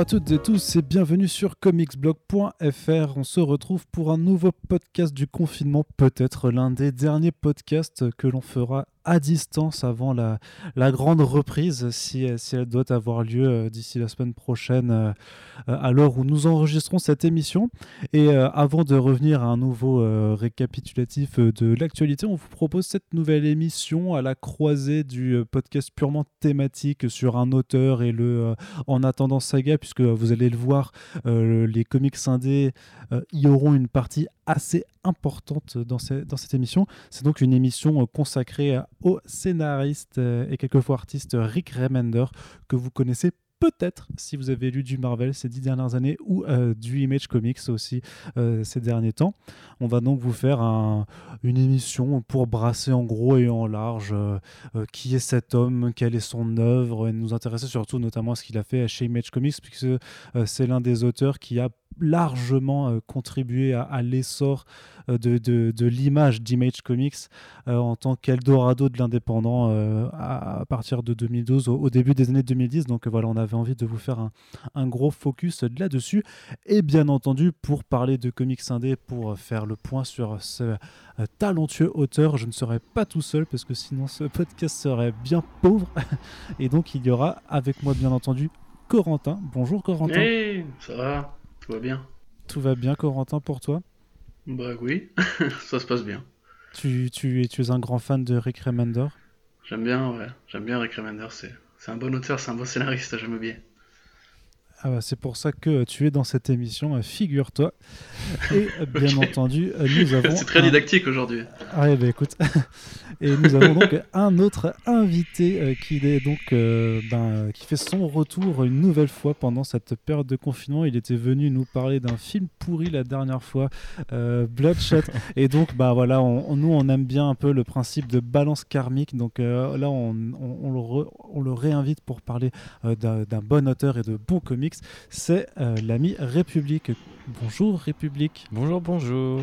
À toutes et tous et bienvenue sur comicsblog.fr. On se retrouve pour un nouveau podcast du confinement, peut-être l'un des derniers podcasts que l'on fera à distance avant la, grande reprise, si, elle doit avoir lieu euh, d'ici la semaine prochaine, euh, à l'heure où nous enregistrons cette émission. Et euh, avant de revenir à un nouveau récapitulatif de l'actualité, on vous propose cette nouvelle émission à la croisée du podcast purement thématique sur un auteur et le En attendant saga, puisque vous allez le voir, les comics indés y auront une partie assez importante dans, dans cette émission. C'est donc une émission consacrée au scénariste euh, et quelquefois artiste Rick Remender, que vous connaissez peut-être si vous avez lu du Marvel ces dix dernières années ou euh, du Image Comics aussi euh, ces derniers temps. On va donc vous faire une émission pour brasser en gros et en large qui est cet homme, quelle est son œuvre, et nous intéresser surtout notamment à ce qu'il a fait chez Image Comics, puisque c'est l'un des auteurs qui a largement contribué à l'essor euh, de, l'image d'Image Comics euh, en tant qu'Eldorado de l'indépendant euh, à, partir de 2012, au, début des années 2010. Donc voilà, on avait envie de vous faire un, gros focus là-dessus. Et bien entendu, pour parler de comics indé, pour faire le point sur ce talentueux auteur, je ne serai pas tout seul parce que sinon ce podcast serait bien pauvre. Et donc il y aura avec moi bien entendu Corentin. Bonjour Corentin. Hey, ça va, tout va bien? Tout va bien Corentin pour toi? Bah oui, ça se passe bien. Tu, tu, tu es un grand fan de Rick Remender? J'aime bien, ouais. J'aime bien Rick Remender. C'est, un bon auteur, c'est un bon scénariste, j'aime bien. Ah bah, c'est pour ça que tu es dans cette émission, euh, figure-toi. Et euh, bien entendu, euh, nous avons. C'est très didactique aujourd'hui. Ah ouais, bah écoute. Et nous avons donc un autre invité qui est donc ben, qui fait son retour une nouvelle fois pendant cette période de confinement. Il était venu nous parler d'un film pourri la dernière fois, Bloodshot. Et donc bah voilà, on, nous on aime bien un peu le principe de balance karmique. Donc là on, on, le on, le réinvite pour parler d'un bon auteur et de bons comics c'est euh, l'ami République. Bonjour République. Bonjour, bonjour.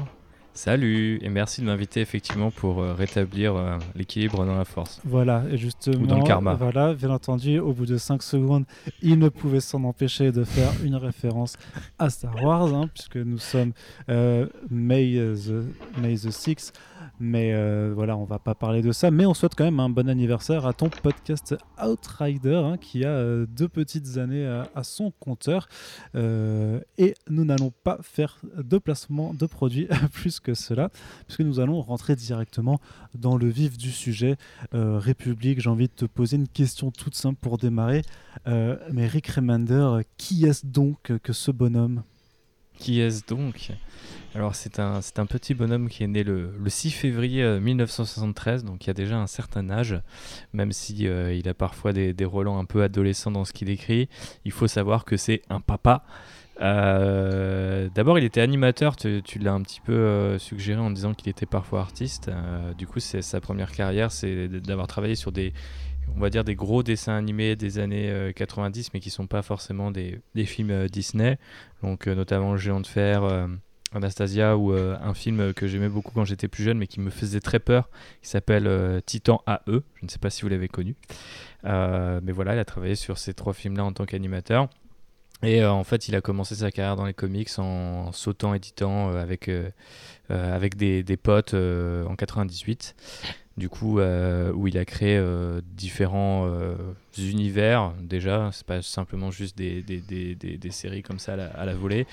Salut et merci de m'inviter effectivement pour euh, rétablir euh, l'équilibre dans la force. Voilà, et justement, Ou dans le karma. Voilà, bien entendu, au bout de 5 secondes, il ne pouvait s'en empêcher de faire une référence à Star Wars, hein, puisque nous sommes May, the, May the 6 mais euh, voilà, on va pas parler de ça. Mais on souhaite quand même un bon anniversaire à ton podcast Outrider, hein, qui a euh, deux petites années à, son compteur. Euh, et nous n'allons pas faire de placement de produits plus que cela, puisque nous allons rentrer directement dans le vif du sujet. République, j'ai envie de te poser une question toute simple pour démarrer. mais Rick Remender, qui est-ce donc que ce bonhomme? Qui est-ce donc? Alors c'est un, un, petit bonhomme qui est né le, 6 février 1973, euh, donc il a déjà un certain âge, même si euh, il a parfois des, des relents un peu adolescents dans ce qu'il écrit. Il faut savoir que c'est un papa. Euh, d'abord, il était animateur, tu, l'as un petit peu suggéré en disant qu'il était parfois artiste. du coup, c'est sa première carrière, c'est d'avoir travaillé sur des, on va dire des gros dessins animés des années 90, mais qui sont pas forcément des, des films Disney. Donc, notamment Le Géant de Fer. Anastasia ou euh, un film que j'aimais beaucoup quand j'étais plus jeune mais qui me faisait très peur qui s'appelle euh, Titan AE je ne sais pas si vous l'avez connu euh, mais voilà il a travaillé sur ces trois films là en tant qu'animateur et en fait il a commencé sa carrière dans les comics en, sautant éditant avec, avec des, des potes en 98 du coup, euh, où il a créé euh, différents euh, univers déjà, c'est pas simplement juste des, des, des, des, séries comme ça à la, volée.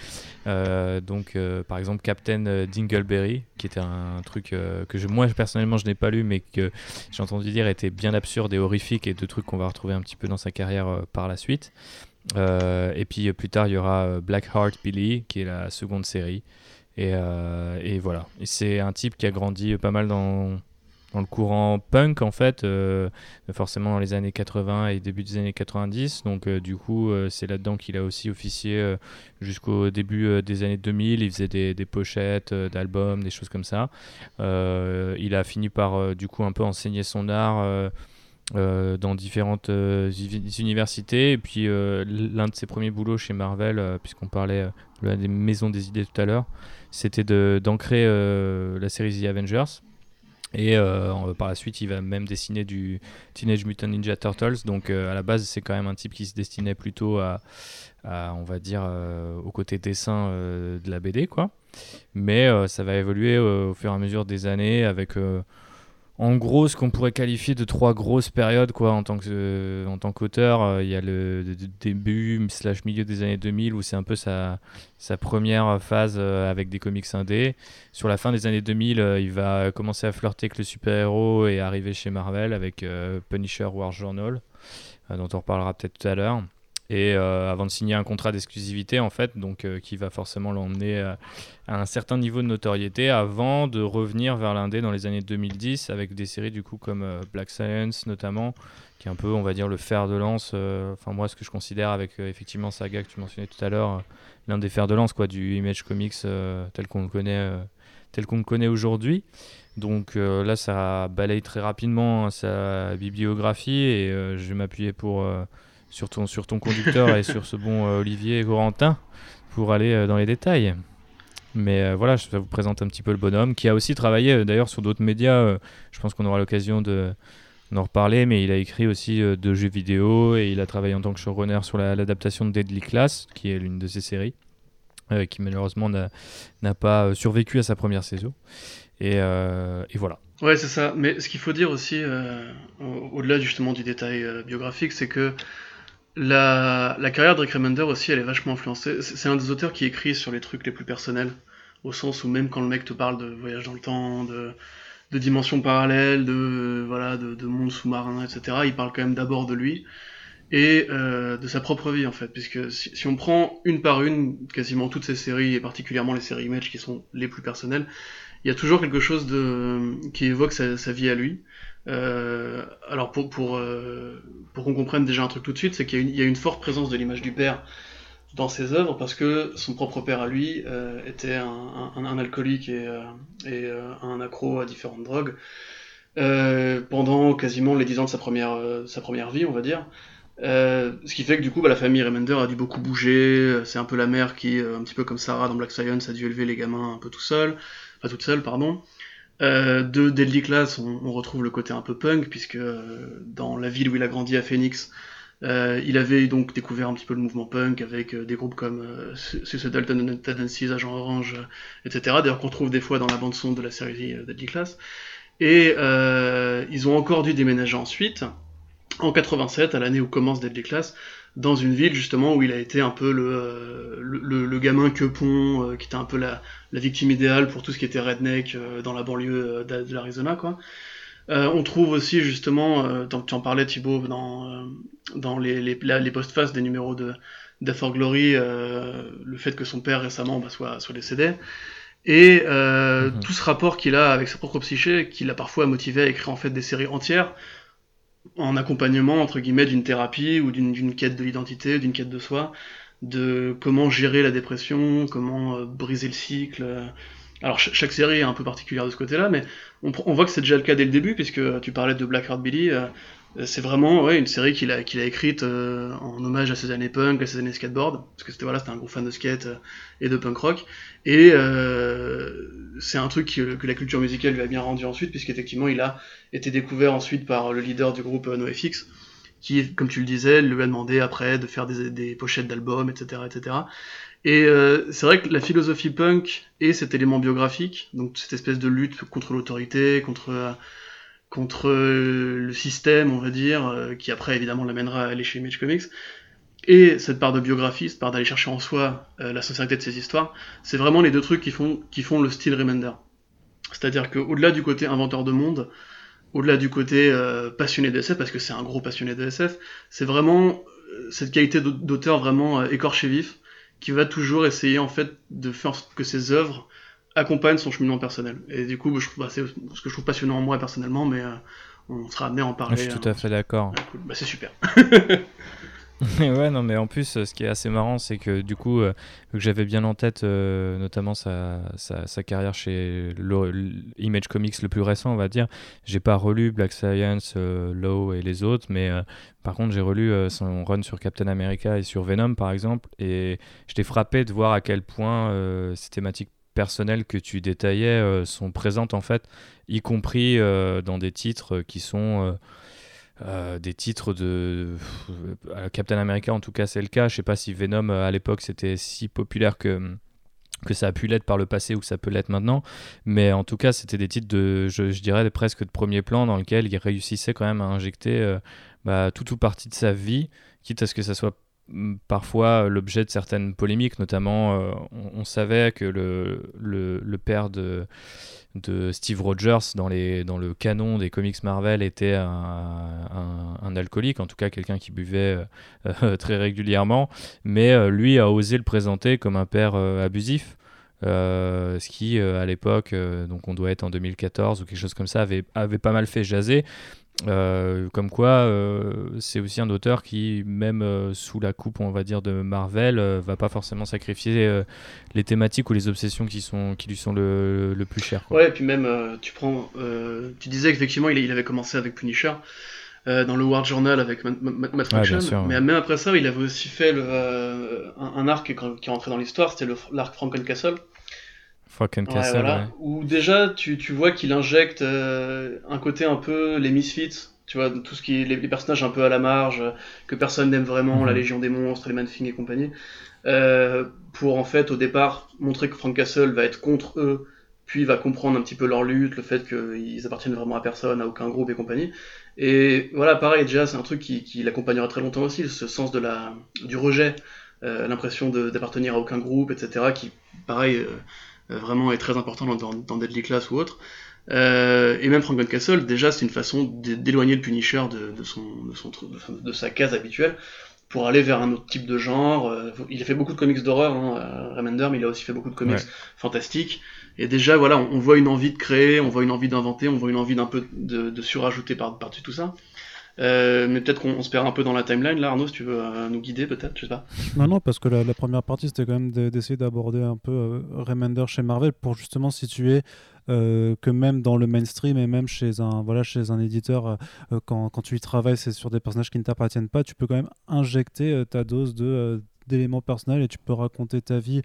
donc, par exemple, Captain Dingleberry, qui était un, truc que moi personnellement je n'ai pas lu, mais que j'ai entendu dire était bien absurde et horrifique, et de trucs qu'on va retrouver un petit peu dans sa carrière par la suite. et puis plus tard, il y aura Blackheart Billy, qui est la seconde série. Et, et voilà. C'est un type qui a grandi pas mal dans dans le courant punk en fait, euh, forcément dans les années 80 et début des années 90. Donc euh, du coup, euh, c'est là-dedans qu'il a aussi officié jusqu'au début des années 2000. Il faisait des, pochettes d'albums, des choses comme ça. il a fini par du coup un peu enseigner son art. dans différentes universités et puis l'un de ses premiers boulots chez Marvel puisqu'on parlait de des maisons des idées tout à l'heure c'était d'ancrer la série The Avengers Et par la suite, il va même dessiner du Teenage Mutant Ninja Turtles. Donc à la base, c'est quand même un type qui se destinait plutôt à, on va dire, au côté dessin de la BD, quoi. Mais ça va évoluer au fur et à mesure des années avec en gros ce qu'on pourrait qualifier de trois grosses périodes quoi en tant que euh, en qu'auteur euh, il y a le, début slash milieu des années 2000 où c'est un peu sa, première phase euh, avec des comics indés. Sur la fin des années 2000 il va commencer à flirter avec le super héros et arriver chez Marvel avec Punisher War Journal dont on reparlera peut-être tout à l'heure et euh, avant de signer un contrat d'exclusivité en fait, donc euh, qui va forcément l'emmener euh, à un certain niveau de notoriété avant de revenir vers l'indé dans les années 2010 avec des séries du coup comme Black Science notamment, qui est un peu on va dire le fer de lance. Enfin moi ce que je considère avec effectivement Saga que tu mentionnais tout à l'heure, l'un des fers de lance quoi du Image Comics tel qu'on le connaît tel qu'on le connaît aujourd'hui. Donc là, ça balaye très rapidement hein, sa bibliographie et je vais m'appuyer pour sur ton, sur ton conducteur et sur ce bon euh, Olivier Corentin pour aller euh, dans les détails. Mais euh, voilà, vais vous présenter un petit peu le bonhomme qui a aussi travaillé d'ailleurs sur d'autres médias. je pense qu'on aura l'occasion de, d'en reparler, mais il a écrit aussi de jeux vidéo et il a travaillé en tant que showrunner sur l'adaptation de Deadly Class, qui est l'une de ses séries, qui malheureusement n'a, n'a pas survécu à sa première saison. Et, et voilà. Ouais, c'est ça. Mais ce qu'il faut dire aussi, au-delà justement du détail biographique, c'est que la, la carrière de Rick Remender aussi, elle est vachement influencée. C'est un des auteurs qui écrit sur les trucs les plus personnels, au sens où même quand le mec te parle de voyage dans le temps, de, de dimensions parallèles, de voilà, de, de monde sous-marin, etc., il parle quand même d'abord de lui et euh, de sa propre vie en fait, puisque si, si, on prend une par une quasiment toutes ces séries et particulièrement les séries Image qui sont les plus personnelles, il y a toujours quelque chose de qui évoque sa, sa vie à lui. Euh, alors pour, pour, euh, pour qu'on comprenne déjà un truc tout de suite, c'est qu'il y, a une forte présence de l'image du père dans ses œuvres parce que son propre père à lui euh, était un, alcoolique et, un accro à différentes drogues pendant quasiment les dix ans de sa première, sa première vie, on va dire. ce qui fait que du coup, bah, la famille Remender a dû beaucoup bouger. C'est un peu la mère qui, un petit peu comme Sarah dans Black Science, a dû élever les gamins un peu tout seul, enfin toute seule, pardon. Euh, de Deadly Class, on, retrouve le côté un peu punk, puisque euh, dans la ville où il a grandi à Phoenix, euh, il avait donc découvert un petit peu le mouvement punk avec des groupes comme Suicidal Tendencies, Agent Orange, etc. D'ailleurs qu'on trouve des fois dans la bande son de la série Deadly Class. Et ils ont encore dû déménager ensuite, en 87, à l'année où commence Deadly Class, dans une ville justement où il a été un peu le, euh, le, le, gamin que pont, euh, qui était un peu la, la, victime idéale pour tout ce qui était redneck euh, dans la banlieue de, l'Arizona quoi. on trouve aussi justement, tu en parlais Thibaut, dans, dans les, les, les post-faces des numéros de Death or Glory, le fait que son père récemment bah, soit, soit décédé. Et mm-hmm. tout ce rapport qu'il a avec sa propre psyché, qui l'a parfois motivé à écrire en fait des séries entières, en accompagnement entre guillemets d'une thérapie ou d'une quête de l'identité, d'une quête de soi, de comment gérer la dépression, comment euh, briser le cycle. Alors chaque série est un peu particulière de ce côté-là, mais on, on, voit que c'est déjà le cas dès le début, puisque tu parlais de Black Heart Billy, euh, euh, c'est vraiment ouais, une série qu'il a, qu'il a écrite euh, en hommage à ses années punk, à ses années skateboard, parce que c'était voilà, c'était un gros fan de skate euh, et de punk rock. Et c'est un truc que, la culture musicale lui a bien rendu ensuite, puisqu'effectivement il a été découvert ensuite par le leader du groupe NoFX, qui, comme tu le disais, lui a demandé après de faire des, des pochettes d'albums, etc., etc. Et c'est vrai que la philosophie punk et cet élément biographique, donc cette espèce de lutte contre l'autorité, contre contre euh, le système, on va dire, euh, qui après évidemment l'amènera à aller chez Image Comics. Et cette part de biographie, cette part d'aller chercher en soi euh, la sincérité de ces histoires, c'est vraiment les deux trucs qui font, qui font le style Remender. C'est-à-dire qu'au-delà du côté inventeur de monde, au-delà du côté passionné de SF, parce que c'est un gros passionné de SF, c'est vraiment cette qualité d'auteur vraiment écorché vif, qui va toujours essayer en fait de faire que ses œuvres accompagne son cheminement personnel. Et du coup, je trouve, bah, c'est ce que je trouve passionnant en moi personnellement, mais euh, on sera amené à en parler. Je suis tout à fait d'accord. Bah, c'est super. ouais, non, mais en plus, ce qui est assez marrant, c'est que du coup, euh, que j'avais bien en tête euh, notamment sa, sa, carrière chez Image Comics le plus récent, on va dire. J'ai pas relu Black Science, Low et les autres, mais par contre, j'ai relu son run sur Captain America et sur Venom, par exemple, et j'étais frappé de voir à quel point ces thématiques personnelles que tu détaillais sont présentes en fait, y compris dans des titres qui sont des titres de Captain America en tout cas c'est le cas je sais pas si Venom à l'époque c'était si populaire que que ça a pu l'être par le passé ou que ça peut l'être maintenant. Mais en tout cas, c'était des titres de, je, dirais, presque de premier plan dans lequel il réussissait quand même à injecter euh, bah, toute ou partie de sa vie, quitte à ce que ça soit parfois l'objet de certaines polémiques, notamment euh, on, savait que le, le, père de, Steve Rogers dans, les, dans le canon des comics Marvel était un, un, alcoolique, en tout cas quelqu'un qui buvait euh, très régulièrement, mais lui a osé le présenter comme un père abusif. ce qui à l'époque, donc on doit être en 2014 ou quelque chose comme ça, avait, avait pas mal fait jaser. Euh, comme quoi, euh, c'est aussi un auteur qui, même euh, sous la coupe, on va dire, de Marvel, va pas forcément sacrifier les thématiques ou les obsessions qui, sont, qui lui sont le, le plus chères. Ouais, et puis même, tu prends, tu disais qu'effectivement, il, il, avait commencé avec Punisher. dans le War Journal avec Matt Fraction, mais même après ça, il avait aussi fait le, un, arc qui est rentré dans l'histoire, c'était l'arc Frankencastle, Fucking Castle, Où déjà, tu, tu vois qu'il injecte euh, un côté un peu les Misfits, tu vois, tout ce qui est les, personnages un peu à la marge, que personne n'aime vraiment, la mhm. Légion des monstres, les Manfing et compagnie, euh, pour en fait, au départ, montrer que Frank Castle va être contre eux, puis va comprendre un petit peu leur lutte, le fait qu'ils appartiennent vraiment à personne, à aucun groupe et compagnie. Et voilà, pareil, déjà, c'est un truc qui, qui l'accompagnera très longtemps aussi, ce sens de la, du rejet, euh, l'impression d'appartenir à aucun groupe, etc., qui, pareil, vraiment est très important dans, dans, Deadly Class ou autre. Euh, et même Frank Castle, déjà, c'est une façon d'éloigner le Punisher de, de, son, de, son, de, sa case habituelle pour aller vers un autre type de genre. Euh, il a fait beaucoup de comics d'horreur, hein, Remender, mais il a aussi fait beaucoup de comics fantastiques. Et déjà, voilà, on, voit une envie de créer, on voit une envie d'inventer, on voit une envie d'un peu de, de surajouter par-dessus tout ça. Euh, mais peut-être qu'on se perd un peu dans la timeline là, Arnaud, si tu veux euh, nous guider peut-être, je sais pas. Non, non, parce que la, première partie c'était quand même d'essayer d'aborder un peu euh, Remender chez Marvel pour justement situer que même dans le mainstream et même chez un, voilà, chez un éditeur, quand, quand, tu y travailles, c'est sur des personnages qui ne t'appartiennent pas, tu peux quand même injecter ta dose de d'éléments personnels et tu peux raconter ta vie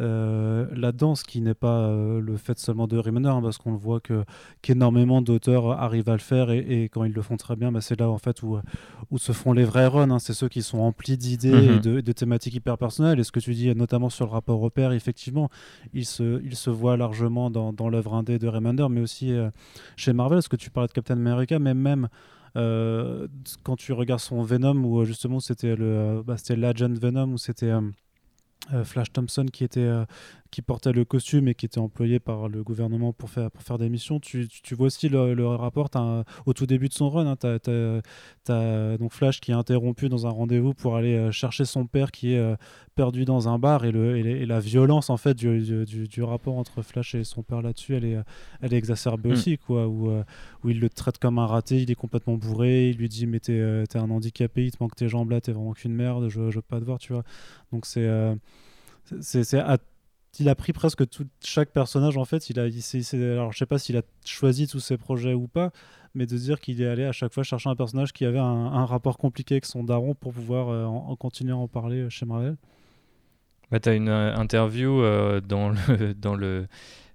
euh, là-dedans, ce qui n'est pas euh, le fait seulement de Remender, hein, parce qu'on le voit que qu'énormément d'auteurs arrivent à le faire et, quand ils le font très bien, bah, c'est là en fait où, où se font les vrais runs. Hein. c'est ceux qui sont remplis d'idées et mhm. de, thématiques hyper personnelles. Et ce que tu dis, notamment sur le rapport au père, effectivement, il se, il se voit largement dans, dans l'œuvre indé de Remender, mais aussi euh, chez Marvel, ce que tu parlais de Captain America, mais même quand tu regardes son Venom, où justement c'était le, bah, c'était l'agent Venom, où c'était euh, Flash Thompson qui était euh, qui portait le costume et qui était employé par le gouvernement pour faire, pour faire des missions. Tu, tu, vois aussi le, le rapport au tout début de son run. Hein, tu as, donc Flash qui est interrompu dans un rendez-vous pour aller euh, chercher son père qui est perdu dans un bar et, le, et, la violence en fait du, du, du, rapport entre Flash et son père là-dessus, elle est, elle est exacerbée mm. aussi. Quoi, où, où il le traite comme un raté, il est complètement bourré, il lui dit Mais t'es es un handicapé, il te manque tes jambes là, t'es vraiment qu'une merde, je, je veux pas te voir, tu vois. Donc c'est c'est il a pris presque tout, chaque personnage en fait. Il a, alors je sais pas s'il a choisi tous ses projets ou pas, mais de dire qu'il est allé à chaque fois chercher un personnage qui avait un, rapport compliqué avec son daron pour pouvoir euh, en, continuer à en parler chez Marvel. Bah, tu as une euh, interview euh, dans le, dans le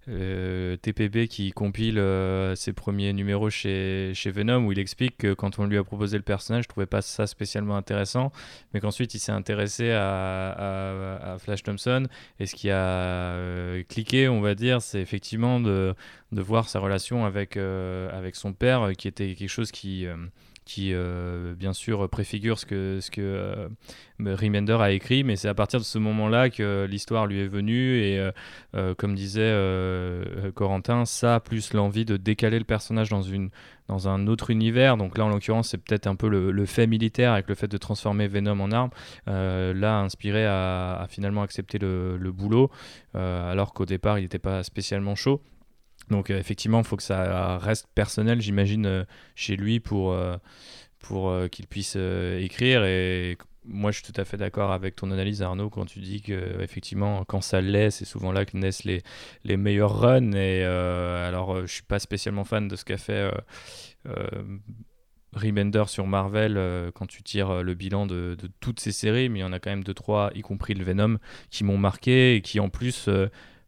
euh, TPB qui compile euh, ses premiers numéros chez, chez Venom où il explique que quand on lui a proposé le personnage, je trouvais pas ça spécialement intéressant, mais qu'ensuite il s'est intéressé à, à, Flash Thompson. Et ce qui a euh, cliqué, on va dire, c'est effectivement de, de, voir sa relation avec, avec son père qui était quelque chose qui qui euh, bien sûr préfigure ce que, ce que euh, Remender a écrit, mais c'est à partir de ce moment-là que l'histoire lui est venue et euh, comme disait Corentin, ça plus l'envie de décaler le personnage dans, une, dans un autre univers, donc là en l'occurrence c'est peut-être un peu le, fait militaire avec le fait de transformer Venom en arme, là inspiré à, finalement accepter le boulot, alors qu'au départ il n'était pas spécialement chaud. Donc euh, effectivement, il faut que ça reste personnel, j'imagine, euh, chez lui pour, euh, pour qu'il puisse écrire. Et moi, je suis tout à fait d'accord avec ton analyse, Arnaud, quand tu dis que effectivement, quand ça l'est, c'est souvent là que naissent les, les meilleurs runs. Et alors, je suis pas spécialement fan de ce qu'a fait. Remender sur Marvel quand tu tires le bilan de, de, toutes ces séries, mais il y en a quand même deux trois, y compris le Venom, qui m'ont marqué et qui en plus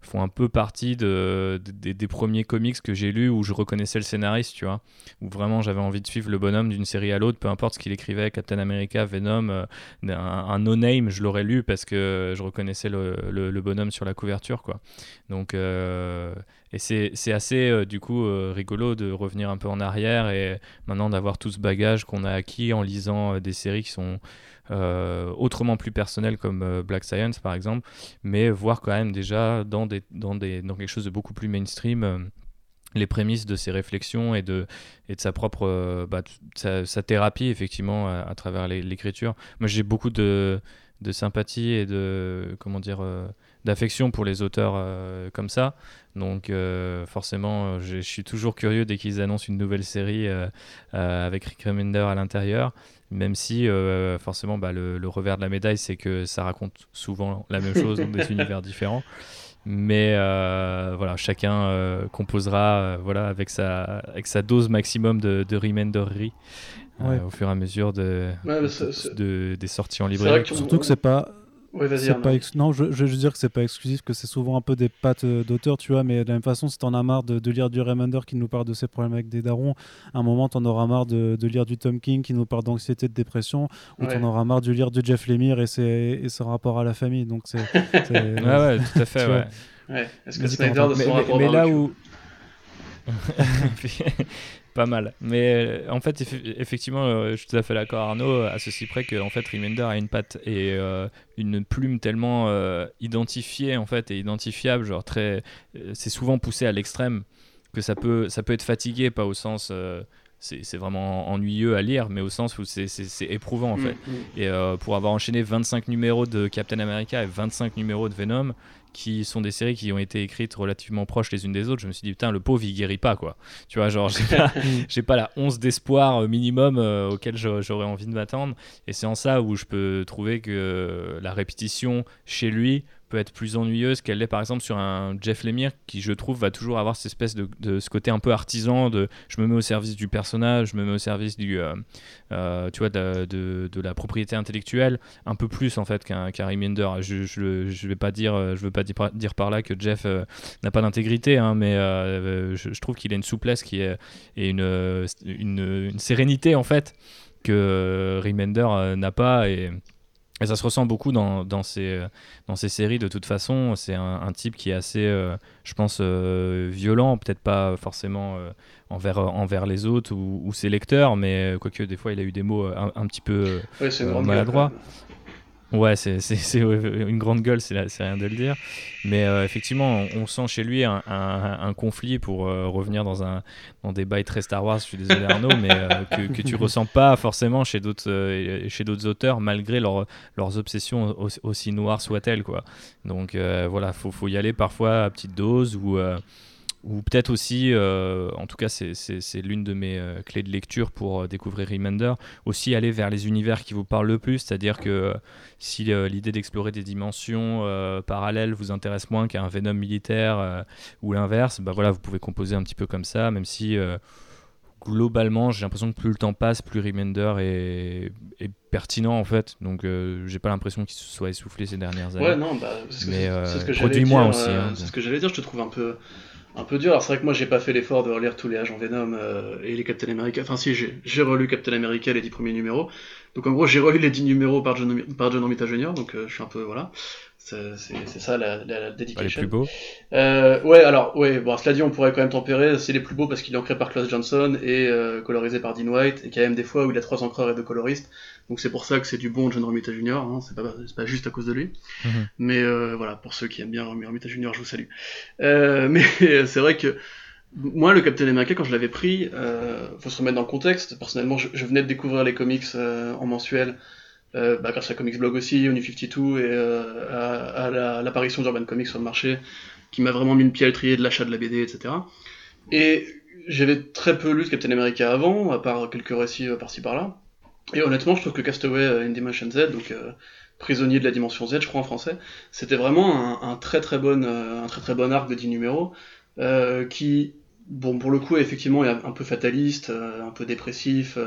font un peu partie de, des premiers comics que j'ai lus où je reconnaissais le scénariste, tu vois. Où vraiment j'avais envie de suivre le bonhomme d'une série à l'autre, peu importe ce qu'il écrivait, Captain America, Venom, euh, un, no-name, je l'aurais lu parce que je reconnaissais le, le, bonhomme sur la couverture, quoi. Donc, euh, et c'est assez, euh, du coup, rigolo de revenir un peu en arrière et maintenant d'avoir tout ce bagage qu'on a acquis en lisant des séries qui sont autrement plus personnel comme euh, Black Science par exemple, mais voir quand même déjà dans, des, dans, des, dans quelque chose de beaucoup plus mainstream euh, les prémices de ses réflexions et de, et de sa propre bah, sa, thérapie effectivement à, travers l'écriture. Moi j'ai beaucoup de, de, sympathie et de comment dire d'affection pour les auteurs comme ça. Donc forcément je suis toujours curieux dès qu'ils annoncent une nouvelle série avec Rick Remender à l'intérieur même si euh, forcément bah, le, revers de la médaille c'est que ça raconte souvent la même chose dans des univers différents. Mais euh, voilà chacun euh, composera voilà avec sa avec sa dose maximum de, de remenderie au fur et à mesure de, de, des sorties en librairie. surtout que c'est pas pas Non, je, je, veux dire que c'est pas exclusif, que c'est souvent un peu des pattes euh, d'auteur, tu vois, mais de la même façon, si t'en as marre de, lire du Remender qui nous parle de ses problèmes avec des darons, à un moment, t'en auras marre de, lire du Tom King qui nous parle d'anxiété, de dépression, ou t'en auras marre de lire du Jeff Lemire et, ses, et son rapport à la famille. Donc, c'est. ouais, ouais, tout à fait, ouais. ouais. Est-ce que Snyder de son mais, mais là où. pas mal. Mais euh, en fait, effectivement, euh, je suis tout à fait d'accord, Arnaud, à ceci près que en fait, Remender a une patte et euh, une plume tellement identifiée en fait et identifiable, genre très, c'est souvent poussé à l'extrême que ça peut, ça peut être fatigué, pas au sens c'est vraiment ennuyeux à lire, mais au sens où c'est éprouvant en mm, fait. Mm. Et pour avoir enchaîné 25 numéros de Captain America et 25 numéros de Venom, qui sont des séries qui ont été écrites relativement proches les unes des autres, je me suis dit, putain, le pauvre, il guérit pas, quoi. Tu vois, genre, j'ai pas, pas, la once d'espoir euh, minimum euh, auquel j'aurais envie de m'attendre. Et c'est en ça où je peux trouver que la répétition chez lui peut être plus ennuyeuse qu'elle l'est par exemple sur un Jeff Lemire qui je trouve va toujours avoir cette espèce de, de, ce côté un peu artisan de je me mets au service du personnage, je me mets au service du euh, euh, tu vois de, de, la propriété intellectuelle un peu plus en fait qu'un qu Remender. Je, je, je vais pas dire je veux pas dire, dire par là que Jeff euh, n'a pas d'intégrité hein, mais je, trouve qu'il a une souplesse qui est et une, une, une sérénité en fait que Remender n'a pas et et ça se ressent beaucoup dans, dans, ces, dans ces séries de toute façon. C'est un, type qui est assez, euh, je pense, euh, violent, peut-être pas forcément euh, envers, envers les autres ou, ses lecteurs, mais quoique des fois il a eu des mots un, petit peu maladroits. Ouais, c'est une grande gueule, c'est rien de le dire. Mais euh, effectivement, on, sent chez lui un, un, conflit pour euh, revenir dans, un, dans des bails très Star Wars, je suis désolé Arnaud, mais euh, que, que, tu ressens pas forcément chez d'autres auteurs, malgré leur, leurs obsessions aussi, noires soient-elles. Donc voilà, il faut, faut, y aller parfois à petite dose ou ou peut-être aussi, euh, en tout cas c'est l'une de mes euh, clés de lecture pour euh, découvrir Remender, aussi aller vers les univers qui vous parlent le plus, c'est-à-dire que si l'idée d'explorer des dimensions parallèles vous intéresse moins qu'un Venom militaire ou l'inverse, bah voilà, vous pouvez composer un petit peu comme ça, même si globalement j'ai l'impression que plus le temps passe, plus Remender est, est pertinent en fait, donc j'ai pas l'impression qu'il se soit essoufflé ces dernières années. Ouais, non, bah, c'est ce que, j'allais dire. Aussi, hein, c'est ce que j'allais dire, je te trouve un peu un peu dur. Alors c'est vrai que moi j'ai pas fait l'effort de relire tous les agents Venom euh, et les Captain America. Enfin si, j'ai relu Captain America les 10 premiers numéros. Donc en gros j'ai relu les 10 numéros par John, par John Romita Jr. Donc euh, je suis un peu voilà. C'est ça la, la, dédication. les plus beaux. Euh, ouais, alors, ouais, bon, cela dit, on pourrait quand même tempérer. C'est les plus beaux parce qu'il est ancré par Klaus Johnson et euh, colorisé par Dean White, et qu'il y a même des fois où il a trois encreurs et deux coloristes. Donc c'est pour ça que c'est du bon John Romita Jr. Hein, c'est pas, pas juste à cause de lui. Mhm. Mais euh, voilà, pour ceux qui aiment bien Romita Jr., je vous salue. Euh, mais c'est vrai que moi, le Captain America, quand je l'avais pris, euh, faut se remettre dans le contexte. Personnellement, je, je venais de découvrir les comics euh, en mensuel euh, bah, grâce à Comics Blog aussi, Uni 52 et euh, à, l'apparition d'Urban Comics sur le marché, qui m'a vraiment mis une pied à l'étrier de l'achat de la BD, etc. Et j'avais très peu lu de Captain America avant, à part quelques récits par-ci par-là. Et honnêtement, je trouve que Castaway in Dimension Z, donc prisonnier de la dimension Z, je crois en français, c'était vraiment un, très très bon, un très très bon arc de 10 numéros, qui bon, pour le coup, effectivement, est un peu fataliste, un peu dépressif,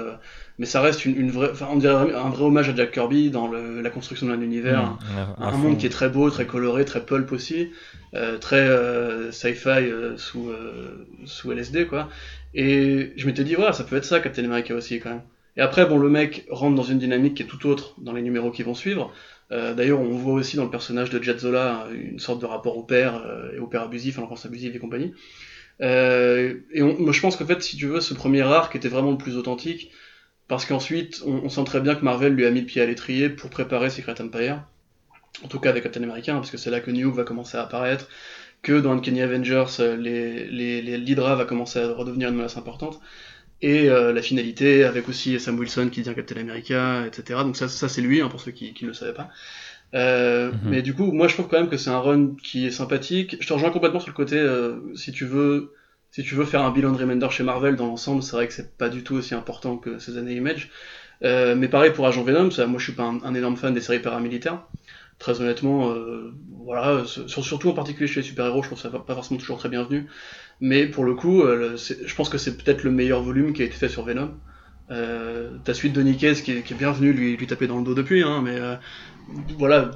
mais ça reste une, une vraie, enfin, on dirait un vrai hommage à Jack Kirby dans le, la construction d'un univers, Mmh, un monde qui est très beau, très coloré, très pulp aussi, euh, très euh, sci-fi euh, sous, euh, sous LSD quoi. Et je m'étais dit voilà, ça peut être ça Captain America aussi quand même. Et après bon le mec rentre dans une dynamique qui est tout autre dans les numéros qui vont suivre. Euh, D'ailleurs on voit aussi dans le personnage de Jet Zola une sorte de rapport au père euh, et au père abusif, à l'enfance abusive et compagnie. Euh, et moi je pense qu'en fait si tu veux ce premier arc était vraiment le plus authentique parce qu'ensuite on, sent très bien que Marvel lui a mis le pied à l'étrier pour préparer Secret Empire en tout cas avec Captain America, hein, parce que c'est là que New va commencer à apparaître, que dans Uncanny Avengers, euh, les, les, les l'Hydra va commencer à redevenir une menace importante, et euh, la finalité avec aussi Sam Wilson qui devient Captain America, etc. Donc ça, ça c'est lui, hein, pour ceux qui ne le savaient pas. Euh, Mhm. Mais du coup, moi je trouve quand même que c'est un run qui est sympathique. Je te rejoins complètement sur le côté, euh, si tu veux, si tu veux faire un bilan de Remender chez Marvel dans l'ensemble, c'est vrai que c'est pas du tout aussi important que ces années Image. Euh, mais pareil pour Agent Venom, ça, moi je suis pas un, un énorme fan des séries paramilitaires. Très honnêtement, euh, voilà, sur- surtout en particulier chez les super-héros, je trouve ça pas forcément toujours très bienvenu. Mais pour le coup, euh, le- je pense que c'est peut-être le meilleur volume qui a été fait sur Venom. Euh, ta suite de Nikkei, qui est, qui est bienvenue lui, lui taper dans le dos depuis, hein, mais voilà,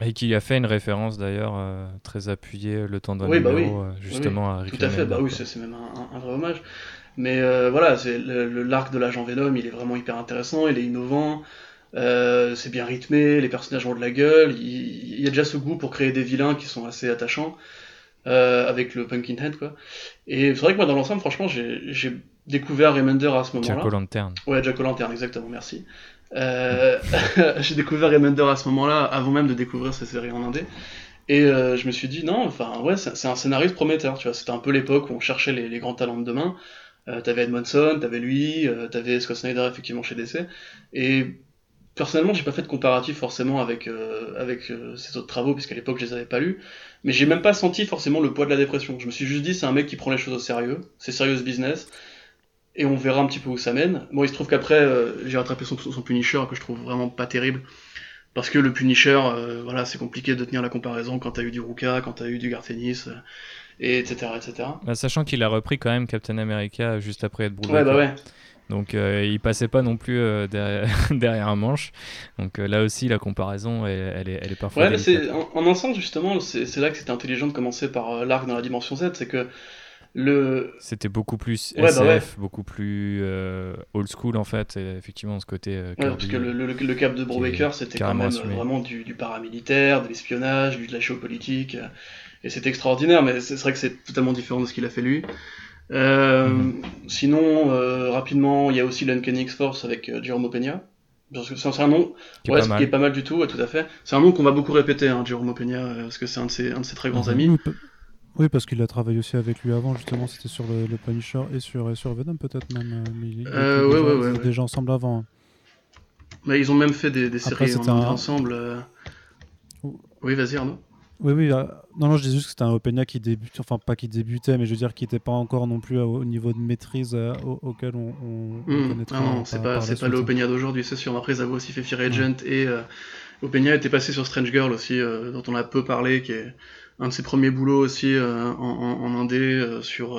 Et qui a fait une référence d'ailleurs très appuyée le temps d'un Oui, bah oui. justement à Rick Tout à fait, bah oui, quoi. c'est c'est même un, vrai hommage. Mais voilà, c'est l'arc de l'agent Venom, il est vraiment hyper intéressant, il est innovant, euh, c'est bien rythmé, les personnages ont de la gueule, il, il y a déjà ce goût pour créer des vilains qui sont assez attachants, euh, avec le Pumpkinhead, quoi. Et c'est vrai que moi, dans l'ensemble, franchement, j'ai découvert Remender à ce moment-là. Jack O'Lantern. Ouais, Jack O'Lantern, exactement, merci. Euh, j'ai découvert Remender à ce moment-là, avant même de découvrir ces séries en indé. Et euh, je me suis dit, non, enfin, ouais, c'est c'est un scénariste prometteur, tu vois. C'était un peu l'époque où on cherchait les, les grands talents de demain. Euh, t'avais Edmondson, t'avais lui, euh, t'avais Scott Snyder, effectivement, chez DC. Et personnellement, j'ai pas fait de comparatif forcément avec, euh, avec euh, ces autres travaux, puisqu'à l'époque, je les avais pas lus. Mais j'ai même pas senti forcément le poids de la dépression. Je me suis juste dit, c'est un mec qui prend les choses au sérieux, c'est serious business et on verra un petit peu où ça mène. Bon, il se trouve qu'après, euh, j'ai rattrapé son, son Punisher, que je trouve vraiment pas terrible. Parce que le Punisher, euh, voilà, c'est compliqué de tenir la comparaison quand t'as eu du Ruka, quand t'as eu du Gartenis, euh, et etc. etc. Bah, sachant qu'il a repris quand même Captain America juste après être brûlé. Ouais, bah ouais. Donc euh, il passait pas non plus euh, derrière, derrière un manche. Donc euh, là aussi la comparaison elle, elle est, elle est parfois. Ouais, mais c'est, en, en ensemble, justement, c'est, là que c'était intelligent de commencer par euh, l'arc dans la dimension Z, c'est que le, C'était beaucoup plus Ouais, bah SF, ouais. beaucoup plus old school en fait. Et effectivement, ce côté Ouais, parce que le, le, le cap de Brubaker, c'était quand même assumé. vraiment du, du paramilitaire, de l'espionnage, de la géopolitique, et c'était extraordinaire, mais c'est vrai que c'est totalement différent de ce qu'il a fait lui. Euh, Mhm. Sinon, euh, rapidement, il y a aussi l'Uncanny X-Force avec euh, Jerome Peña. Parce que c'est un nom qui est ouais, pas mal. qui est pas mal du tout, ouais, tout à fait. C'est un nom qu'on va beaucoup répéter, hein, Jerome Peña, euh, parce que c'est un de ses, un de ses très grands Mhm. amis. Oui, parce qu'il a travaillé aussi avec lui avant, justement, c'était sur le, le Punisher et sur, et sur Venom peut-être même. Mais étaient Euh, ouais, déjà, ouais, ils ouais, déjà ensemble avant. hein. Mais ils ont même fait des, des Après, séries en- c'était un- ensemble. euh. Ou- Oui, vas-y, Arnaud. Oui, oui. euh, non, non, je disais juste que c'était un Openia qui débutait, enfin pas qui débutait, mais je veux dire qui n'était pas encore non plus au, au niveau de maîtrise euh, au- auquel on, on, on Hmm, connaîtra. ah non, par- c'est pas, pas le Opeña d'aujourd'hui, c'est sûr. Après, ils avaient aussi fait Fear Agent et euh, Opeña était passé sur Strange Girl aussi, euh, dont on a peu parlé, qui est un de ses premiers boulots aussi en, en, en indé sur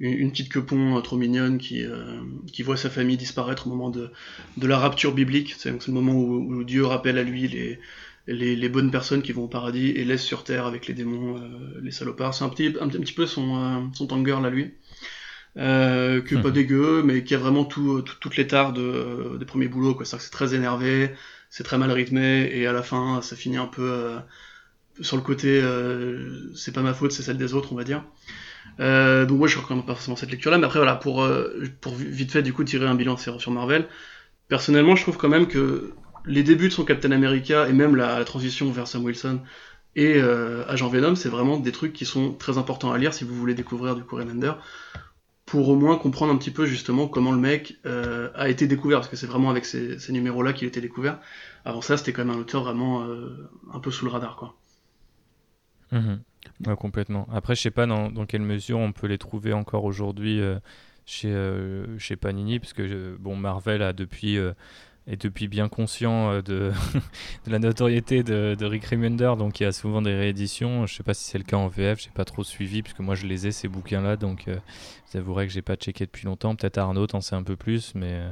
une, petite quepon trop mignonne qui, euh, qui voit sa famille disparaître au moment de, de la rapture biblique. C'est le moment où, où Dieu rappelle à lui les, les, les bonnes personnes qui vont au paradis et laisse sur terre avec les démons, euh, les salopards. C'est un petit, un, petit- un petit peu son, euh, son Tanger à lui. Euh, que pas Mhm. dégueu, mais qui a vraiment tout, tout- toutes les tares de, des premiers boulots. quoi. C'est-à-dire que c'est très énervé, c'est très mal rythmé, et à la fin, ça finit un peu euh, sur le côté euh, c'est pas ma faute, c'est celle des autres, on va dire. Euh, donc moi je recommande pas forcément cette lecture-là, mais après voilà, pour, euh, pour vite fait du coup tirer un bilan sur, sur Marvel, personnellement je trouve quand même que les débuts de son Captain America et même la, transition vers Sam Wilson et euh, Agent Venom, c'est vraiment des trucs qui sont très importants à lire si vous voulez découvrir du coup Remender, pour au moins comprendre un petit peu justement comment le mec euh, a été découvert, parce que c'est vraiment avec ces, numéros-là qu'il a été découvert. Avant ça, c'était quand même un auteur vraiment euh, un peu sous le radar, quoi. Mhm. Complètement. Après, je sais pas dans, quelle mesure on peut les trouver encore aujourd'hui chez, chez Panini, parce que Marvel a depuis et depuis bien conscient euh, de, la notoriété de, Rick Remender, donc il y a souvent des rééditions. Je sais pas si c'est le cas en VF, j'ai pas trop suivi puisque moi je les ai ces bouquins-là, donc euh, j'avouerai que j'ai pas checké depuis longtemps. Peut-être Arnaud t'en sais un peu plus, mais euh,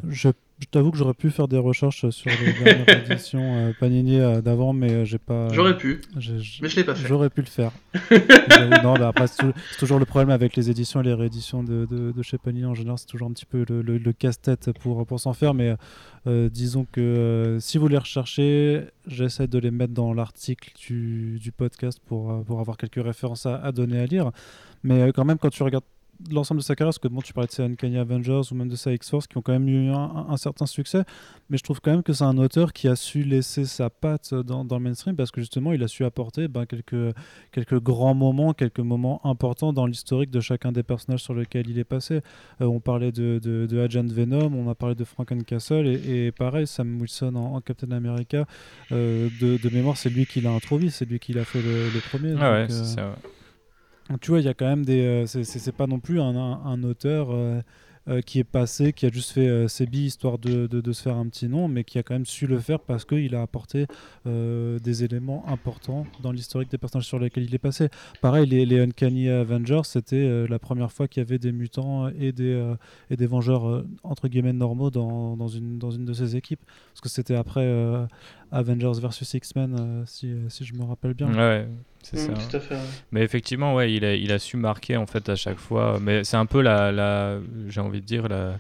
je, t'avoue que j'aurais pu faire des recherches sur les dernières éditions Panini d'avant, mais j'ai pas. J'aurais pu, mais je l'ai pas fait. J'aurais pu le faire. non, après c'est toujours le problème avec les éditions et les rééditions de, de, chez Panini en général, c'est toujours un petit peu le, le casse-tête pour pour s'en faire, mais euh, disons que euh, si vous les recherchez, j'essaie de les mettre dans l'article du, du, podcast pour, euh, pour avoir quelques références à, à donner à lire. Mais quand même, quand tu regardes l'ensemble de sa carrière, parce que bon, tu parlais de ces Uncanny Avengers ou même de sa X-Force qui ont quand même eu un, certain succès, mais je trouve quand même que c'est un auteur qui a su laisser sa patte dans, dans, le mainstream parce que justement il a su apporter ben, quelques, quelques grands moments, quelques moments importants dans l'historique de chacun des personnages sur lesquels il est passé. Euh, on parlait de, de, Agent Venom, on a parlé de Frankencastle et, et pareil, Sam Wilson en, Captain America, euh, de, de, mémoire, c'est lui qui l'a introduit, c'est lui qui l'a fait le, premier. Ah ouais, c'est ça. Tu vois, il y a quand même des. Euh, c'est pas non plus un, auteur euh, euh, qui est passé, qui a juste fait ses billes histoire de, de, se faire un petit nom, mais qui a quand même su le faire parce qu'il a apporté des éléments importants dans l'historique des personnages sur lesquels il est passé. Pareil, les, les Uncanny Avengers, c'était la première fois qu'il y avait des mutants et des, et des Vengeurs entre guillemets normaux dans, dans, une, dans une de ses équipes. Parce que c'était après Avengers versus X-Men, si, si, je me rappelle bien. Ouais. C'est mmh, ça. Mais effectivement, ouais, il a, il a su marquer en fait à chaque fois. Mais c'est un peu la, la j'ai envie de dire la,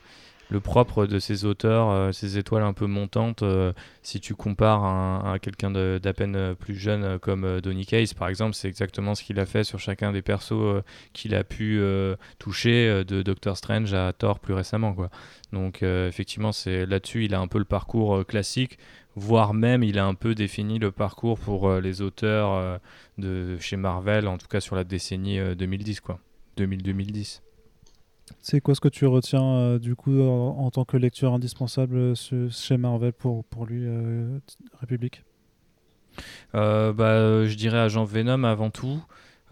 le propre de ces auteurs, euh, ces étoiles un peu montantes. Euh, si tu compares à, quelqu'un d'à peine plus jeune euh, comme Donny Case, par exemple, c'est exactement ce qu'il a fait sur chacun des persos qu'il a pu toucher, de Doctor Strange à Thor plus récemment, quoi. Donc effectivement, c'est là-dessus, il a un peu le parcours classique voire même il a un peu défini le parcours pour euh, les auteurs euh, de chez Marvel, en tout cas sur la décennie 2010 euh, quoi, 2000-2010. C'est quoi ce que tu retiens du coup en, tant que lecture indispensable chez Marvel pour, pour lui, République? Bah, Je dirais Agent Venom avant tout.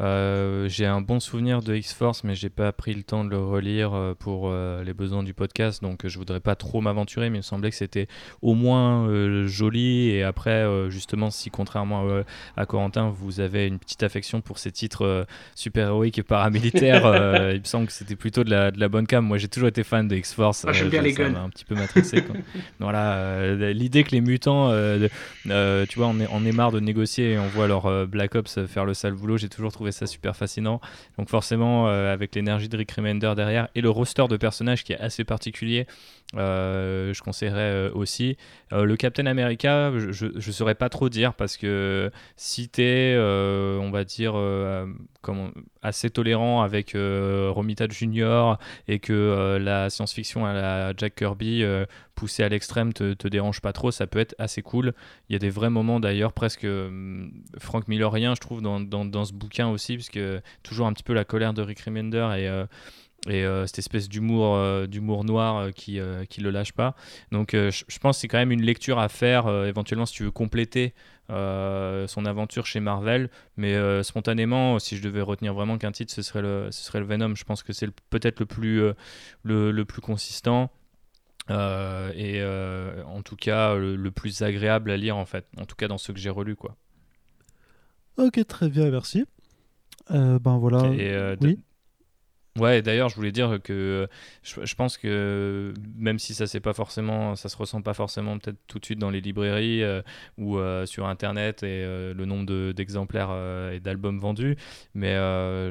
Euh, j'ai un bon souvenir de X-Force, mais j'ai pas pris le temps de le relire euh, pour euh, les besoins du podcast, donc je voudrais pas trop m'aventurer, mais il me semblait que c'était au moins joli. Et après, justement, si contrairement à, à, Corentin, vous avez une petite affection pour ces titres super-héroïques et paramilitaires, il me semble que c'était plutôt de la, de la, bonne cam. Moi, j'ai toujours été fan de X-Force. Ah, j'aime bien les guns. un petit peu matricé. voilà, l'idée que les mutants, tu vois, on est, on est marre de négocier et on voit leur Black Ops faire le sale boulot, j'ai toujours trouvé ça super fascinant. Donc forcément, euh, avec l'énergie de Rick Remender derrière et le roster de personnages qui est assez particulier, je conseillerais euh, aussi. le Captain America, je ne saurais pas trop dire parce que si tu es, on va dire, assez tolérant avec Romita Junior et que la science-fiction à la Jack Kirby poussée à l'extrême te, te dérange pas trop, ça peut être assez cool. Il y a des vrais moments d'ailleurs, presque Frank Millerien, je trouve, dans, ce bouquin aussi, puisque toujours un petit peu la colère de Rick Remender et et euh, cette espèce d'humour euh, d'humour noir euh, qui qui le lâche pas. Donc je pense que c'est quand même une lecture à faire éventuellement si tu veux compléter son aventure chez Marvel. Mais spontanément si je devais retenir vraiment qu'un titre ce serait le ce serait le Venom. Je pense que c'est peut-être le plus le, le, plus consistant et en tout cas le, plus agréable à lire en fait. En tout cas dans ceux que j'ai relus quoi. Ok très bien merci. Ben voilà. Oui Ouais, d'ailleurs, je voulais dire que je, pense que même si ça c'est pas forcément, ça se ressent pas forcément peut-être tout de suite dans les librairies euh, ou euh, sur Internet et euh, le nombre d'exemplaires et d'albums vendus, mais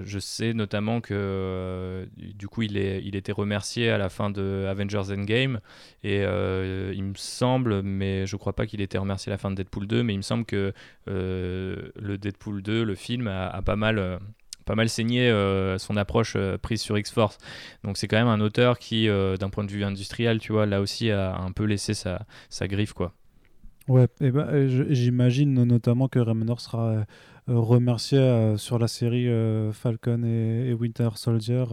je sais notamment que du coup il est, il était remercié à la fin de Avengers Endgame et il me semble, mais je crois pas qu'il était remercié à la fin de Deadpool 2, mais il me semble que le Deadpool 2, le film, a pas mal pas mal saigné euh, son approche euh, prise sur X-Force. Donc c'est quand même un auteur qui, euh, d'un point de vue industriel, tu vois, là aussi a un peu laissé sa, griffe, quoi. Ouais, et bah, j'imagine notamment que Remnor sera remercié sur la série Falcon et, Winter Soldier,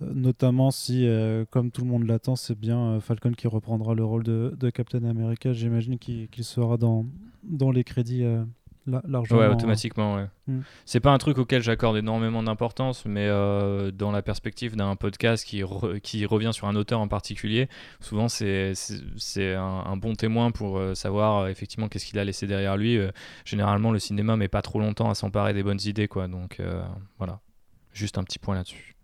notamment si, comme tout le monde l'attend, c'est bien Falcon qui reprendra le rôle de, Captain America. J'imagine qu'il sera dans les crédits largement. Ouais, automatiquement, ouais. Mm. C'est pas un truc auquel j'accorde énormément d'importance, mais euh, dans la perspective d'un podcast qui, qui revient sur un auteur en particulier, souvent c'est un, un, bon témoin pour euh, savoir euh, effectivement qu'est-ce qu'il a laissé derrière lui. généralement, le cinéma met pas trop longtemps à s'emparer des bonnes idées, quoi. Donc voilà, juste un petit point là-dessus.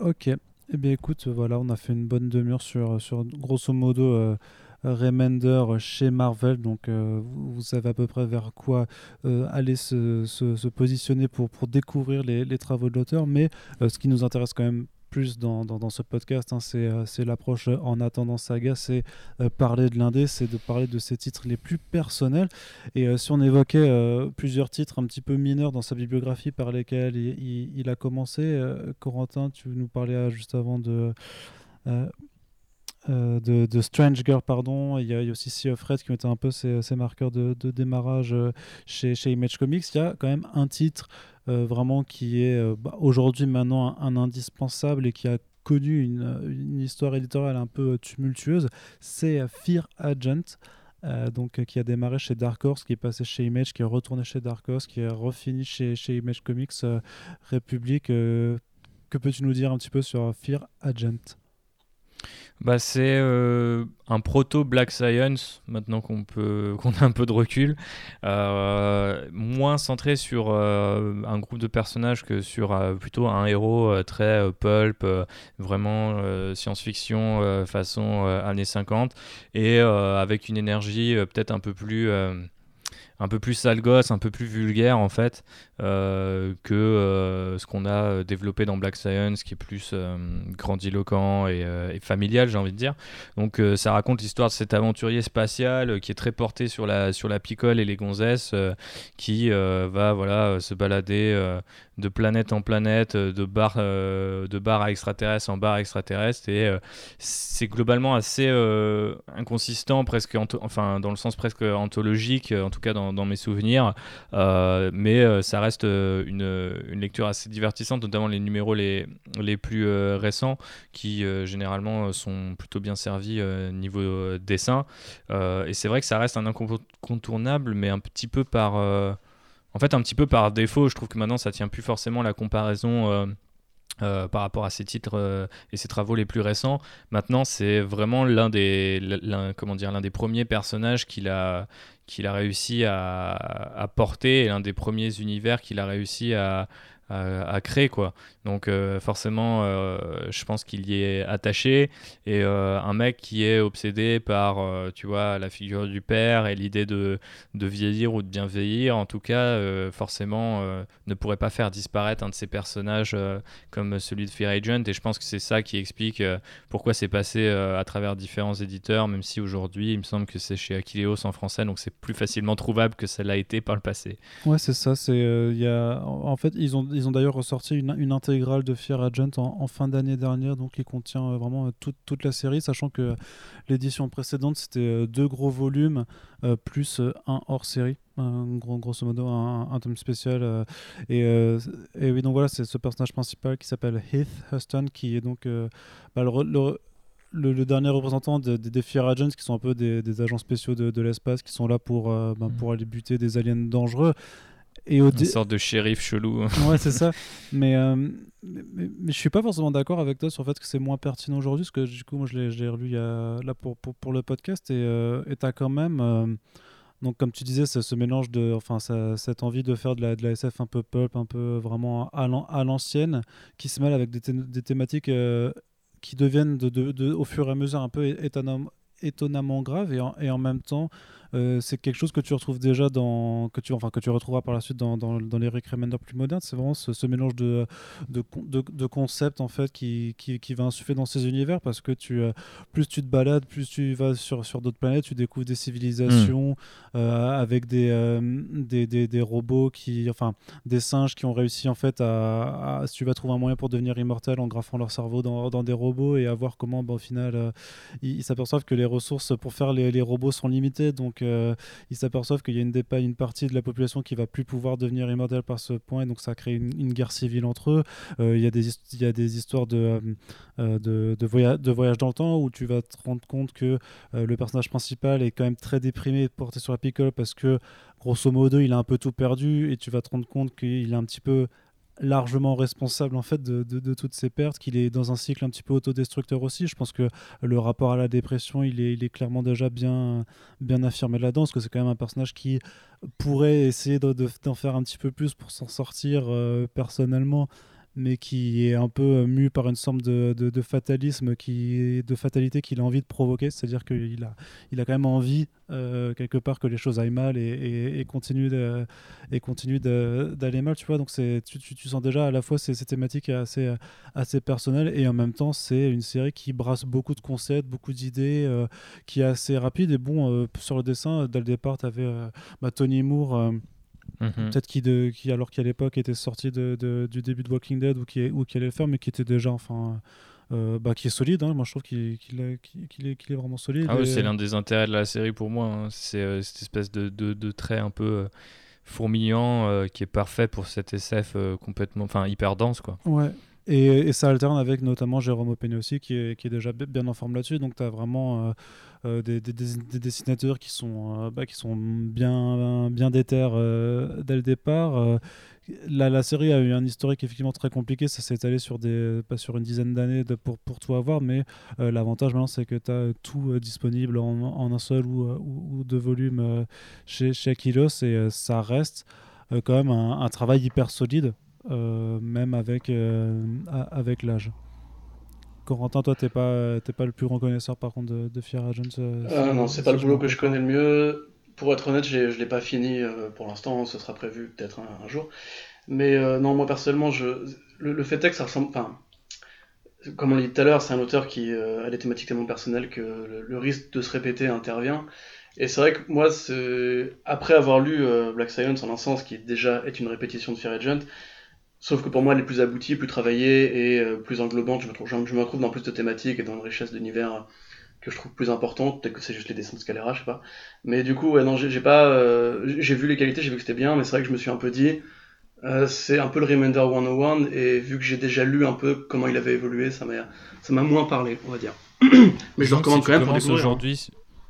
Ok. Eh bien, écoute, voilà, on a fait une bonne demi-heure sur, sur grosso modo Remender chez Marvel. Donc euh, vous, savez à peu près vers quoi euh, aller se, positionner pour, découvrir les, travaux de l'auteur. Mais euh, ce qui nous intéresse quand même plus dans, ce podcast, hein, c'est l'approche en attendant saga, c'est parler de l'indé, c'est de parler de ses titres les plus personnels. Et si on évoquait plusieurs titres un petit peu mineurs dans sa bibliographie par lesquels il, a commencé, Corentin, tu nous parlais juste avant de de, Strange Girl, pardon. Il y, a, aussi Sea of Red qui mettait un peu ses, marqueurs de, démarrage euh, chez, chez, Image Comics. Il y a quand même un titre euh, vraiment qui est bah, aujourd'hui maintenant un, indispensable et qui a connu une, histoire éditoriale un peu tumultueuse. C'est Fear Agent. donc, qui a démarré chez Dark Horse, qui est passé chez Image, qui est retourné chez Dark Horse, qui est refini chez, chez Image Comics République. que peux-tu nous dire un petit peu sur Fear Agent? Bah, c'est euh, un proto Black Science, maintenant qu'on qu'on a un peu de recul, euh, moins centré sur euh, un groupe de personnages que sur plutôt un héros très pulp, vraiment science-fiction façon années 50, et avec une énergie peut-être un peu plus un peu plus sale gosse, un peu plus vulgaire en fait euh, que euh, ce qu'on a euh, développé dans Black Science, qui est plus grandiloquent et, familial, j'ai envie de dire. Donc ça raconte l'histoire de cet aventurier spatial qui est très porté sur la sur la picole et les gonzesses, qui va voilà se balader de planète en planète, de bar de bar à extraterrestre en bar extraterrestre et c'est globalement assez inconsistant presque enfin dans le sens presque anthologique en tout cas dans dans, mes souvenirs. Euh, mais euh, ça reste euh, une, une, lecture assez divertissante, notamment les numéros les, les plus récents, qui généralement sont plutôt bien servis niveau dessin. et c'est vrai que ça reste un incontournable, mais un petit peu par... en fait, un petit peu par défaut, je trouve que maintenant ça tient plus forcément la comparaison par rapport à ses titres et ses travaux les plus récents. Maintenant, c'est vraiment l'un des, comment dire, l'un des premiers personnages qu'il a, qu'il a réussi à, à porter et l'un des premiers univers qu'il a réussi à, à, créer quoi. Donc euh, forcément, euh, je pense qu'il y est attaché et euh, un mec qui est obsédé par, tu vois, la figure du père et l'idée de, de, vieillir ou de bien vieillir, en tout cas, forcément, ne pourrait pas faire disparaître un de ses personnages comme celui de Fear Agent. Et je pense que c'est ça qui explique pourquoi c'est passé à travers différents éditeurs, même si aujourd'hui, il me semble que c'est chez Aquileos en français, donc c'est plus facilement trouvable que ça l'a été par le passé. Ouais, c'est ça. C'est y a en fait ils ont ils ont d'ailleurs ressorti une, une, intégrale de Fear Agent en, en fin d'année dernière, donc qui contient euh, vraiment euh, toute, la série, sachant que l'édition précédente c'était euh, deux gros volumes plus un hors série. Un, gros, grosso modo un, un tome spécial et, et, oui donc voilà c'est ce personnage principal qui s'appelle Heath Huston qui est donc bah, le, le, dernier représentant des de, Fear Agents, qui sont un peu des, des agents spéciaux de, de l'espace, qui sont là pour, bah, mmh. pour aller buter des aliens dangereux. Et Une sorte de shérif chelou. ouais, c'est ça. Mais, euh, mais, je suis pas forcément d'accord avec toi sur le fait que c'est moins pertinent aujourd'hui, parce que du coup, moi, je l'ai relu là, pour, pour, pour, le podcast, et euh, tu as quand même. Euh, donc, comme tu disais, ce mélange de. Enfin, cette envie de faire de la, de la SF un peu pulp, un peu vraiment à l'ancienne, qui se mêle avec des, des thématiques qui deviennent de, de, au fur et à mesure un peu étonnamment, graves, et et en même temps euh, c'est quelque chose que tu retrouves déjà dans que tu enfin que tu retrouveras par la suite dans, dans, les Rick plus modernes. C'est vraiment ce, mélange de de, de, concepts en fait qui, qui, qui, va insuffler dans ces univers parce que tu euh, plus tu te balades plus tu vas sur, sur d'autres planètes tu découvres des civilisations euh, avec des, des, des, des, robots qui enfin des singes qui ont réussi en fait à, tu vas trouver un moyen pour devenir immortel en graffant leur cerveau dans, dans des robots et à voir comment bah, au final ils s'aperçoivent que les ressources pour faire les, les robots sont limitées. Donc donc ils s'aperçoivent qu'il y a une, partie de la population qui va plus pouvoir devenir immortelle par ce point, et donc ça crée une, guerre civile entre eux. Il y, a des, il y a des histoires de, de, de, voyage dans le temps où tu vas te rendre compte que le personnage principal est quand même très déprimé, porté sur la picole, parce que grosso modo, il a un peu tout perdu, et tu vas te rendre compte qu'il est un petit peu largement responsable en fait de, toutes ces pertes, qu'il est dans un cycle un petit peu autodestructeur aussi. Je pense que le rapport à la dépression, il est, il est clairement déjà bien, bien affirmé là-dedans, parce que c'est quand même un personnage qui pourrait essayer d'en faire un petit peu plus pour s'en sortir euh, personnellement mais qui est un peu euh, mu par une sorte de, de, fatalisme, qui, de fatalité qu'il a envie de provoquer. C'est-à-dire qu'il a, il a quand même envie, euh, quelque part, que les choses aillent mal et, et, continue d'aller mal, tu vois. Donc tu, tu, tu, sens déjà à la fois ces, ces thématiques assez, assez personnelles et en même temps, c'est une série qui brasse beaucoup de concepts, beaucoup d'idées, euh, qui est assez rapide. Et bon, sur le dessin, dès le départ, tu avais bah, Tony Moore. Mhm. Peut-être qui, qui, alors qu'à l'époque était sorti de, du début de Walking Dead ou qui, ou qui allait le faire, mais qui était déjà, enfin, euh, bah, qui est solide. Hein. Moi, je trouve qu'il est, est, vraiment solide. Ah c'est l'un des intérêts de la série pour moi. Hein. C'est euh, cette espèce de, de, trait un peu euh, fourmillant qui est parfait pour cet SF complètement, enfin, hyper dense, quoi. Ouais. Et, ça alterne avec notamment Jérôme Opené aussi, qui est, qui est déjà bien en forme là-dessus. Donc, tu as vraiment euh, des, dessinateurs qui sont, euh, bah, qui sont bien, bien déter euh, dès le départ. La, la, série a eu un historique effectivement très compliqué, ça s'est étalé sur, des, pas sur une dizaine d'années pour, pour tout avoir, mais l'avantage maintenant c'est que tu as tout disponible en, en, un seul ou, ou, deux volumes chez, chez Aquilos et ça reste quand même un, travail hyper solide, même avec, avec l'âge. Corentin, toi, t'es pas, pas le plus grand connaisseur par contre de, de Fear Agents euh, euh Non, c'est pas le boulot que je connais le mieux. Pour être honnête, je l'ai pas fini euh, pour l'instant, ce sera prévu peut-être un, jour. Mais euh, non, moi personnellement, je, le, fait est que ça ressemble. Enfin, comme on l'a dit tout à l'heure, c'est un auteur qui a des thématiques tellement personnelles que le, risque de se répéter intervient. Et c'est vrai que moi, après avoir lu Black Science en un sens qui déjà est une répétition de Fear Agent, Sauf que pour moi, elle est plus aboutie, plus travaillée et euh, plus englobante. Je me, trouve, je, me retrouve dans plus de thématiques et dans une richesse d'univers que je trouve plus importante. Peut-être que c'est juste les dessins de Scalera, je sais pas. Mais du coup, ouais, non, j'ai pas. Euh, j'ai vu les qualités, j'ai vu que c'était bien, mais c'est vrai que je me suis un peu dit. Euh, c'est un peu le Remender 101 et vu que j'ai déjà lu un peu comment il avait évolué, ça m'a moins parlé, on va dire. mais je le recommande quand même pour découvrir. Aujourd'hui,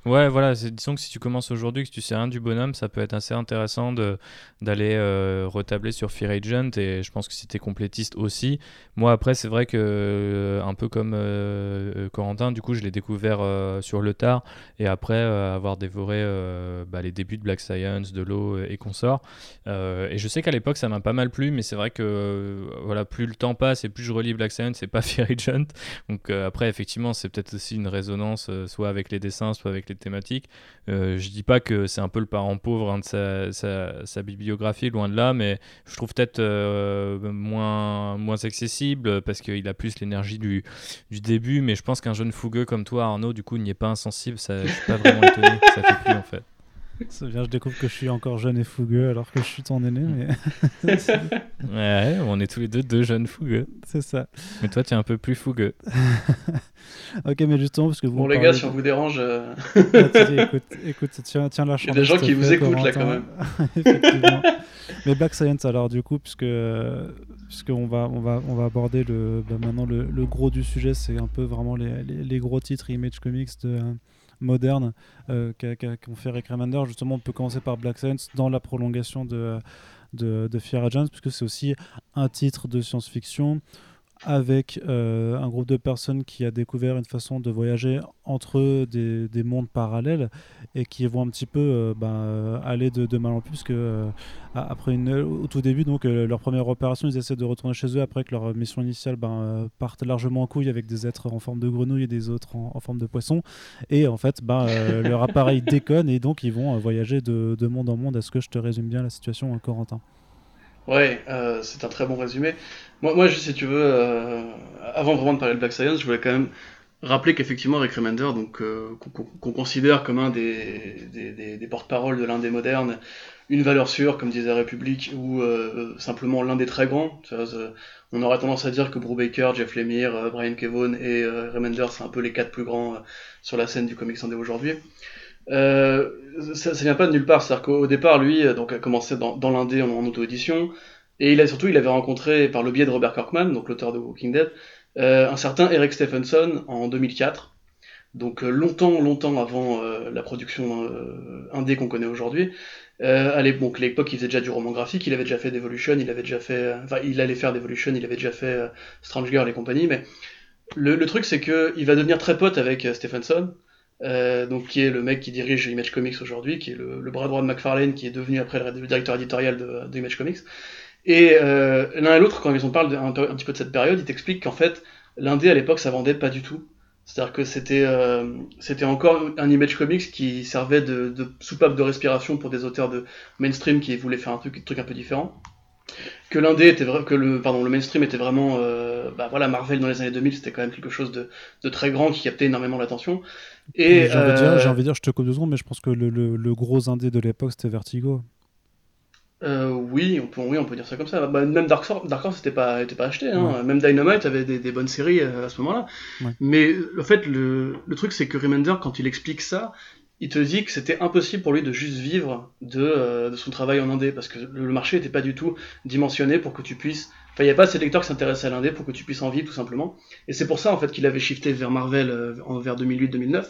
Ouais, voilà, disons que si tu commences aujourd'hui, que tu sais rien du bonhomme, ça peut être assez intéressant d'aller euh, retabler sur Fear Agent et je pense que si tu complétiste aussi. Moi, après, c'est vrai que, euh, un peu comme euh, Corentin, du coup, je l'ai découvert sur le tard et après avoir dévoré bah, les débuts de Black Science, de l'eau et consorts. et je sais qu'à l'époque, ça m'a pas mal plu, mais c'est vrai que voilà, plus le temps passe et plus je relis Black Science, c'est pas Fear Agent. Donc après, effectivement, c'est peut-être aussi une résonance, soit avec les dessins, soit avec les thématiques. Euh, je dis pas que c'est un peu le parent pauvre hein, de sa, bibliographie, loin de là, mais je trouve peut-être euh, moins, accessible parce qu'il a plus l'énergie du, du début. Mais je pense qu'un jeune fougueux comme toi, Arnaud, du coup, n'y est pas insensible. Ça, je suis pas vraiment étonné ça fait plus en fait. Ça vient, je découvre que je suis encore jeune et fougueux alors que je suis ton aîné. Mais... ouais, on est tous les deux deux jeunes fougueux. C'est ça. Mais toi, tu es un peu plus fougueux. ok, mais justement, parce que vous. Bon, les gars, si on vous dérange. Euh, ah, écoute, écoute, tiens, tiens la chance. Il y a des gens qui vous écoutent là quand même. Effectivement. mais Black Science, alors, du coup, puisque, puisque on, va, on, va, on va aborder le, bah, maintenant le, le, gros du sujet, c'est un peu vraiment les, les, les, gros titres Image Comics de moderne euh, qu'ont fait Rick Remender. Justement, on peut commencer par Black Science dans la prolongation de, de, de Agents, puisque c'est aussi un titre de science-fiction avec euh, un groupe de personnes qui a découvert une façon de voyager entre des, des mondes parallèles et qui vont un petit peu euh, ben, aller de, de, mal en plus puisque euh, après une, au tout début donc leur première opération ils essaient de retourner chez eux après que leur mission initiale ben, parte largement en couille avec des êtres en forme de grenouille et des autres en, forme de poisson. Et en fait ben, leur appareil déconne et donc ils vont voyager de, de monde en monde. Est-ce que je te résume bien la situation Corentin? Ouais, euh, c'est un très bon résumé. Moi, moi si tu veux, euh, avant vraiment de parler de Black Science, je voulais quand même rappeler qu'effectivement, Rick Remender, donc euh, qu'on considère comme un des, des, des, porte-parole de l'un des modernes, une valeur sûre, comme disait République, ou simplement l'un des très grands. on aurait tendance à dire que Brubaker, Jeff Lemire, Brian Kevon et Remender, c'est un peu les quatre plus grands sur la scène du comics indé aujourd'hui. Ça, ça vient pas de nulle part. C'est-à-dire qu'au départ, lui, donc, a commencé dans, dans l'indé en, en auto-édition. Et il a surtout, il avait rencontré, par le biais de Robert Kirkman, donc l'auteur de Walking Dead, un certain Eric Stephenson en 2004. Donc longtemps, longtemps avant la production indé qu'on connaît aujourd'hui. Euh, à l'époque, il faisait déjà du roman graphique, il avait déjà fait Devolution, il avait déjà fait, enfin, il allait faire Devolution, il avait déjà fait euh, Strange Girl et compagnie, mais le, le truc c'est que il va devenir très pote avec euh, Stephenson, euh, donc qui est le mec qui dirige Image Comics aujourd'hui, qui est le, bras droit de McFarlane, qui est devenu après le, directeur éditorial de, de Comics. Et euh, l'un et l'autre, quand ils ont parlé un, un, petit peu de cette période, ils t'expliquent qu'en fait, l'indé à l'époque ça vendait pas du tout. C'est-à-dire que c'était euh, c'était encore un image comics qui servait de, de, soupape de respiration pour des auteurs de mainstream qui voulaient faire un truc, un, truc un peu différent. Que l'indé était vrai, que le pardon le mainstream était vraiment euh, bah voilà Marvel dans les années 2000 c'était quand même quelque chose de, de très grand qui captait énormément l'attention. Et j'ai envie, euh... envie, de dire je te coupe deux secondes mais je pense que le, le, le gros indé de l'époque c'était Vertigo. Euh, oui, on peut, oui, on peut dire ça comme ça. Bah, même Dark Horse, Dark Horse n'était pas, était pas acheté. Hein. Ouais. Même Dynamite avait des, des bonnes séries euh, à ce moment-là. Ouais. Mais en fait, le, le truc, c'est que Remender, quand il explique ça, il te dit que c'était impossible pour lui de juste vivre de, euh, de son travail en indé, parce que le marché n'était pas du tout dimensionné pour que tu puisses... Enfin, il n'y a pas assez de lecteurs qui s'intéressaient à l'indé pour que tu puisses en vivre, tout simplement. Et c'est pour ça, en fait, qu'il avait shifté vers Marvel euh, vers 2008-2009,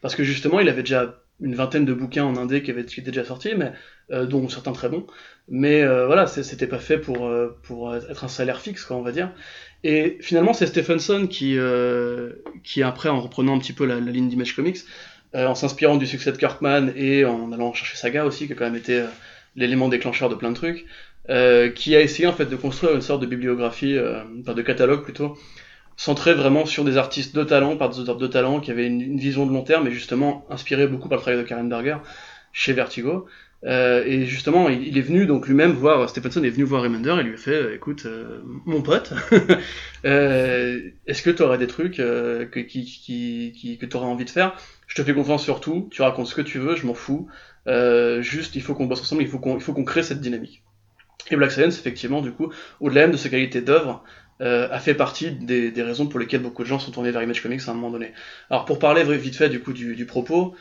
parce que justement, il avait déjà une vingtaine de bouquins en indé qui, avaient, étaient déjà sortis, mais euh, dont certains très bons. Mais euh, voilà, c'était pas fait pour, euh, pour être un salaire fixe, quoi, on va dire. Et finalement, c'est Stephenson qui, euh, qui après, en reprenant un petit peu la, ligne d'Image Comics, en s'inspirant du succès de Kirkman et en allant chercher Saga aussi, qui a quand même été l'élément déclencheur de plein de trucs, qui a essayé en fait de construire une sorte de bibliographie, enfin de catalogue plutôt, centré vraiment sur des artistes de talent, par des auteurs de talent, qui avaient une, vision de long terme, et justement inspiré beaucoup par le travail de Karen Berger chez Vertigo. Euh, et justement, il, est venu donc lui-même voir, Stephenson est venu voir Remender et lui a fait, euh, écoute, euh, mon pote, euh, est-ce que tu aurais des trucs que, qui, qui, que tu aurais envie de faire? Je te fais confiance sur tout, tu racontes ce que tu veux, je m'en fous. juste, il faut qu'on bosse ensemble, il faut qu'on qu'on crée cette dynamique. Et Black Science, effectivement, du coup, au-delà même de sa qualité d'œuvre, euh, a fait partie des, raisons pour lesquelles beaucoup de gens sont tournés vers Image Comics à un moment donné. Alors pour parler vite fait du coup du, propos,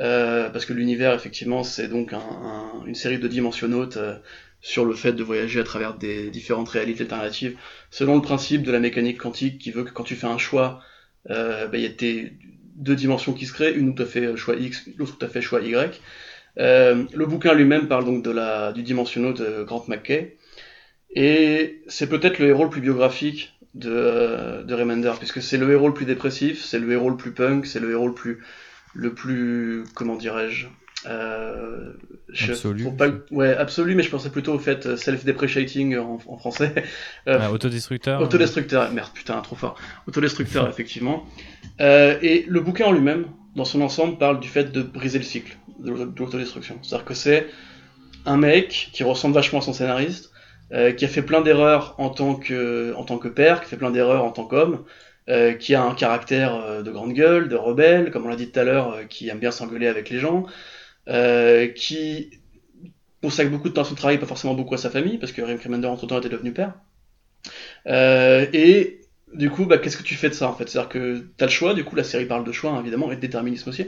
euh, parce que l'univers effectivement c'est donc un, un, une série de dimensionnautes euh, sur le fait de voyager à travers des différentes réalités alternatives, selon le principe de la mécanique quantique qui veut que quand tu fais un choix, euh, bah, il y a tes deux dimensions qui se créent, une où tu as fait choix X, l'autre où tu as fait choix Y. Euh, le bouquin lui-même parle donc de la, du dimensionnaute Grant McKay, et c'est peut-être le héros le plus biographique de, de Remender, puisque c'est le héros le plus dépressif, c'est le héros le plus punk, c'est le héros le plus, le plus, comment dirais-je, euh, je, absolu. Pas, ouais, absolu, mais je pensais plutôt au fait euh, self-depreciating en, en, français. Euh, ah, autodestructeur. Autodestructeur, merde, putain, trop fort. Autodestructeur, effectivement. Euh, et le bouquin en lui-même, dans son ensemble, parle du fait de briser le cycle de l'autodestruction. C'est-à-dire que c'est un mec qui ressemble vachement à son scénariste, qui a fait plein d'erreurs en tant que en tant que père, qui fait plein d'erreurs en tant qu'homme, euh, qui a un caractère euh, de grande gueule, de rebelle, comme on l'a dit tout à l'heure, euh, qui aime bien s'engueuler avec les gens, euh, qui consacre beaucoup de temps à son travail, pas forcément beaucoup à sa famille, parce que Rim Cremander entre temps était devenu père. et du coup, bah, qu'est-ce que tu fais de ça en fait? C'est-à-dire que tu as le choix, du coup la série parle de choix hein, évidemment, et de déterminisme aussi.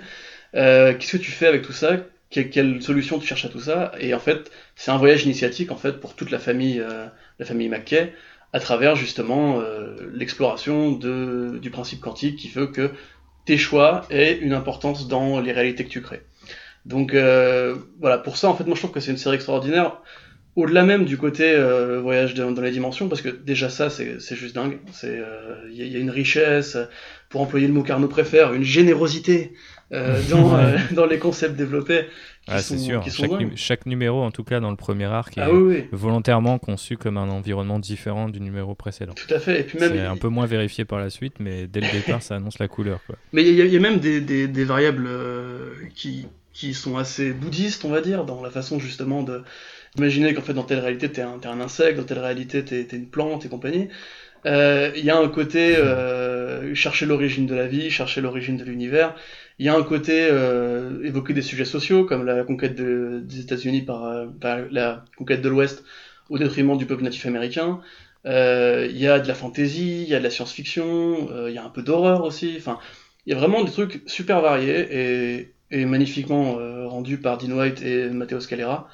qu'est-ce que tu fais avec tout ça? Quelle, solution tu cherches à tout ça? Et en fait, c'est un voyage initiatique en fait pour toute la famille, euh, la famille McKay, à travers justement euh, l'exploration de, du principe quantique qui veut que tes choix aient une importance dans les réalités que tu crées. Donc euh, voilà, pour ça en fait, moi je trouve que c'est une série extraordinaire. Au-delà même du côté euh, voyage dans les dimensions, parce que déjà ça c'est juste dingue. Il y, y, a une richesse, pour employer le mot qu'Arnaud préfère, une générosité euh, dans, euh, dans les concepts développés. Ah, c'est sûr. Chaque, nu chaque, numéro, en tout cas dans le premier arc, ah, est oui, oui. volontairement conçu comme un environnement différent du numéro précédent. Tout à fait. Et puis même c'est un peu moins vérifié par la suite, mais dès le départ, ça annonce la couleur. Quoi. Mais il y, y, a même des, des, des variables euh, qui, qui sont assez bouddhistes, on va dire, dans la façon justement de imaginer qu'en fait dans telle réalité t'es un, es un insecte, dans telle réalité t'es es une plante et compagnie. Il euh, y a un côté euh, chercher l'origine de la vie, chercher l'origine de l'univers. Il y a un côté euh, évoquer des sujets sociaux comme la conquête de, des États-Unis par, euh, par, la conquête de l'Ouest au détriment du peuple natif américain. Euh, il y a de la fantaisie, il y a de la science-fiction, il y a un peu d'horreur aussi. Enfin, il y a vraiment des trucs super variés et est magnifiquement rendu par Dean White et Matteo Scalera,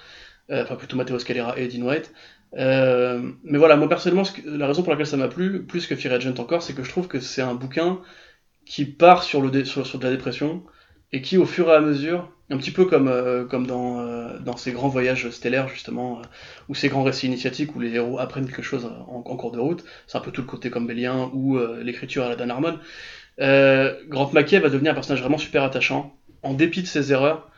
enfin plutôt Matteo Scalera et Dean White. mais voilà, moi personnellement, la raison pour laquelle ça m'a plu, plus que Fear Agent encore, c'est que je trouve que c'est un bouquin qui part sur, le sur, de la dépression et qui, au fur et à mesure, un petit peu comme, euh, comme dans, euh, dans ces grands voyages stellaires, justement, euh, ou ces grands récits initiatiques où les héros apprennent quelque chose en, cours de route, c'est un peu tout le côté comme Bélien ou l'écriture à la Dan Harmon. Grant McKay va devenir un personnage vraiment super attachant, en dépit de ses erreurs,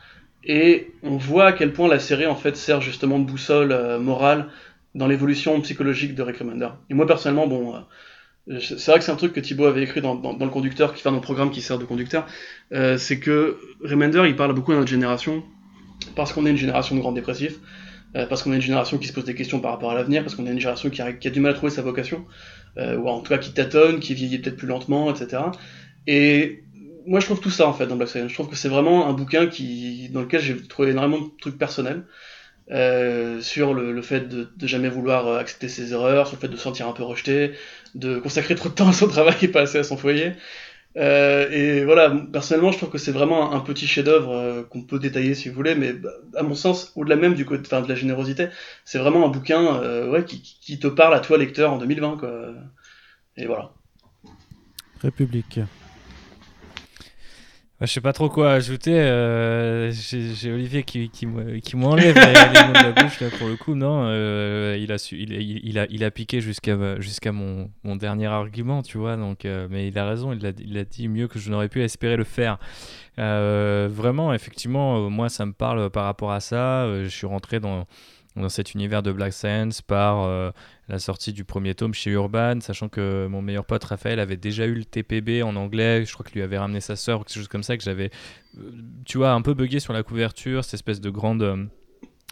et on voit à quel point la série en fait sert justement de boussole morale dans l'évolution psychologique de Rick Remender. Et moi personnellement, bon, c'est vrai que c'est un truc que Thibaut avait écrit dans, le conducteur, qui fait un programme qui sert de conducteur, euh, c'est que Remender, il parle beaucoup à notre génération, parce qu'on est une génération de grands dépressifs, euh, parce qu'on est une génération qui se pose des questions par rapport à l'avenir, parce qu'on est une génération qui a, du mal à trouver sa vocation, euh, ou en tout cas qui tâtonne, qui vieillit peut-être plus lentement, etc. Et moi je trouve tout ça en fait dans Black Science. Je trouve que c'est vraiment un bouquin qui, dans lequel j'ai trouvé énormément de trucs personnels. Euh, sur le, fait de, de, jamais vouloir accepter ses erreurs, sur le fait de se sentir un peu rejeté, de consacrer trop de temps à son travail et pas assez à son foyer. Euh, et voilà, personnellement, je trouve que c'est vraiment un, petit chef-d'œuvre euh, qu'on peut détailler si vous voulez, mais bah, à mon sens, au-delà même du côté, de la générosité, c'est vraiment un bouquin euh, ouais, qui, te parle à toi lecteur en 2020, quoi. Et voilà. République. Je sais pas trop quoi ajouter. Euh, j'ai Olivier qui, qui m'enlève les mots de la bouche là pour le coup. Non, euh, il a su, il, il, a, il a piqué jusqu'à jusqu'à mon, mon, dernier argument, tu vois. Donc, euh, mais il a raison. Il a, il a dit mieux que je n'aurais pu espérer le faire. vraiment, effectivement, moi ça me parle par rapport à ça. je suis rentré dans dans cet univers de Black Science par euh, la sortie du premier tome chez Urban, sachant que mon meilleur pote Raphaël avait déjà eu le TPB en anglais, je crois qu'il lui avait ramené sa sœur ou quelque chose comme ça, que j'avais, euh, tu vois, un peu bugué sur la couverture, cette espèce de grande...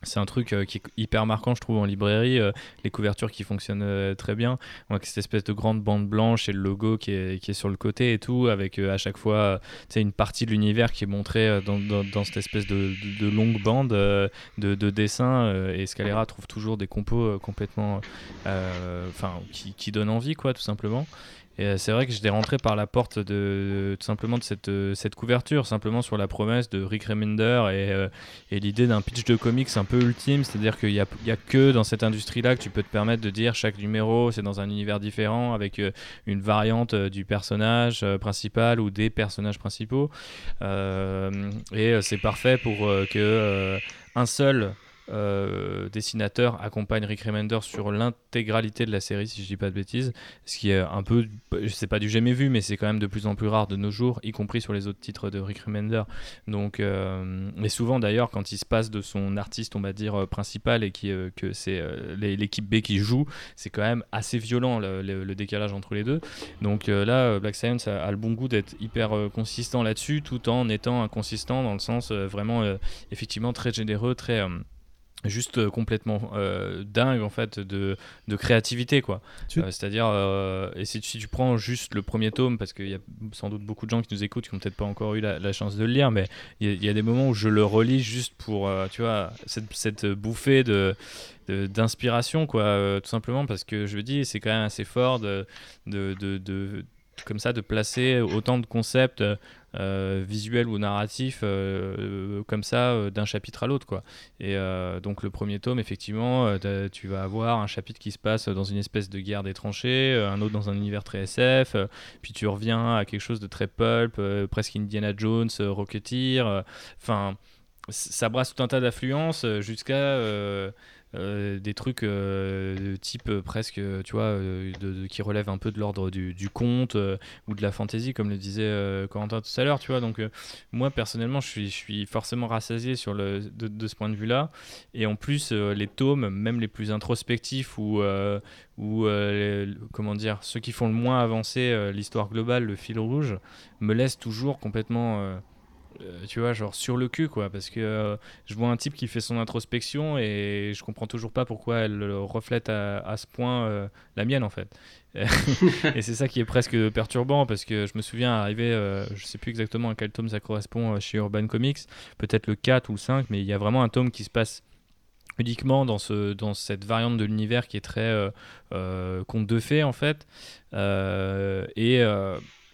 C'est un truc euh, qui est hyper marquant, je trouve, en librairie. Euh, les couvertures qui fonctionnent euh, très bien. Avec cette espèce de grande bande blanche et le logo qui est, qui est sur le côté et tout, avec à chaque fois une partie de l'univers qui est montrée dans, dans, cette espèce de, de, longue bande de, de dessins. et Scalera trouve toujours des compos complètement. Enfin, qui, qui donnent envie, quoi, tout simplement. Et euh, c'est vrai que j'étais rentré par la porte de, tout simplement de cette, euh, cette couverture, simplement sur la promesse de Rick Remender et, euh, et l'idée d'un pitch de comics un peu ultime, c'est-à-dire qu'il n'y a, a, que dans cette industrie-là que tu peux te permettre de dire chaque numéro c'est dans un univers différent avec une variante du personnage principal ou des personnages principaux. et c'est parfait pour que un seul euh, dessinateur accompagne Rick Remender sur l'intégralité de la série, si je dis pas de bêtises. Ce qui est un peu, sais pas du jamais vu, mais c'est quand même de plus en plus rare de nos jours, y compris sur les autres titres de Rick Remender. Donc, euh, souvent d'ailleurs, quand il se passe de son artiste, on va dire, euh, principal et qui, que c'est l'équipe B qui joue, c'est quand même assez violent le, décalage entre les deux. Donc là, Black Science a, a le bon goût d'être hyper consistant là-dessus, tout en étant inconsistant dans le sens vraiment, effectivement, très généreux, très juste euh, complètement euh, dingue en fait de, de créativité quoi. Euh, c'est à dire et si, si, tu prends juste le premier tome parce qu'il y a sans doute beaucoup de gens qui nous écoutent qui n'ont peut-être pas encore eu la, chance de le lire mais il y, a des moments où je le relis juste pour tu vois cette, cette bouffée de d'inspiration quoi tout simplement parce que je dis c'est quand même assez fort de, de, de comme ça de placer autant de concepts euh, visuels ou narratifs euh, comme ça euh, d'un chapitre à l'autre quoi. Et donc le premier tome effectivement tu vas avoir un chapitre qui se passe dans une espèce de guerre des tranchées un autre dans un univers très SF puis tu reviens à quelque chose de très pulp presque Indiana Jones Rocketeer enfin ça brasse tout un tas d'affluences jusqu'à euh, des trucs euh, de type euh, presque, tu vois, qui relèvent un peu de l'ordre du, conte ou de la fantaisie, comme le disait Corentin tout à l'heure, tu vois. Donc, moi, personnellement, je suis, je suis forcément rassasié sur le, de, ce point de vue-là. Et en plus, les tomes, même les plus introspectifs ou, ou comment dire, ceux qui font le moins avancer l'histoire globale, le fil rouge, me laissent toujours complètement euh, tu vois, genre sur le cul, quoi, parce que euh, je vois un type qui fait son introspection et je comprends toujours pas pourquoi elle reflète à, ce point euh, la mienne, en fait. et c'est ça qui est presque perturbant, parce que je me souviens arriver, je sais plus exactement à quel tome ça correspond chez Urban Comics, peut-être le 4 ou le 5, mais il y a vraiment un tome qui se passe uniquement dans, ce, dans cette variante de l'univers qui est très conte de fées, en fait. et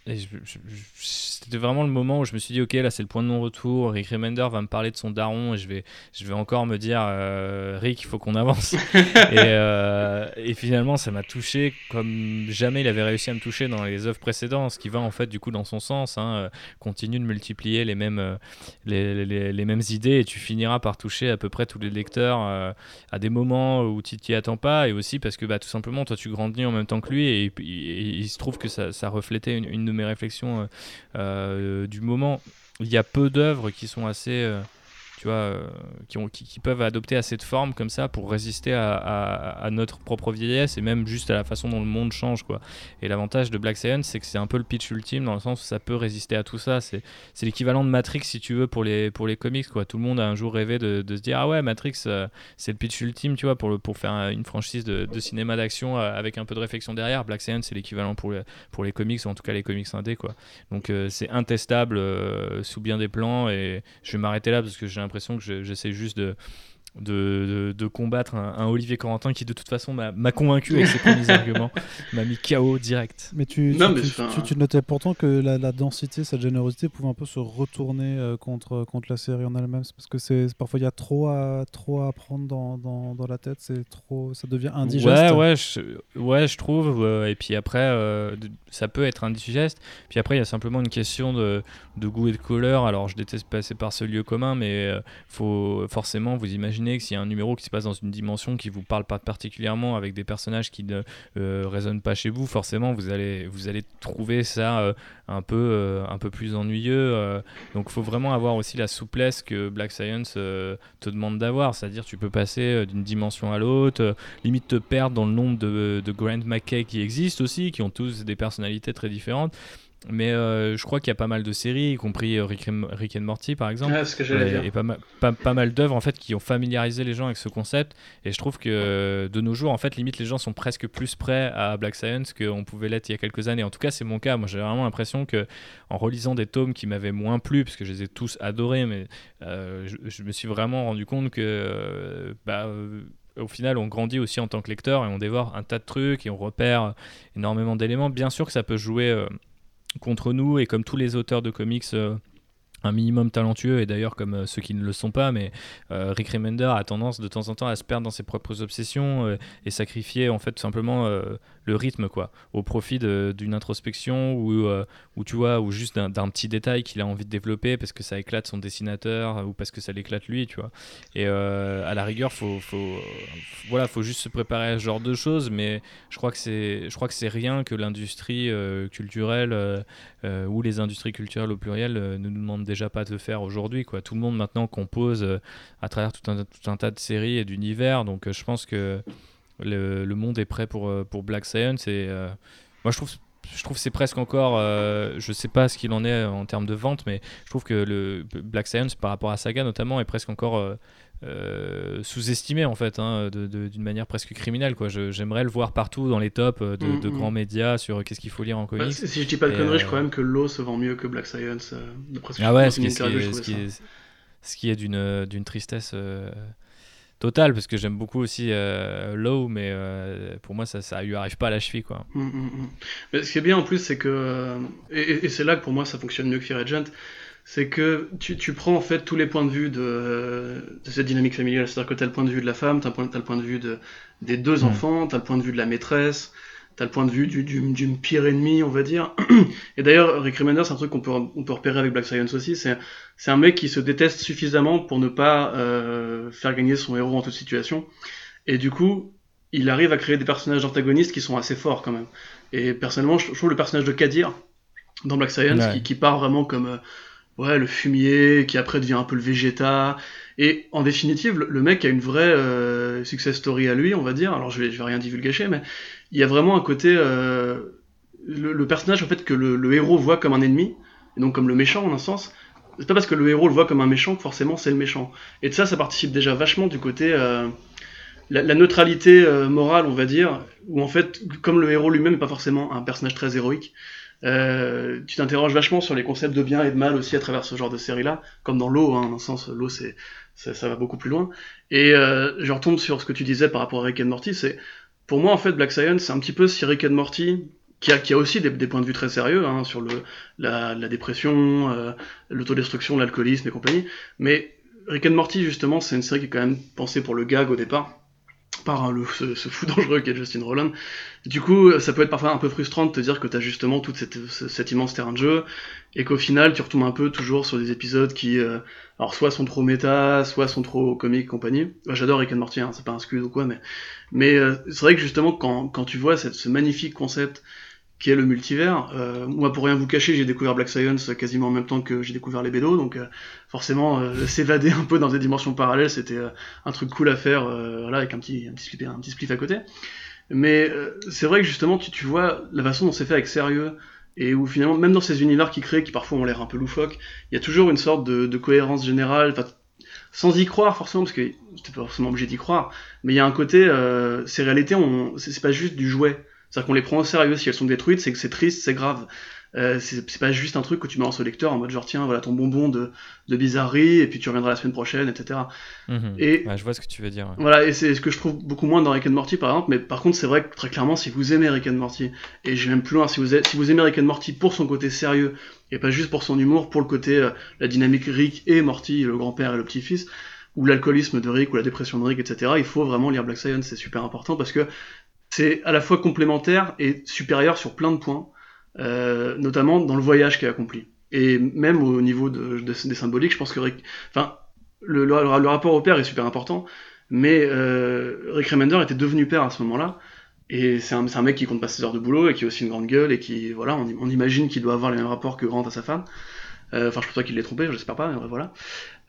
c'était vraiment le moment où je me suis dit, ok, là c'est le point de non-retour. Rick Remender va me parler de son daron et je vais, je vais encore me dire, euh, Rick, il faut qu'on avance. et, euh, et, finalement, ça m'a touché comme jamais il avait réussi à me toucher dans les œuvres précédentes, ce qui va en fait du coup dans son sens. Hein, euh, continue de multiplier les mêmes, les, les, les, mêmes idées et tu finiras par toucher à peu près tous les lecteurs à des moments où tu t'y attends pas et aussi parce que bah, tout simplement, toi tu grandis en même temps que lui et, il se trouve que ça, ça reflétait une, une mes réflexions euh, euh, du moment. Il y a peu d'œuvres qui sont assez euh, euh, qui, peuvent adopter assez de formes comme ça pour résister à, à, notre propre vieillesse et même juste à la façon dont le monde change. Quoi. Et l'avantage de Black Science, c'est que c'est un peu le pitch ultime dans le sens où ça peut résister à tout ça. C'est, l'équivalent de Matrix, si tu veux, pour les, pour les comics. Quoi. Tout le monde a un jour rêvé de, se dire Ah ouais, Matrix, euh, c'est le pitch ultime, tu vois, pour, pour faire une franchise de, cinéma d'action euh, avec un peu de réflexion derrière. Black Science, c'est l'équivalent pour pour les comics, ou en tout cas les comics indés. Quoi. Donc c'est intestable sous bien des plans. Et je vais m'arrêter là parce que j'ai l'impression que j'essaie juste de, de, de, combattre un, Olivier Corentin qui de toute façon m'a convaincu avec ses premiers arguments, m'a mis KO direct. Mais tu, tu, notais pourtant que la, densité, cette générosité pouvait un peu se retourner euh, contre, contre la série en elle-même, parce que c'est parfois il y a trop à, trop à prendre dans, dans, dans la tête, c'est trop, ça devient indigeste. Ouais, ouais, je, ouais, je trouve. et puis après, euh, ça peut être indigeste. Puis après, il y a simplement une question de, de, goût et de couleur. Alors, je déteste passer par ce lieu commun, mais euh, faut forcément vous imaginer que s'il y a un numéro qui se passe dans une dimension qui vous parle pas particulièrement avec des personnages qui ne euh, résonnent pas chez vous, forcément vous allez, vous allez trouver ça euh, un, peu, euh, un peu plus ennuyeux. donc il faut vraiment avoir aussi la souplesse que Black Science te demande d'avoir, c'est-à-dire tu peux passer d'une dimension à l'autre, limite te perdre dans le nombre de, de Grant McKay qui existent aussi, qui ont tous des personnalités très différentes. Mais euh, je crois qu'il y a pas mal de séries, y compris euh, Rick, and Morty par exemple, et, pas, pas, pas, mal d'œuvres en fait qui ont familiarisé les gens avec ce concept. Et je trouve que de nos jours, en fait, limite les gens sont presque plus prêts à Black Science qu'on pouvait l'être il y a quelques années. En tout cas, c'est mon cas. Moi, j'ai vraiment l'impression que en relisant des tomes qui m'avaient moins plu, parce que je les ai tous adorés, mais euh, je, me suis vraiment rendu compte que bah, au final, on grandit aussi en tant que lecteur et on dévore un tas de trucs et on repère énormément d'éléments. Bien sûr que ça peut jouer contre nous et comme tous les auteurs de comics euh, un minimum talentueux et d'ailleurs comme euh, ceux qui ne le sont pas mais euh, Rick Remender a tendance de temps en temps à se perdre dans ses propres obsessions et sacrifier en fait simplement le rythme quoi. Au profit d'une introspection ou ou tu vois ou juste d'un petit détail qu'il a envie de développer parce que ça éclate son dessinateur ou parce que ça l'éclate lui tu vois. Et à la rigueur faut faut voilà faut juste se préparer à ce genre de choses mais je crois que c'est je crois que c'est rien que l'industrie culturelle ou les industries culturelles au pluriel ne nous demandent déjà pas de faire aujourd'hui. Quoi. Tout le monde maintenant compose euh, à travers tout un, tout un, tas de séries et d'univers. Donc euh, je pense que le, le, monde est prêt pour, euh, pour Black Science. Et moi je trouve je trouve c'est presque encore, je sais pas ce qu'il en est en termes de vente, mais je trouve que le Black Science par rapport à Saga notamment est presque encore sous-estimé en fait, hein, d'une manière presque criminelle. Quoi. j'aimerais le voir partout dans les tops euh, de, mm, mm, grands mm. médias sur euh, qu'est-ce qu'il faut lire en bah, comics. si, je dis pas de conneries, je crois même que l'eau se vend mieux que Black Science. ah ouais, ce qui, est, ce, qui est, d'une, d'une tristesse totale, parce que j'aime beaucoup aussi Low, mais pour moi ça, ça lui arrive pas à la cheville. Quoi. Mais ce qui est bien en plus, c'est que, et, et c'est là que pour moi ça fonctionne mieux que Fear Agent, c'est que tu, tu, prends en fait tous les points de vue de, de cette dynamique familiale. C'est-à-dire que tu as le point de vue de la femme, tu as, le point de vue de, des deux mm. enfants, tu as le point de vue de la maîtresse, tu as le point de vue du, du, du pire ennemi, on va dire. Et d'ailleurs, Rick Remender, c'est un truc qu'on peut, on peut repérer avec Black Science aussi. C'est, c'est un mec qui se déteste suffisamment pour ne pas euh, faire gagner son héros en toute situation. Et du coup, il arrive à créer des personnages antagonistes qui sont assez forts quand même. Et personnellement, je, trouve le personnage de Kadir dans Black Science qui, qui, part vraiment comme. Euh, ouais, le fumier, qui après devient un peu le végéta. Et en définitive, le, mec a une vraie euh, success story à lui, on va dire. Alors je vais, je vais rien divulgacher, mais il y a vraiment un côté. Euh, le, personnage en fait que le, héros voit comme un ennemi, et donc comme le méchant en un sens. C'est pas parce que le héros le voit comme un méchant que forcément c'est le méchant. Et de ça, ça participe déjà vachement du côté. Euh, la, neutralité morale, on va dire, où en fait, comme le héros lui-même n'est pas forcément un personnage très héroïque, euh, tu t'interroges vachement sur les concepts de bien et de mal aussi à travers ce genre de série-là, comme dans l'eau, hein, dans le sens l'eau c'est ça, va beaucoup plus loin. Et euh, je retombe sur ce que tu disais par rapport à Rick and Morty, c'est pour moi en fait Black Science c'est un petit peu si Rick and Morty qui a, qui a aussi des, des points de vue très sérieux hein, sur le, la, la dépression, euh, l'autodestruction, l'alcoolisme et compagnie. Mais Rick and Morty, justement, c'est une série qui est quand même pensée pour le gag au départ par hein, le, ce, ce, fou dangereux qui est Justin Roland. Du coup, ça peut être parfois un peu frustrant de te dire que tu as justement toute cette, cet immense terrain de jeu et qu'au final, tu retombes un peu toujours sur des épisodes qui, euh, alors soit sont trop méta, soit sont trop comiques, compagnie. J'adore Rick and Morty, hein, c'est pas un scud ou quoi, mais mais euh, c'est vrai que justement quand, quand tu vois cette, ce magnifique concept qui est le multivers. Euh, moi, pour rien vous cacher, j'ai découvert Black Science quasiment en même temps que j'ai découvert les BDO, donc euh, forcément, euh, s'évader un peu dans des dimensions parallèles, c'était un truc cool à faire, voilà, avec un petit, un petit spliff, un petit spliff à côté. Mais c'est vrai que justement, tu, vois la façon dont c'est fait avec sérieux, et où finalement, même dans ces univers qui créent, qui parfois ont l'air un peu loufoques, il y a toujours une sorte de, de cohérence générale, sans y croire forcément, parce que t'es pas forcément obligé d'y croire, mais il y a un côté, ces réalités, c'est pas juste du jouet c'est-à-dire qu'on les prend au sérieux. Si elles sont détruites, c'est que c'est triste, c'est grave. Euh, c'est pas juste un truc que tu mets en lecteur en mode genre tiens voilà ton bonbon de, de bizarrerie et puis tu reviendras la semaine prochaine etc. Mmh. Et ouais, je vois ce que tu veux dire. Ouais. Voilà et c'est ce que je trouve beaucoup moins dans Rick and Morty par exemple mais par contre c'est vrai que très clairement si vous aimez Rick and Morty et j'ai même plus loin si vous, si vous aimez Rick and Morty pour son côté sérieux et pas juste pour son humour pour le côté euh, la dynamique Rick et Morty le grand-père et le petit-fils ou l'alcoolisme de Rick ou la dépression de Rick etc. Il faut vraiment lire Black Science c'est super important parce que c'est à la fois complémentaire et supérieur sur plein de points, euh, notamment dans le voyage est accompli. Et même au niveau de, de, des symboliques, je pense que enfin, le, le, rapport au père est super important, mais euh, Rick Remender était devenu père à ce moment-là, et c'est un, un, mec qui compte pas ses heures de boulot et qui a aussi une grande gueule et qui, voilà, on, imagine qu'il doit avoir les mêmes rapports que Grant à sa femme. Euh, enfin, je pense pas qu'il l'ait trompé, je pas, mais voilà.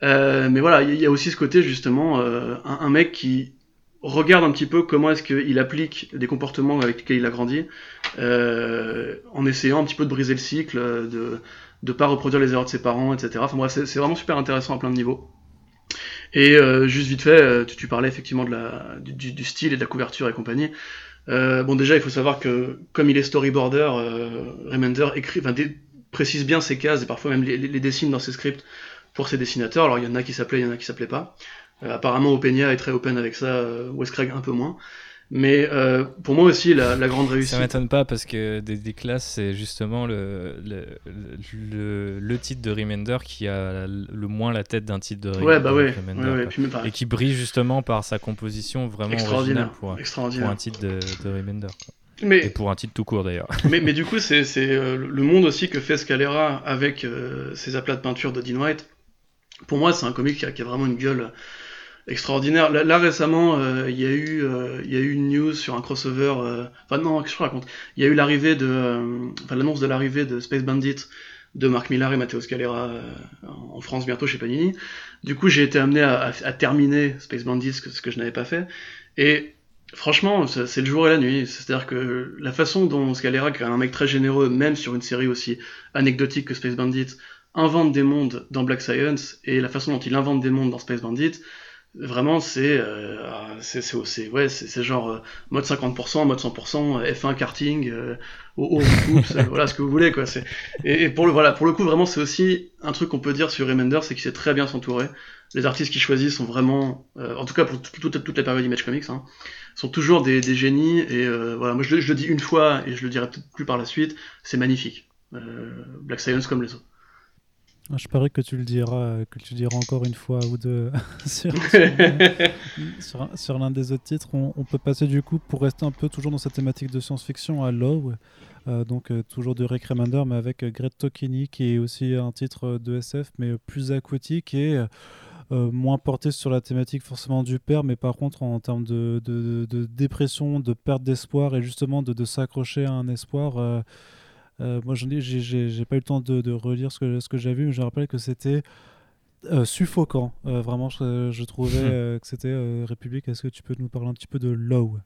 Euh, mais voilà, il y, a aussi ce côté justement, euh, un, mec qui regarde un petit peu comment est-ce qu'il applique des comportements avec lesquels il a grandi, euh, en essayant un petit peu de briser le cycle, de ne pas reproduire les erreurs de ses parents, etc. Enfin bref, c'est vraiment super intéressant à plein de niveaux. Et euh, juste vite fait, euh, tu, parlais effectivement de la, du, style et de la couverture et compagnie. Euh, bon déjà, il faut savoir que comme il est storyboarder, euh, Remender écrit, précise bien ses cases et parfois même les, les, dessine dans ses scripts pour ses dessinateurs. Alors il y en a qui s'appelaient, il y en a qui s'appelaient pas. Euh, apparemment, Openia est très open avec ça, euh, Wes Craig un peu moins. Mais euh, pour moi aussi, la, la grande réussite. Ça m'étonne pas parce que des, des classes, c'est justement le, le, le, le, titre de Remender qui a le moins la tête d'un titre de, ouais, bah ouais, Remender. Ouais, et qui brille justement par sa composition vraiment originale pour, pour, un titre de, de Remender. Quoi. Mais, et pour un titre tout court d'ailleurs. mais, mais, du coup, c'est le monde aussi que fait Scalera avec euh, ses aplats de peinture de Dean White. Pour moi, c'est un comic qui a, qui a, vraiment une gueule extraordinaire. Là, récemment, euh, il y a eu, euh, y a eu une news sur un crossover. Euh, enfin non, qu'est-ce que je raconte? Il y a eu l'arrivée de, enfin l'annonce de l'arrivée de Space Bandit de Marc Millar et Matteo Scalera en France bientôt chez Panini. Du coup, j'ai été amené à, terminer Space Bandit, ce que, ce que je n'avais pas fait. Et franchement, c'est le jour et la nuit. C'est-à-dire que la façon dont Scalera, qui est un mec très généreux, même sur une série aussi anecdotique que Space Bandit, invente des mondes dans Black Science et la façon dont il invente des mondes dans Space Bandit, vraiment c'est euh, c'est ouais c'est genre euh, mode 50% mode 100% F1 karting euh, au, au coups, voilà ce que vous voulez quoi c'est et, et, pour le voilà pour le coup vraiment c'est aussi un truc qu'on peut dire sur Remender c'est qu'il sait très bien s'entourer. Les artistes qu'il choisit sont vraiment euh, en tout cas pour toute, toute la période Image Comics hein, sont toujours des, des génies et euh, voilà moi je, je, le dis une fois et je le dirai peut-être plus par la suite c'est magnifique. Euh, Black Science comme les autres je parie que tu le diras, que tu diras encore une fois ou deux sur, sur, sur l'un des autres titres. On, on, peut passer du coup, pour rester un peu toujours dans cette thématique de science-fiction, à Low, euh, donc euh, toujours de Rick Remender, mais avec Greg Tokeny, qui est aussi un titre de SF, mais plus aquatique et euh, moins porté sur la thématique forcément du père, mais par contre en termes de, de, de, de dépression, de perte d'espoir et justement de s'accrocher à un espoir. Euh, moi, j'ai pas eu le temps de, de, relire ce que, ce que j'ai vu, mais je rappelle que c'était euh, suffocant. Euh, vraiment, je, je trouvais que c'était République. Est-ce que tu peux nous parler un petit peu de Low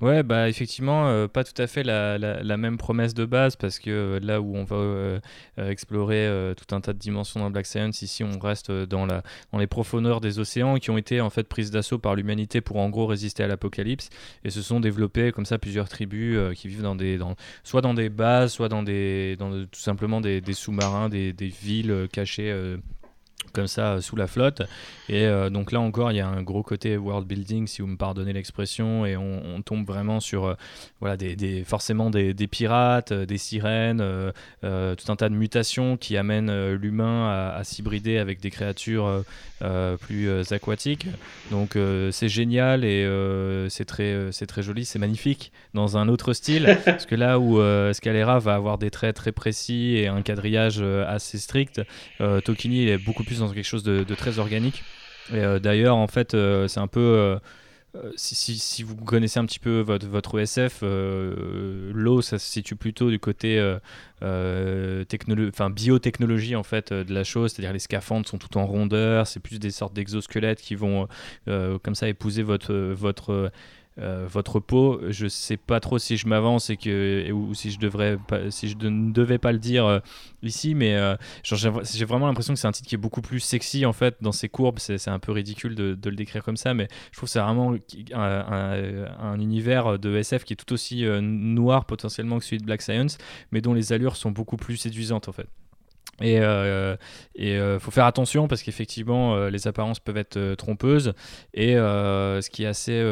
Ouais, bah effectivement, euh, pas tout à fait la, la, la, même promesse de base parce que euh, là où on va euh, explorer tout un tas de dimensions dans Black Science, ici on reste dans, la, dans les profondeurs des océans qui ont été en fait prises d'assaut par l'humanité pour en gros résister à l'apocalypse. Et se sont développées comme ça plusieurs tribus qui vivent dans des, dans, soit dans des bases, soit dans, des, dans tout simplement des, des sous-marins, des, des, villes cachées comme ça sous la flotte. Et euh, donc là encore, il y a un gros côté world building, si vous me pardonnez l'expression, et on, tombe vraiment sur euh, voilà, des, forcément des, pirates, euh, des sirènes, tout un tas de mutations qui amènent l'humain à, à s'hybrider avec des créatures plus aquatiques. Donc c'est génial et c'est très, c'est très joli, c'est magnifique dans un autre style. parce que là où Scalera va avoir des traits très précis et un quadrillage assez strict, Tokini est beaucoup plus dans quelque chose de, très organique. Et euh, d'ailleurs, en fait, euh, c'est un peu. Euh, si, vous connaissez un petit peu votre, votre ESF, l'eau, ça se situe plutôt du côté biotechnologie en fait de la chose, c'est-à-dire les scaphandres sont tout en rondeur, c'est plus des sortes d'exosquelettes qui vont comme ça épouser votre, votre euh, votre peau, je sais pas trop si je m'avance et que ou si je devrais pas, si je ne devais pas le dire euh, ici, mais euh, j'ai vraiment l'impression que c'est un titre qui est beaucoup plus sexy en fait dans ses courbes. C'est un peu ridicule de, le décrire comme ça, mais je trouve c'est vraiment un, univers de SF qui est tout aussi noir potentiellement que celui de Black Science, mais dont les allures sont beaucoup plus séduisantes en fait. Et il euh, euh, faut faire attention parce qu'effectivement, euh, les apparences peuvent être trompeuses. Et ce qui est assez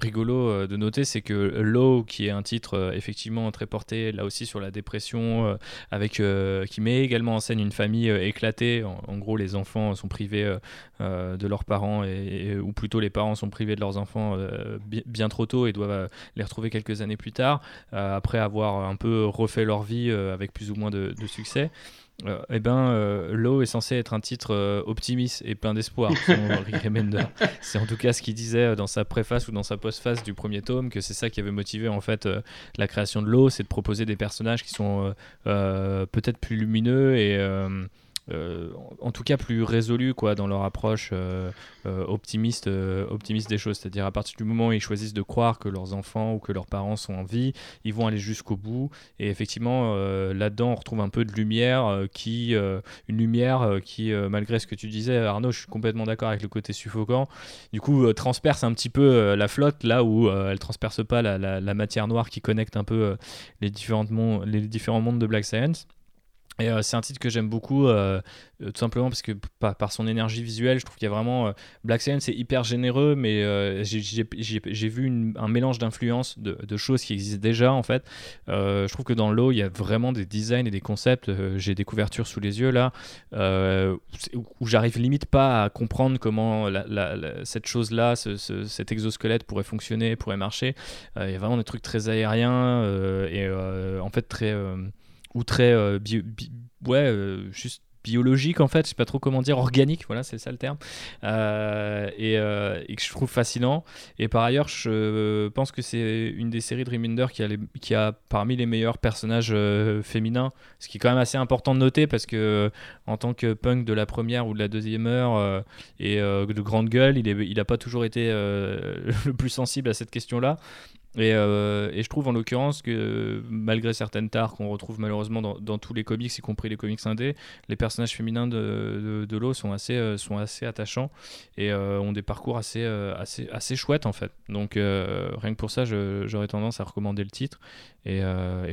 rigolo de noter, c'est que Low, qui est un titre effectivement très porté là aussi sur la dépression, avec, qui met également en scène une famille éclatée. En, gros, les enfants sont privés de leurs parents, ou plutôt les parents sont privés de leurs enfants bien, trop tôt et doivent les retrouver quelques années plus tard, après avoir un peu refait leur vie avec plus ou moins de succès euh, eh ben, euh, Low est censé être un titre euh, optimiste et plein d'espoir, C'est en tout cas ce qu'il disait dans sa préface ou dans sa postface du premier tome, que c'est ça qui avait motivé en fait la création de Low, c'est de proposer des personnages qui sont peut-être plus lumineux et en tout cas plus résolus quoi, dans leur approche euh, euh, optimiste, optimiste des choses. C'est-à-dire à partir du moment où ils choisissent de croire que leurs enfants ou que leurs parents sont en vie, ils vont aller jusqu'au bout. Et effectivement, là-dedans, on retrouve un peu de lumière, qui, une lumière qui, malgré ce que tu disais, Arnaud, je suis complètement d'accord avec le côté suffocant, du coup, transperce un petit peu la flotte, là où elle transperce pas la, matière noire qui connecte un peu les, différentes les différents mondes de Black Science. Et euh, c'est un titre que j'aime beaucoup, euh, euh, tout simplement parce que par, son énergie visuelle, je trouve qu'il y a vraiment. Black Science c'est hyper généreux, mais j'ai vu un mélange d'influences, de, choses qui existent déjà en fait. je trouve que dans l'eau, il y a vraiment des designs et des concepts. j'ai des couvertures sous les yeux là, où j'arrive limite pas à comprendre comment cette chose-là, cet exosquelette pourrait fonctionner, pourrait marcher. Il y a vraiment des trucs très aériens et en fait très ou très euh, ouais euh, juste biologique en fait, je sais pas trop comment dire, organique, voilà, c'est ça le terme, euh, et, que je trouve fascinant. Et par ailleurs, je pense que c'est une des séries de Remender qui a, qui a parmi les meilleurs personnages féminins, ce qui est quand même assez important de noter parce que en tant que punk de la première ou de la deuxième heure et de grande gueule, il n'a il pas toujours été le plus sensible à cette question-là. Euh, et, je trouve en l'occurrence que malgré certaines tares qu'on retrouve malheureusement dans, tous les comics, y compris les comics indés, les personnages féminins de, de, l'eau sont assez, euh, sont assez attachants et euh, ont des parcours assez, assez, assez chouettes en fait. Donc rien que pour ça, j'aurais tendance à recommander le titre. Et,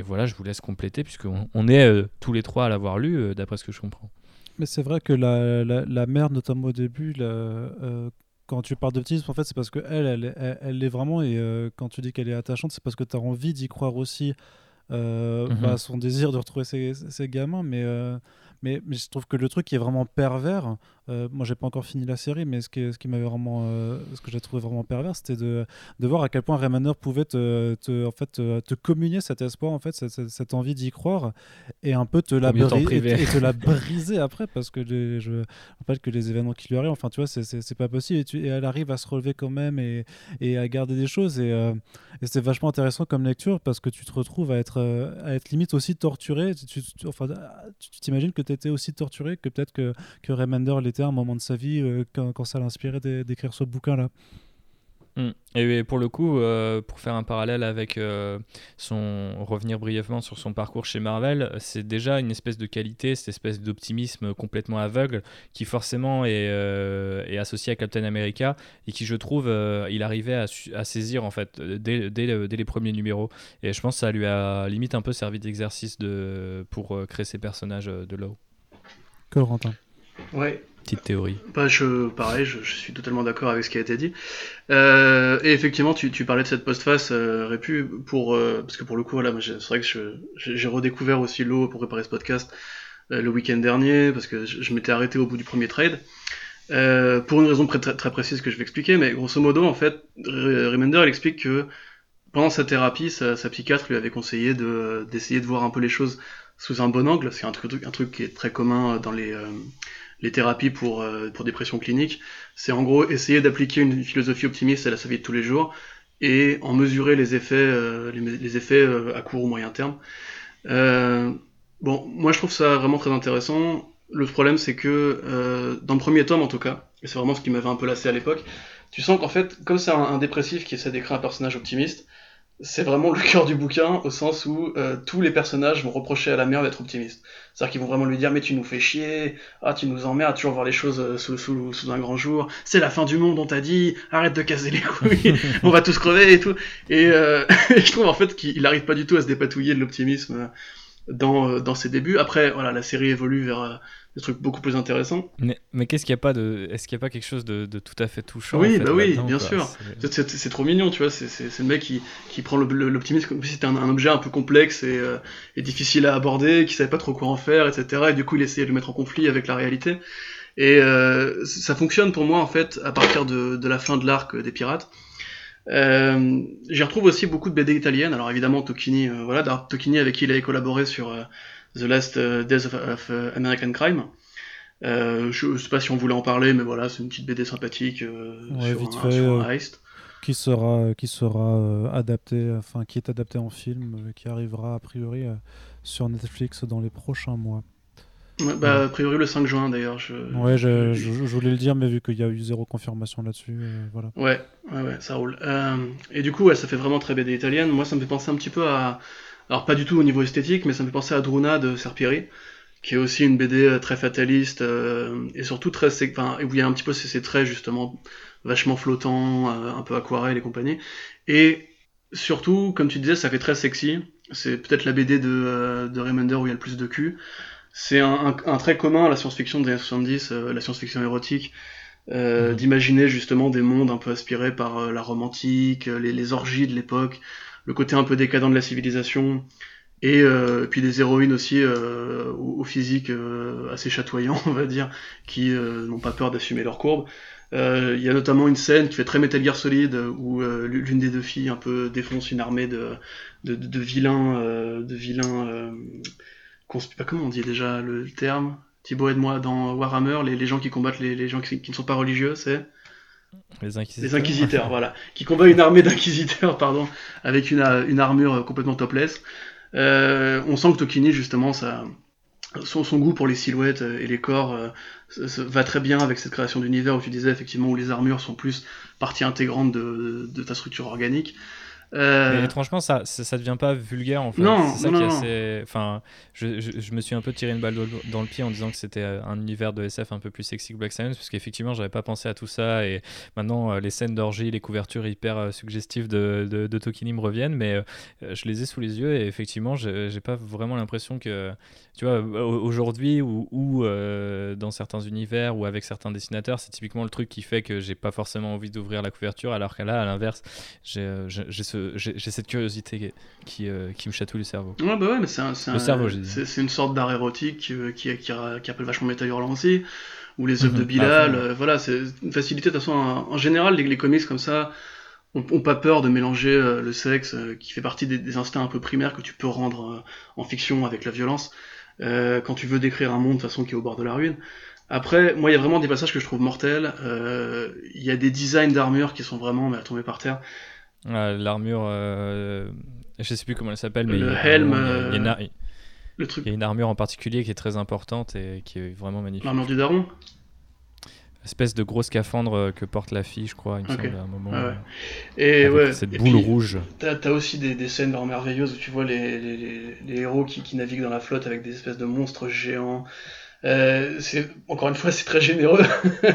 voilà, je vous laisse compléter puisqu'on on est tous les trois à l'avoir lu, d'après ce que je comprends. Mais c'est vrai que la, la, la, mère, notamment au début, la, quand tu parles d'optimisme, en fait, c'est parce qu'elle, elle, elle, elle l'est vraiment. Et euh, quand tu dis qu'elle est attachante, c'est parce que tu as envie d'y croire aussi. Euh, mhm. bah, son désir de retrouver ses, ses gamins. Mais, euh, mais, mais, je trouve que le truc qui est vraiment pervers, euh, moi, j'ai pas encore fini la série, mais ce qui, ce qui m'avait vraiment, euh, ce que j'ai trouvé vraiment pervers, c'était de, de, voir à quel point Raymaner pouvait te, te, en fait, te, communier cet espoir, en fait, cette, cette, envie d'y croire, et un peu te la, et, te la briser après, parce que les, je rappelle que les événements qui lui arrivent, enfin, tu vois, c'est pas possible, et, tu, et, elle arrive à se relever quand même et, et à garder des choses, et, euh, et c'est vachement intéressant comme lecture, parce que tu te retrouves à être, à être limite aussi torturé, tu, enfin, tu t'imagines que tu étais aussi torturé, que peut-être que, que l'était un moment de sa vie euh, quand, ça l'inspirait d'écrire ce bouquin-là. Mm. Et pour le coup, euh, pour faire un parallèle avec euh, son revenir brièvement sur son parcours chez Marvel, c'est déjà une espèce de qualité, cette espèce d'optimisme complètement aveugle qui forcément est, est, associé à Captain America et qui, je trouve, il arrivait à, saisir en fait dès, dès, dès, les premiers numéros. Et je pense que ça lui a limite un peu servi d'exercice de, pour créer ses personnages de Low. Corentin. Ouais, petite théorie. Bah, je, pareil, je, suis totalement d'accord avec ce qui a été dit. Euh, et effectivement, tu, parlais de cette postface euh, Répu pour euh, parce que pour le coup, là, c'est vrai que j'ai redécouvert aussi l'eau pour préparer ce podcast euh, le week-end dernier parce que je, m'étais arrêté au bout du premier trade. Pour une raison très, précise que je vais expliquer, mais grosso modo, en fait, Remender, il explique que pendant sa thérapie, sa, psychiatre lui avait conseillé de d'essayer de voir un peu les choses sous un bon angle. C'est un truc, qui est très commun dans les, les thérapies pour, euh, pour dépression clinique. C'est en gros essayer d'appliquer une philosophie optimiste à la sa vie de tous les jours et en mesurer les effets, euh, les, effets à court ou moyen terme. bon, moi je trouve ça vraiment très intéressant. Le problème c'est que dans le premier tome en tout cas, et c'est vraiment ce qui m'avait un peu lassé à l'époque, tu sens qu'en fait, comme c'est un, un, dépressif qui essaie d'écrire un personnage optimiste, c'est vraiment le cœur du bouquin au sens où euh, tous les personnages vont reprocher à la mère d'être optimiste. C'est-à-dire qu'ils vont vraiment lui dire mais tu nous fais chier, ah tu nous emmerdes, toujours voir les choses euh, sous, sous, sous, un grand jour, c'est la fin du monde on t'a dit, arrête de casser les couilles, on va tous crever et tout. Et, euh, je trouve en fait qu'il arrive pas du tout à se dépatouiller de l'optimisme dans, dans ses débuts. Après voilà la série évolue vers des trucs beaucoup plus intéressants. Mais, mais qu'est-ce qu'il y a pas de, est-ce qu'il y a pas quelque chose de, de tout à fait touchant Oui, bah oui, bien sûr. C'est trop mignon, tu vois. C'est le mec qui, qui prend l'optimisme comme si c'était un, objet un peu complexe et, euh, et, difficile à aborder, qui savait pas trop quoi en faire, etc. Et du coup, il essayait de le mettre en conflit avec la réalité. Et euh, ça fonctionne pour moi en fait à partir de, de la fin de l'arc des pirates. Euh, J'y retrouve aussi beaucoup de BD italiennes. Alors évidemment Tokini, euh, voilà, Tokini avec qui il avait collaboré sur The Last euh, Days of, euh, American Crime. Euh, je, sais pas si on voulait en parler, mais voilà, c'est une petite BD sympathique sur, un, heist. qui sera qui sera adapté enfin qui est adapté en film qui arrivera a priori sur Netflix dans les prochains mois. Bah, a priori le 5 juin d'ailleurs je... ouais je, je, voulais le dire mais vu qu'il y a eu zéro confirmation là-dessus voilà. Ouais ouais ouais ça roule. Et du coup ouais, ça fait vraiment très BD italienne. Moi ça me fait penser un petit peu à alors pas du tout au niveau esthétique, mais ça me fait penser à Druna de Serpieri, qui est aussi une BD euh, très fataliste euh, et surtout très, enfin, où il y a un petit peu ces traits justement vachement flottants, euh, un peu aquarelle et compagnie. Et surtout, comme tu disais, ça fait très sexy. C'est peut-être la BD de, de Remender où il y a le plus de cul. C'est un, un, trait commun à la science-fiction des années 70, la science-fiction érotique, euh, mmh. d'imaginer justement des mondes un peu aspirés par la romantique, les, les orgies de l'époque, le côté un peu décadent de la civilisation, et euh, puis des héroïnes aussi euh, au, physique euh, assez chatoyant, on va dire, qui n'ont pas peur d'assumer leur courbe. Il y a notamment une scène qui fait très Metal Gear Solid où l'une des deux filles un peu défonce une armée de, de, vilains, de vilains, comment on dit déjà le terme? Thibaut aide-moi. Dans Warhammer, les, les, gens qui combattent les, les gens qui, qui ne sont pas religieux, c'est? Les inquisiteurs. Les inquisiteurs, voilà. Qui combat une armée d'inquisiteurs, pardon, avec une, une, armure complètement topless. Euh, on sent que Tokini, justement, son, son, goût pour les silhouettes et les corps euh, va très bien avec cette création d'univers où tu disais effectivement où les armures sont plus partie intégrante de, de ta structure organique. Euh... Mais étrangement, ça, ça, devient pas vulgaire en fait. Non, c'est ça non, qui est non. assez. Enfin, je, je, je, me suis un peu tiré une balle dans le pied en disant que c'était euh, un univers de SF un peu plus sexy que Black Science, parce qu'effectivement, j'avais pas pensé à tout ça. Et maintenant, euh, les scènes d'orgie, les couvertures hyper suggestives de, de, de, Tokini me reviennent, mais je les ai sous les yeux et effectivement, j'ai pas vraiment l'impression que. Tu vois, aujourd'hui ou, ou dans certains univers ou avec certains dessinateurs, c'est typiquement le truc qui fait que j'ai pas forcément envie d'ouvrir la couverture, alors que là, à l'inverse, j'ai ce j'ai cette curiosité qui, euh, qui me chatouille le cerveau. Ouais, bah ouais, mais c'est un, C'est une sorte d'art érotique euh, qui, qui, qui, appelle vachement Metal Hurlant aussi, ou les œuvres de Bilal. euh, voilà, c'est une facilité. De toute façon, en, en général, les, les, comics comme ça ont, ont pas peur de mélanger euh, le sexe, euh, qui fait partie des, des, instincts un peu primaires que tu peux rendre euh, en fiction avec la violence, quand tu veux décrire un monde de façon qui est au bord de la ruine. Après, moi, il y a vraiment des passages que je trouve mortels. Il y a des designs d'armure qui sont vraiment mais, à tomber par terre. Euh, L'armure, euh, je sais plus comment elle s'appelle, mais le helm, il y, a une, euh, le truc. il y a une armure en particulier qui est très importante et qui est vraiment magnifique. L'armure du daron Espèce de gros scaphandre que porte la fille, je crois, il me okay. semble, à un moment. Ah ouais. Et ouais. Cette et boule puis, rouge. T'as as aussi des, des, scènes vraiment merveilleuses où tu vois les, les, les héros qui, qui, naviguent dans la flotte avec des espèces de monstres géants. Euh, c'est encore une fois c'est très généreux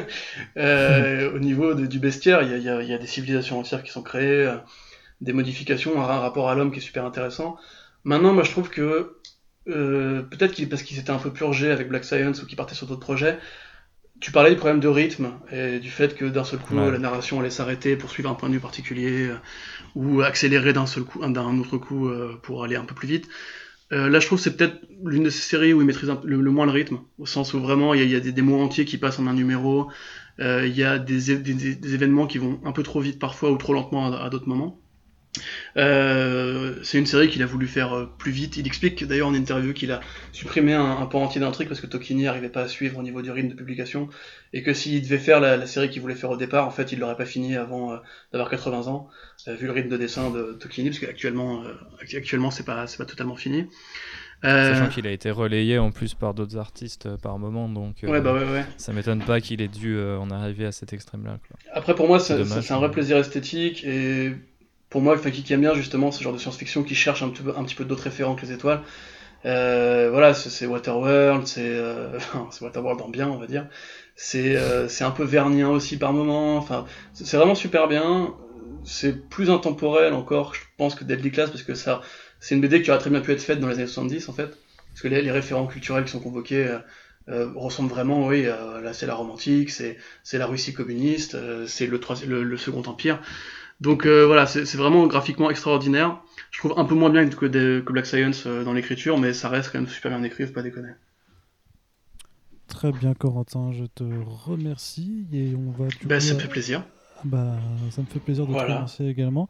euh, au niveau de, du bestiaire il y, y y a, des civilisations entières qui sont créées des modifications, un rapport à l'homme qui est super intéressant. Maintenant, moi je trouve que euh, peut-être qu'il parce qu'il s'était un peu purgé avec Black Science ou qu'il partait sur d'autres projets, tu parlais du problème de rythme et du fait que d'un seul coup la narration allait s'arrêter pour suivre un point de vue particulier ou accélérer d'un seul coup, d'un autre coup pour aller un peu plus vite. là, je trouve que c'est peut-être l'une de ces séries où il maîtrise le, moins le rythme, au sens où vraiment il y a, des, mots entiers qui passent en un numéro, il y a des, événements qui vont un peu trop vite parfois ou trop lentement à d'autres moments. Euh, c'est une série qu'il a voulu faire euh, plus vite. Il explique d'ailleurs en interview qu'il a supprimé un, un pan entier d'un truc parce que Tokini n'arrivait pas à suivre au niveau du rythme de publication et que s'il devait faire la, série qu'il voulait faire au départ, en fait, il l'aurait pas fini avant euh, d'avoir 80 ans, vu le rythme de dessin de Tokini, parce qu'actuellement, actuellement, c'est pas, c'est pas totalement fini. Sachant qu'il a été relayé en plus par d'autres artistes par moment, donc ouais, bah ouais, ouais. ça m'étonne pas qu'il ait dû en arriver à cet extrême-là. Après, pour moi, c'est un vrai plaisir esthétique et pour moi, enfin, qui aime bien justement ce genre de science-fiction qui cherche un petit peu, d'autres référents que les étoiles. Euh, voilà, c'est Waterworld, c'est euh, Waterworld en bien, on va dire. C'est euh, un peu vernien aussi par moment. Enfin, c'est vraiment super bien. C'est plus intemporel encore, je pense, que Deadly Class parce que ça, c'est une BD qui aurait très bien pu être faite dans les années 70 en fait, parce que les, référents culturels qui sont convoqués. Euh, ressemblent vraiment, oui, là c'est la romantique, c'est la Russie communiste, c'est le, le, le, Second Empire. Donc euh, voilà, c'est vraiment graphiquement extraordinaire. Je trouve un peu moins bien que, que Black Science euh, dans l'écriture, mais ça reste quand même super bien écrit, faut pas déconner. Très bien, Corentin, je te remercie et on va. Bah, ça me fait plaisir. Bah, ça me fait plaisir de te remercier également.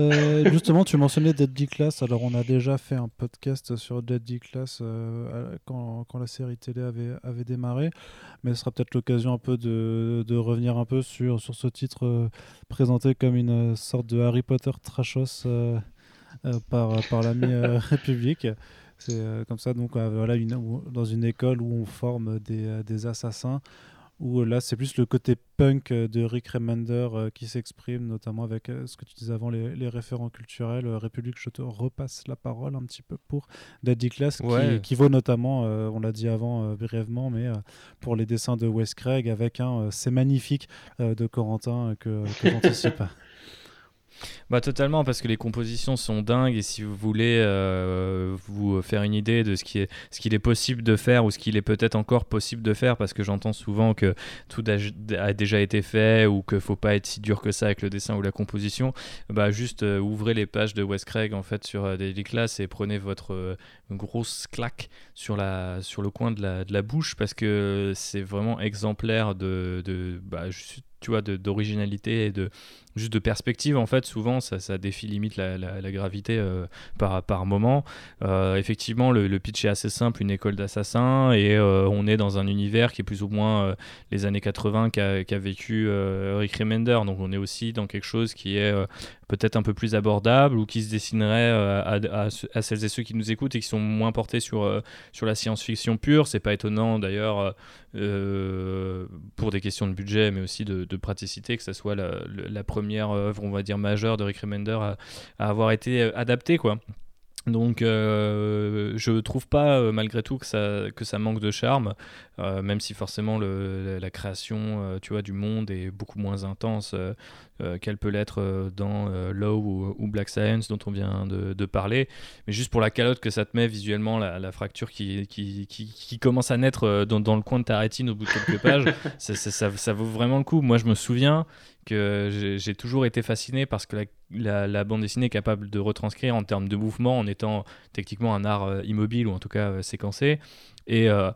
Euh, justement, tu mentionnais Deadly Class. Alors, on a déjà fait un podcast sur Deadly Class euh, quand, quand, la série télé avait, avait démarré. Mais ce sera peut-être l'occasion un peu de, de, revenir un peu sur, sur ce titre euh, présenté comme une sorte de Harry Potter trashos par, par l'ami République. C'est comme ça, donc voilà, une, dans une école où on forme des, des assassins où euh, là c'est plus le côté punk euh, de Rick Remender euh, qui s'exprime, notamment avec ce que tu disais avant, les, référents culturels. République, je te repasse la parole un petit peu pour Daddy Class, qui, vaut notamment, on l'a dit avant brièvement, mais pour les dessins de Wes Craig avec un C'est magnifique de Corentin que, que j'anticipe. Bah totalement parce que les compositions sont dingues et si vous voulez euh, vous faire une idée de ce qu'il est possible de faire ou ce qu'il est peut-être encore possible de faire parce que j'entends souvent que tout a, déjà été fait ou qu'il faut pas être si dur que ça avec le dessin ou la composition, bah juste euh, ouvrez les pages de Wes Craig en fait sur euh, Daily Class et prenez votre grosse claque sur la le coin de la, bouche parce que c'est vraiment exemplaire de, bah, d'originalité et de juste de perspective en fait souvent ça, ça défie limite la, la, gravité euh, par, par moment. Euh, effectivement le, pitch est assez simple une école d'assassins et euh, on est dans un univers qui est plus ou moins les années 80 qu'a vécu Rick Remender. Donc on est aussi dans quelque chose qui est peut-être un peu plus abordable ou qui se dessinerait à, à, celles et ceux qui nous écoutent et qui sont moins portés sur, sur la science-fiction pure. C'est pas étonnant d'ailleurs pour des questions de budget mais aussi de, praticité que ça soit la, la première première œuvre, on va dire, majeure de Rick Remender à, avoir été euh, adaptée, quoi. Donc euh, je trouve pas euh, malgré tout que ça, que ça manque de charme, même si forcément le, la création tu vois, du monde est beaucoup moins intense qu'elle peut l'être dans Low ou, Black Science dont on vient de, parler. Mais juste pour la calotte que ça te met visuellement, la, fracture qui, qui, qui, commence à naître dans, dans, le coin de ta rétine au bout de quelques pages, ça, ça, ça, vaut vraiment le coup. Moi je me souviens, que j'ai toujours été fasciné parce que la, bande dessinée est capable de retranscrire en termes de mouvement en étant techniquement un art euh, immobile ou en tout cas euh, séquencé. Et euh,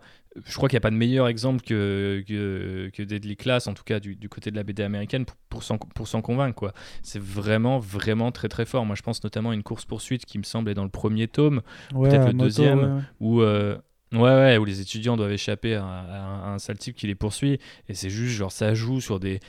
je crois qu'il n'y a pas de meilleur exemple que, que, Deadly Class, en tout cas du, côté de la BD américaine, pour, pour s'en convaincre. C'est vraiment, vraiment très très fort. Moi je pense notamment à une course-poursuite qui me semble être dans le premier tome, peut-être le deuxième, où... Ouais, ouais, où les étudiants doivent échapper à, un sale type qui les poursuit. Et c'est juste, genre, ça joue sur des,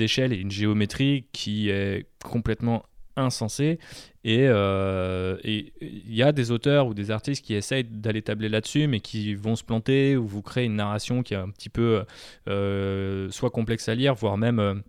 échelles et une géométrie qui est complètement insensée. Et il euh, y a des auteurs ou des artistes qui essayent d'aller tabler là-dessus, mais qui vont se planter ou vous créer une narration qui est un petit peu euh, soit complexe à lire, voire même.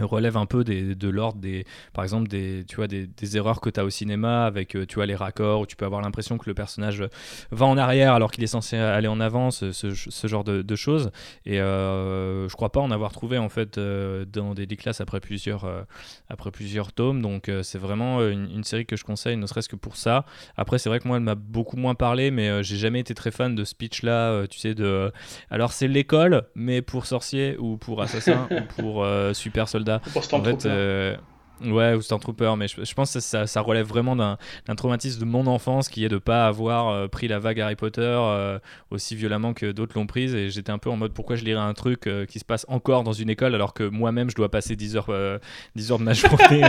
Relève un peu des, de l'ordre des par exemple des tu vois des, des erreurs que tu as au cinéma avec euh, tu vois les raccords où tu peux avoir l'impression que le personnage va en arrière alors qu'il est censé aller en avant ce, ce, genre de, de, choses. Et euh, je crois pas en avoir trouvé en fait euh, dans des, classes après plusieurs euh, après plusieurs tomes. Donc c'est vraiment une, une, série que je conseille ne serait-ce que pour ça. Après c'est vrai que moi elle m'a beaucoup moins parlé mais j'ai jamais été très fan de ce pitch là tu sais de alors c'est l'école mais pour sorciers ou pour assassins ou pour super soldats. En fait, euh, Ouais, ou Stormtrooper, mais je, pense que ça, relève vraiment d'un traumatisme de mon enfance qui est de ne pas avoir euh, pris la vague Harry Potter euh, aussi violemment que d'autres l'ont prise. Et j'étais un peu en mode pourquoi je lirais un truc euh, qui se passe encore dans une école alors que moi-même je dois passer 10 heures, 10 heures de ma journée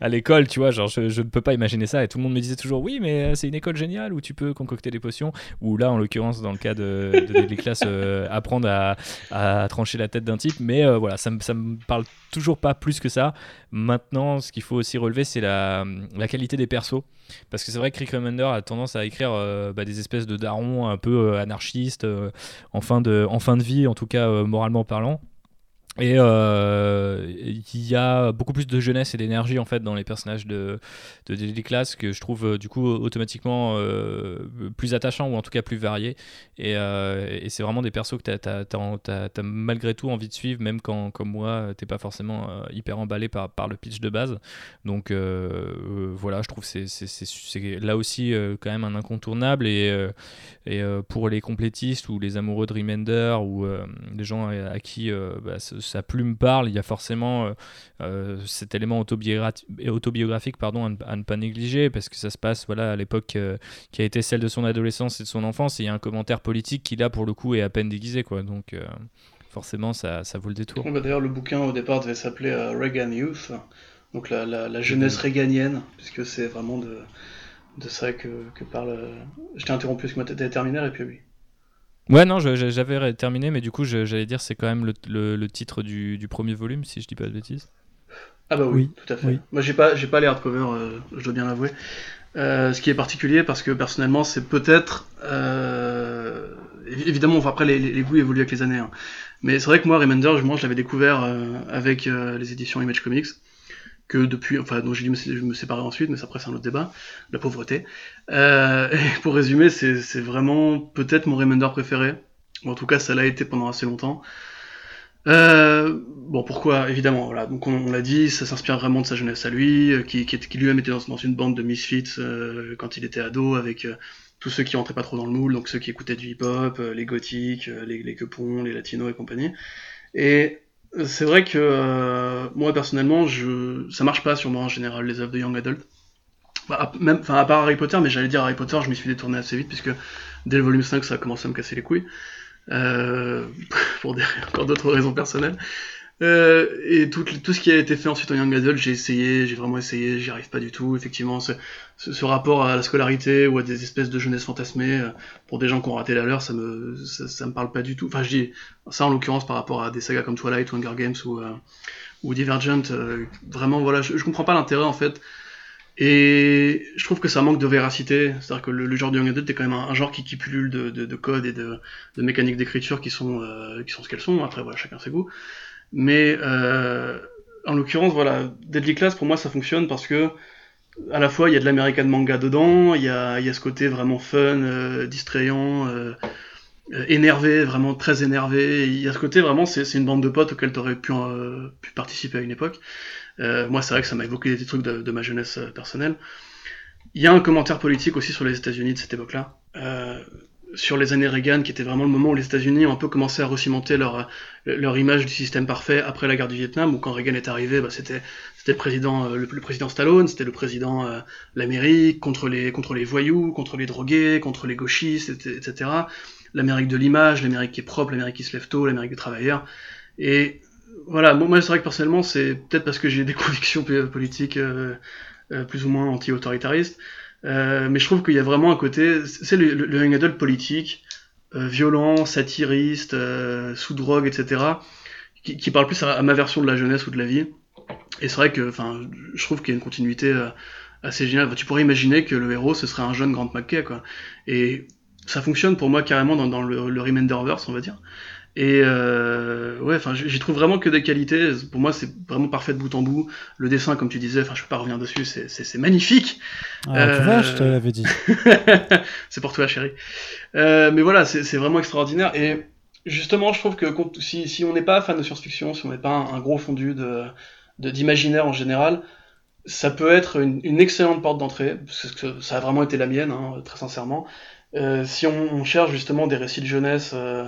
à l'école, tu vois. Genre, je, ne peux pas imaginer ça. Et tout le monde me disait toujours oui, mais c'est une école géniale où tu peux concocter des potions. Ou là, en l'occurrence, dans le cas de, des classes, apprendre à, à, trancher la tête d'un type. Mais voilà, ça, ça me parle toujours pas plus que ça. Maintenant, ce qu'il faut aussi relever, c'est la, qualité des persos. Parce que c'est vrai que Rick Remender a tendance à écrire euh, bah, des espèces de darons un peu euh, anarchistes, euh, en, fin de, en fin de vie, en tout cas moralement parlant. Et euh, il y a beaucoup plus de jeunesse et d'énergie en fait dans les personnages de, de Class que je trouve euh, du coup automatiquement euh, plus attachants ou en tout cas plus variés. Et, c'est vraiment des persos que tu as, malgré tout envie de suivre, même quand, comme moi, t'es pas forcément hyper emballé par, par le pitch de base. Donc voilà, je trouve c'est là aussi quand même un incontournable. Et, et pour les complétistes ou les amoureux de Remender ou les gens à, qui bah, sa plume parle, il y a forcément euh, euh, cet élément autobiographique pardon, à, ne, pas négliger, parce que ça se passe voilà, à l'époque euh, qui a été celle de son adolescence et de son enfance, et il y a un commentaire politique qui là pour le coup est à peine déguisé. Quoi, donc forcément ça, ça vaut le détour. Bah, d'ailleurs le bouquin au départ devait s'appeler Reagan Youth, donc la, la, jeunesse mmh. réganienne, puisque c'est vraiment de, de ça que, que parle... Je t'ai interrompu parce que moi t'étais terminé et puis oui. Ouais, non, j'avais terminé, mais du coup, j'allais dire c'est quand même le, le, titre du, du, premier volume, si je dis pas de bêtises. Ah bah oui, tout à fait. Moi, j'ai pas, j'ai pas les hardcovers, euh, je dois bien l'avouer. Euh, ce qui est particulier parce que personnellement, c'est peut-être, euh, évidemment, après les, les, goûts évoluent avec les années, hein. mais c'est vrai que moi, Remender, moi, je l'avais découvert avec les éditions Image Comics que depuis, enfin, dont j'ai dû me, séparer ensuite, mais après c'est un autre débat, la pauvreté. Euh, et pour résumer, c'est vraiment peut-être mon Remender préféré, ou en tout cas ça l'a été pendant assez longtemps. Euh, bon, pourquoi? Évidemment, voilà. Donc on, l'a dit, ça s'inspire vraiment de sa jeunesse à lui, euh, qui, qui, qui lui-même était dans, une bande de misfits euh, quand il était ado, avec euh, tous ceux qui rentraient pas trop dans le moule, donc ceux qui écoutaient du hip-hop, les gothiques, les, les quepons, les latinos et compagnie. Et c'est vrai que euh, moi personnellement, je... ça marche pas sur moi en général les œuvres de young adult. Bah, même, enfin à part Harry Potter, mais j'allais dire Harry Potter, je m'y suis détourné assez vite puisque dès le volume 5 ça a commencé à me casser les couilles. Euh, pour encore d'autres raisons personnelles. Euh, et tout, tout, ce qui a été fait ensuite en Young Adult, j'ai essayé, j'ai vraiment essayé, j'y arrive pas du tout. Effectivement, ce, ce, rapport à la scolarité ou à des espèces de jeunesse fantasmée, euh, pour des gens qui ont raté la leur, ça me, ça, me parle pas du tout. Enfin, je dis ça en l'occurrence par rapport à des sagas comme Twilight Hunger Games ou, euh, ou Divergent. vraiment, voilà, je, je comprends pas l'intérêt en fait. Et je trouve que ça manque de véracité. C'est-à-dire que le, genre de Young Adult est quand même un, genre qui, qui pullule de, de, de code et de, de mécaniques d'écriture qui sont, qui sont ce qu'elles sont. Après, voilà, chacun ses goûts. Mais euh, en l'occurrence, voilà, Deadly Class pour moi ça fonctionne parce que à la fois il y a de l'American manga dedans, il y a, ce côté vraiment fun, euh, distrayant, euh, euh, énervé, vraiment très énervé. Il y a ce côté vraiment, c'est une bande de potes auxquels tu aurais pu, euh, pu participer à une époque. moi, c'est vrai que ça m'a évoqué des trucs de, de ma jeunesse personnelle. Il y a un commentaire politique aussi sur les États-Unis de cette époque-là. Euh, sur les années Reagan, qui était vraiment le moment où les États-Unis ont un peu commencé à recimenter leur, leur image du système parfait après la guerre du Vietnam, où quand Reagan est arrivé, bah, c'était le président euh, le, président Stallone, c'était le président euh, l'Amérique contre les contre les voyous, contre les drogués, contre les gauchistes, etc. L'Amérique de l'image, l'Amérique qui est propre, l'Amérique qui se lève tôt, l'Amérique des travailleurs. Et voilà, moi c'est vrai que personnellement, c'est peut-être parce que j'ai des convictions politiques euh, euh, plus ou moins anti-autoritaristes. Euh, mais je trouve qu'il y a vraiment un côté, c'est le, le, young adult politique, euh, violent, satiriste, euh, sous drogue, etc., qui, qui parle plus à, ma version de la jeunesse ou de la vie. Et c'est vrai que, enfin, je trouve qu'il y a une continuité assez géniale. tu pourrais imaginer que le héros ce serait un jeune Grant McKay, quoi. Et ça fonctionne pour moi carrément dans, dans le, le Remenderverse, on va dire. Et ouais, ouais, enfin, j'y trouve vraiment que des qualités. Pour moi, c'est vraiment parfait de bout en bout. Le dessin, comme tu disais, enfin, je peux pas revenir dessus, c'est magnifique. Ah, tu vois, je te l'avais dit. c'est pour toi, chérie. mais voilà, c'est vraiment extraordinaire. Et justement, je trouve que si, si on n'est pas fan de science-fiction, si on n'est pas un, gros fondu de d'imaginaire en général, ça peut être une, excellente porte d'entrée, parce que ça a vraiment été la mienne, hein, très sincèrement. Euh, si on, cherche justement des récits de jeunesse euh,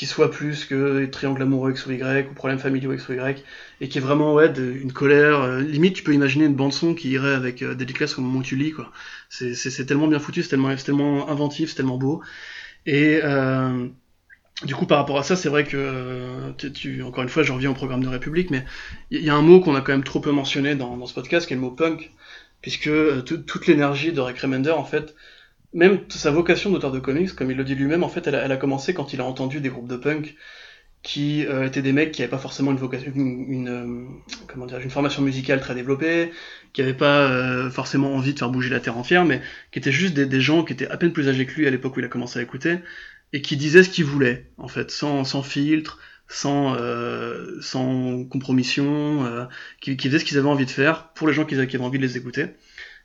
qui soient plus que triangles amoureux X ou Y, ou problèmes familiaux X ou Y, et qui est vraiment ouais, une colère, euh, limite tu peux imaginer une bande son qui irait avec des Class au moment où tu lis, quoi. C'est tellement bien foutu, c'est tellement, tellement inventif, c'est tellement beau. Et du coup, par rapport à ça, c'est vrai que, euh, tu, encore une fois, je reviens au programme de République, mais il y, a un mot qu'on a quand même trop peu mentionné dans, ce podcast, qui est le mot punk, puisque euh, toute l'énergie de Rick Remender, en fait, même sa vocation d'auteur de comics, comme il le dit lui-même, en fait, elle a, elle a, commencé quand il a entendu des groupes de punk qui euh, étaient des mecs qui n'avaient pas forcément une vocation, une, comment dire, une formation musicale très développée, qui n'avaient pas forcément envie de faire bouger la terre entière, mais qui étaient juste des, des gens qui étaient à peine plus âgés que lui à l'époque où il a commencé à écouter, et qui disait ce qu'il voulait, en fait, sans, sans filtre, sans, euh, sans compromission, euh, qui, qui ce qu'ils avaient envie de faire pour les gens qui, avaient envie de les écouter.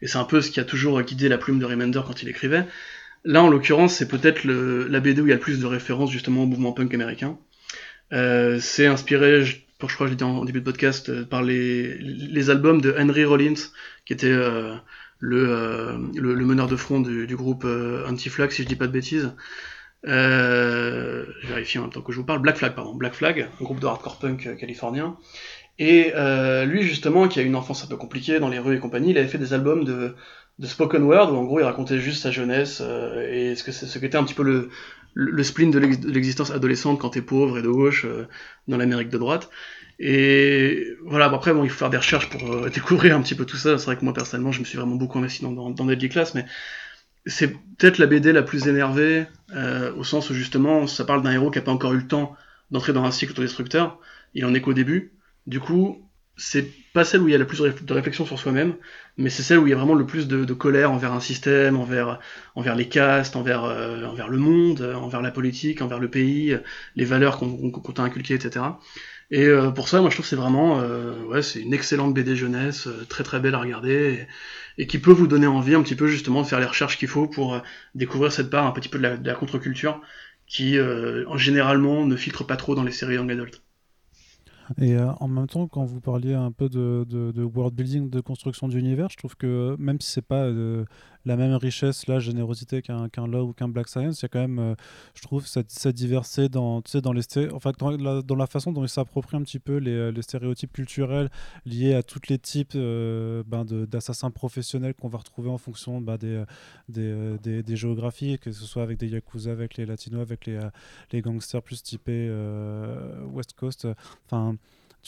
Et c'est un peu ce qui a toujours guidé la plume de Remender quand il écrivait. Là, en l'occurrence, c'est peut-être la BD où il y a le plus de références justement au mouvement punk américain. Euh, c'est inspiré, je, je crois que je l'ai dit en, début de podcast, euh, par les, albums de Henry Rollins, qui était euh, le, meneur de front du, du groupe Anti-Flag, si je dis pas de bêtises. Je vérifie en même temps que je vous parle. Black Flag, pardon. Black Flag, un groupe de hardcore punk californien. Et euh, lui, justement, qui a une enfance un peu compliquée dans les rues et compagnie, il avait fait des albums de, de spoken word où en gros il racontait juste sa jeunesse euh, et ce que ce qu'était un petit peu le, le spleen de l'existence adolescente quand t'es pauvre et de gauche euh, dans l'Amérique de droite. Et voilà, après bon, il faut faire des recherches pour euh, découvrir un petit peu tout ça. C'est vrai que moi personnellement, je me suis vraiment beaucoup investi dans, dans, dans Deadly Class, mais c'est peut-être la BD la plus énervée, euh, au sens où justement ça parle d'un héros qui n'a pas encore eu le temps d'entrer dans un cycle autodestructeur, il en est qu'au début, du coup c'est pas celle où il y a la plus de réflexion sur soi-même, mais c'est celle où il y a vraiment le plus de, colère envers un système, envers, envers les castes, envers, euh, envers le monde, envers la politique, envers le pays, les valeurs qu'on t'a inculquées, etc. Et euh, pour ça, moi je trouve que c'est vraiment, ouais, c'est une excellente BD jeunesse, très très belle à regarder et qui peut vous donner envie un petit peu justement de faire les recherches qu'il faut pour euh, découvrir cette part un petit peu de la, contre-culture qui euh, en généralement ne filtre pas trop dans les séries young adult. Et euh, en même temps, quand vous parliez un peu de, de, world building, de construction d'univers, je trouve que même si c'est pas la même richesse, la générosité qu'un qu Law ou qu'un Black Science. Il y a quand même, euh, je trouve, cette, cette, diversité dans, dans, les enfin, dans, la, dans la façon dont il s'approprie un petit peu les, les, stéréotypes culturels liés à tous les types euh, ben d'assassins professionnels qu'on va retrouver en fonction ben, des, des, des, des, géographies, que ce soit avec des Yakuza, avec les Latinos, avec les, les gangsters plus typés euh, West Coast. Enfin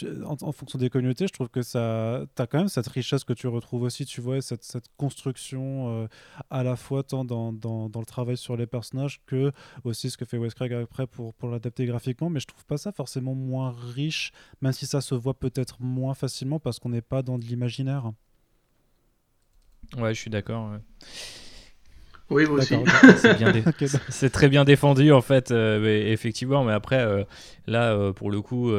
en, fonction des communautés, je trouve que ça, tu as quand même cette richesse que tu retrouves aussi, tu vois, cette, cette construction euh, à la fois tant dans, dans, dans, le travail sur les personnages que aussi ce que fait Wes Craig après pour, pour l'adapter graphiquement, mais je trouve pas ça forcément moins riche, même si ça se voit peut-être moins facilement parce qu'on n'est pas dans de l'imaginaire. Ouais, je suis d'accord. Oui, moi aussi. C'est très bien défendu en fait, euh, effectivement. Mais après, euh, là, euh, pour le coup,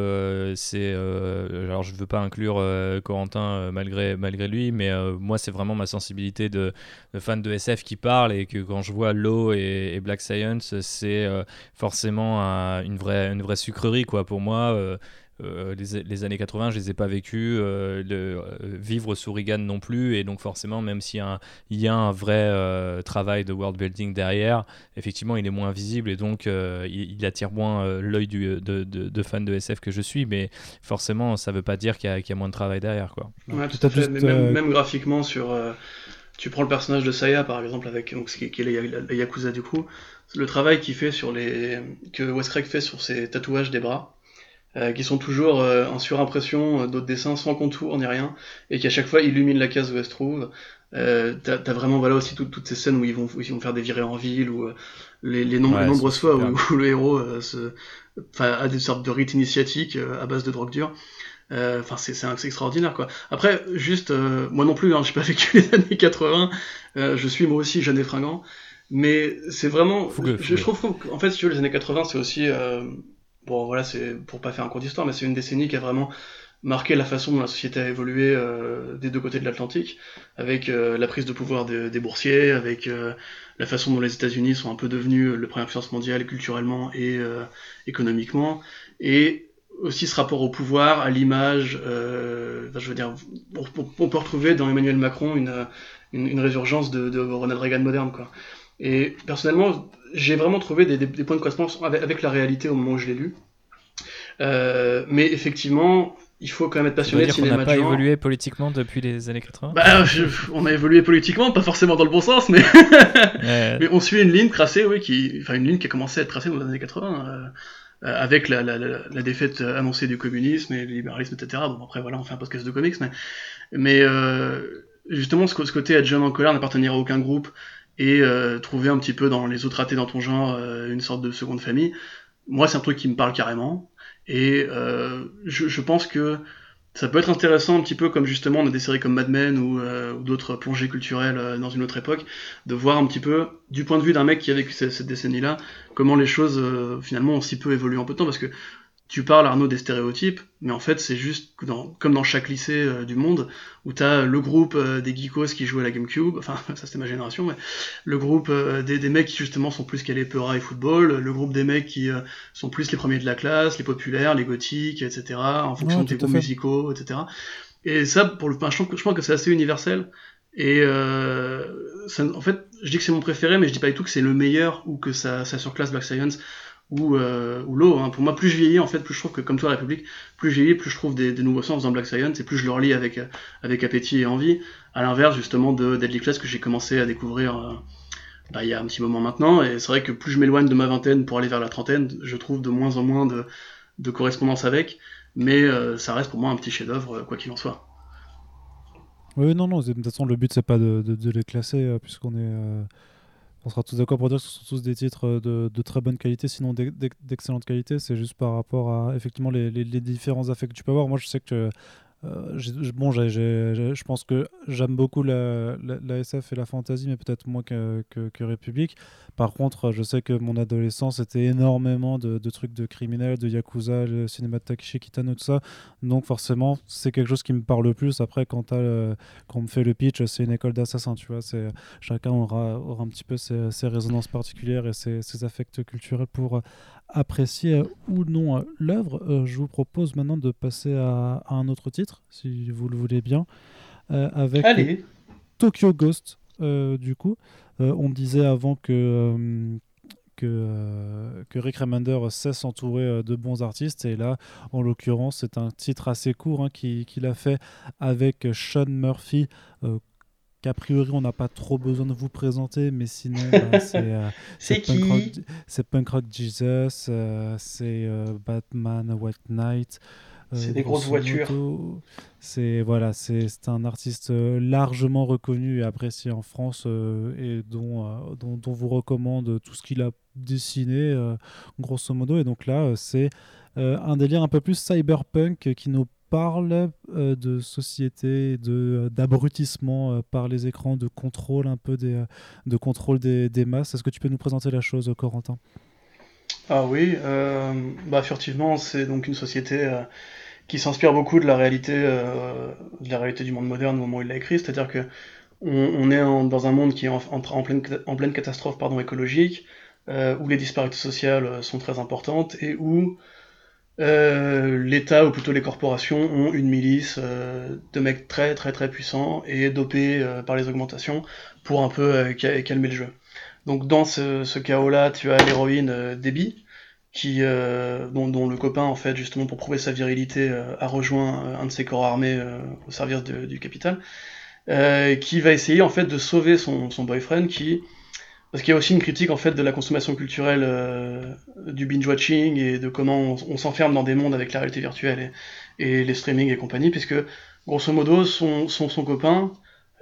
c'est. alors, je veux pas inclure Corentin malgré malgré lui, mais moi, c'est vraiment ma sensibilité de, fan de SF qui parle et que quand je vois Low et, Black Science, c'est forcément une vraie une vraie sucrerie quoi. Pour moi, euh, les, années 80, je les ai pas vécues, euh, le, euh, vivre sous Reagan non plus, et donc forcément, même s'il y, y, a un vrai travail de world building derrière, effectivement, il est moins visible et donc il, attire moins l'œil de, de, de, fan de SF que je suis, mais forcément, ça veut pas dire qu'il y, y, a moins de travail derrière. Quoi. même, graphiquement, sur, tu prends le personnage de Saya par exemple, avec donc, qui, qui est la, Yakuza du coup, le travail qu'il fait sur les que Wes Craig fait sur ses tatouages des bras euh, qui sont toujours euh, en surimpression euh, d'autres dessins sans contour ni rien, et qui à chaque fois illuminent la case où elle se trouve. Euh, t'as as vraiment voilà aussi toutes ces scènes où ils vont, ils vont faire des virées en ville ou les, les, nombreuses fois où, le héros se, a des sortes de rites initiatiques à base de drogue dure. Enfin, c'est c'est extraordinaire quoi. Après, juste moi non plus, hein, j'ai pas vécu les années 80. je suis moi aussi jeune et fringant, mais c'est vraiment. je, je, trouve qu'en fait, si tu veux, les années 80, c'est aussi bon voilà, c'est pour pas faire un cours d'histoire, mais c'est une décennie qui a vraiment marqué la façon dont la société a évolué euh, des deux côtés de l'Atlantique, avec euh, la prise de pouvoir des boursiers, avec euh, la façon dont les États-Unis sont un peu devenus le premier puissance mondiale culturellement et économiquement, et aussi ce rapport au pouvoir, à l'image. je veux dire, on, peut retrouver dans Emmanuel Macron une, une, résurgence de, de, Ronald Reagan moderne, quoi. Et personnellement, j'ai vraiment trouvé des, des, points de correspondance avec, avec, la réalité au moment où je l'ai lu. mais effectivement, il faut quand même être passionné de cinéma. On n'a pas évolué politiquement depuis les années 80 bah, On a évolué politiquement, pas forcément dans le bon sens, mais, mais on suit une ligne tracée, oui, qui... enfin une ligne qui a commencé à être tracée dans les années 80, euh, euh, avec la, la, la, défaite annoncée du communisme et le libéralisme, etc. Bon, après, voilà, on fait un podcast de comics, mais, mais euh, justement, ce, ce, côté être jeune en colère, n'appartenir à aucun groupe et euh, trouver un petit peu dans les autres ratés dans ton genre une sorte de seconde famille, moi, c'est un truc qui me parle carrément. Et euh, je, je, pense que ça peut être intéressant un petit peu comme justement on a des séries comme Mad Men ou, euh, ou d'autres plongées culturelles euh, dans une autre époque, de voir un petit peu du point de vue d'un mec qui a vécu cette, cette décennie-là, comment les choses finalement ont si peu évolué en peu de temps, parce que tu parles Arnaud des stéréotypes, mais en fait c'est juste comme dans chaque lycée euh, du monde où t'as le groupe euh, des geekos qui jouent à la GameCube, enfin ça c'était ma génération, mais le groupe euh, des, des, mecs qui justement sont plus calés Peura et football, le groupe des mecs qui sont plus les premiers de la classe, les populaires, les gothiques, etc. en fonction des goûts musicaux, etc. Et ça, pour le, je, que, je pense que c'est assez universel. Et ça, en fait, je dis que c'est mon préféré, mais je dis pas du tout que c'est le meilleur ou que ça, ça surclasse Black Science ou, euh, ou l'eau. Hein. Pour moi, plus je vieillis, en fait, plus je trouve que, comme toi, République, plus je vieillis, plus je trouve des, nouveaux sens dans Black Science, et plus je le relis avec, avec appétit et envie, à l'inverse, justement, de Deadly Class que j'ai commencé à découvrir euh, bah, il y a un petit moment maintenant, et c'est vrai que plus je m'éloigne de ma vingtaine pour aller vers la trentaine, je trouve de moins en moins de, de correspondance avec, mais euh, ça reste pour moi un petit chef-d'œuvre, euh, quoi qu'il en soit. Oui, non, non, de toute façon, le but, c'est pas de, les classer, puisqu'on est on sera tous d'accord pour dire que ce sont tous des titres euh, de, très bonne qualité, sinon d'excellente qualité. C'est juste par rapport à effectivement les, les, différents affects que tu peux avoir. Moi, je sais que euh, bon, je pense que j'aime beaucoup la, SF et la fantasy, mais peut-être moins que, que, République. Par contre, je sais que mon adolescence était énormément de, trucs de criminels, de yakuza, le cinéma de Takeshi Kitano, tout ça. Donc forcément, c'est quelque chose qui me parle le plus. Après, quand, quand on me fait le pitch, c'est une école d'assassins, tu vois. Chacun aura, aura un petit peu ses, ses résonances particulières et ses, ses affects culturels pour apprécier euh, ou non euh, l'œuvre, euh, je vous propose maintenant de passer à, un autre titre, si vous le voulez bien, avec Tokyo Ghost. du coup, on disait avant que que, que, Rick Remender sait s'entourer de bons artistes. Et là, en l'occurrence, c'est un titre assez court hein, qu'il a fait avec Sean Murphy, qu'a priori on n'a pas trop besoin de vous présenter, mais sinon bah, c'est punk, rock, punk rock Jesus, euh, c'est euh, Batman White Knight. Euh, c'est des grosses voitures. C'est voilà, c'est un artiste largement reconnu et apprécié en France et dont, dont, dont, vous recommande tout ce qu'il a dessiné, grosso modo. Et donc là, c'est un délire un peu plus cyberpunk qui nous parle euh, de société, de euh, d'abrutissement euh, par les écrans, de contrôle un peu des, de contrôle des, des masses. Est-ce que tu peux nous présenter la chose, Corentin? Ah oui, bah furtivement, c'est donc une société qui s'inspire beaucoup de la réalité, de la réalité du monde moderne au moment où il l'a écrit, c'est-à-dire que on, est dans un monde qui est en, en, pleine, en pleine catastrophe pardon, écologique, où les disparités sociales sont très importantes et où euh, l'État, ou plutôt les corporations, ont une milice euh, de mecs très très très puissants et dopés euh, par les augmentations pour un peu calmer le jeu. Donc dans ce, chaos-là, tu as l'héroïne Debbie, qui, dont, dont, le copain, en fait, justement pour prouver sa virilité, a rejoint un de ses corps armés au service du capital, qui va essayer en fait de sauver son, son boyfriend qui parce qu'il y a aussi une critique en fait de la consommation culturelle euh, du binge-watching et de comment on, s'enferme dans des mondes avec la réalité virtuelle et, les streaming et compagnie, puisque grosso modo son, son, son copain,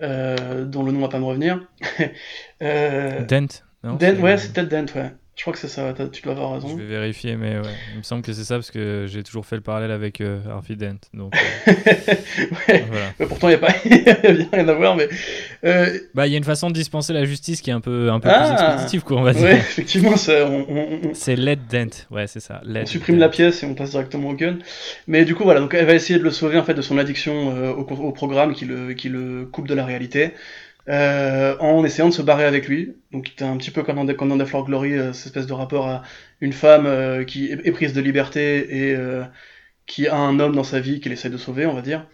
euh, dont le nom va pas me revenir, euh, Dent, Dent, ouais, c'est peut-être Dent, ouais. Je crois que c'est ça, tu dois avoir raison. Je vais vérifier, mais ouais. il me semble que c'est ça parce que j'ai toujours fait le parallèle avec euh, Harvey Dent. Donc, euh, ouais. mais pourtant, il n'y a, pas... rien à voir. Mais, euh... bah, il y a une façon de dispenser la justice qui est un peu, un peu plus ah! expéditive, quoi, on va dire. Ouais, effectivement, c'est on... Led Dent. Ouais, c'est ça. on supprime la pièce et on passe directement au gun. Mais du coup, voilà, donc elle va essayer de le sauver en fait de son addiction euh, au, au, programme qui le, qui le coupe de la réalité. Euh, en essayant de se barrer avec lui. Donc c'était un petit peu comme dans, comme dans Floor Glory, euh, cette espèce de rapport à une femme euh, qui est, prise de liberté et qui a un homme dans sa vie qu'elle essaie de sauver, on va dire.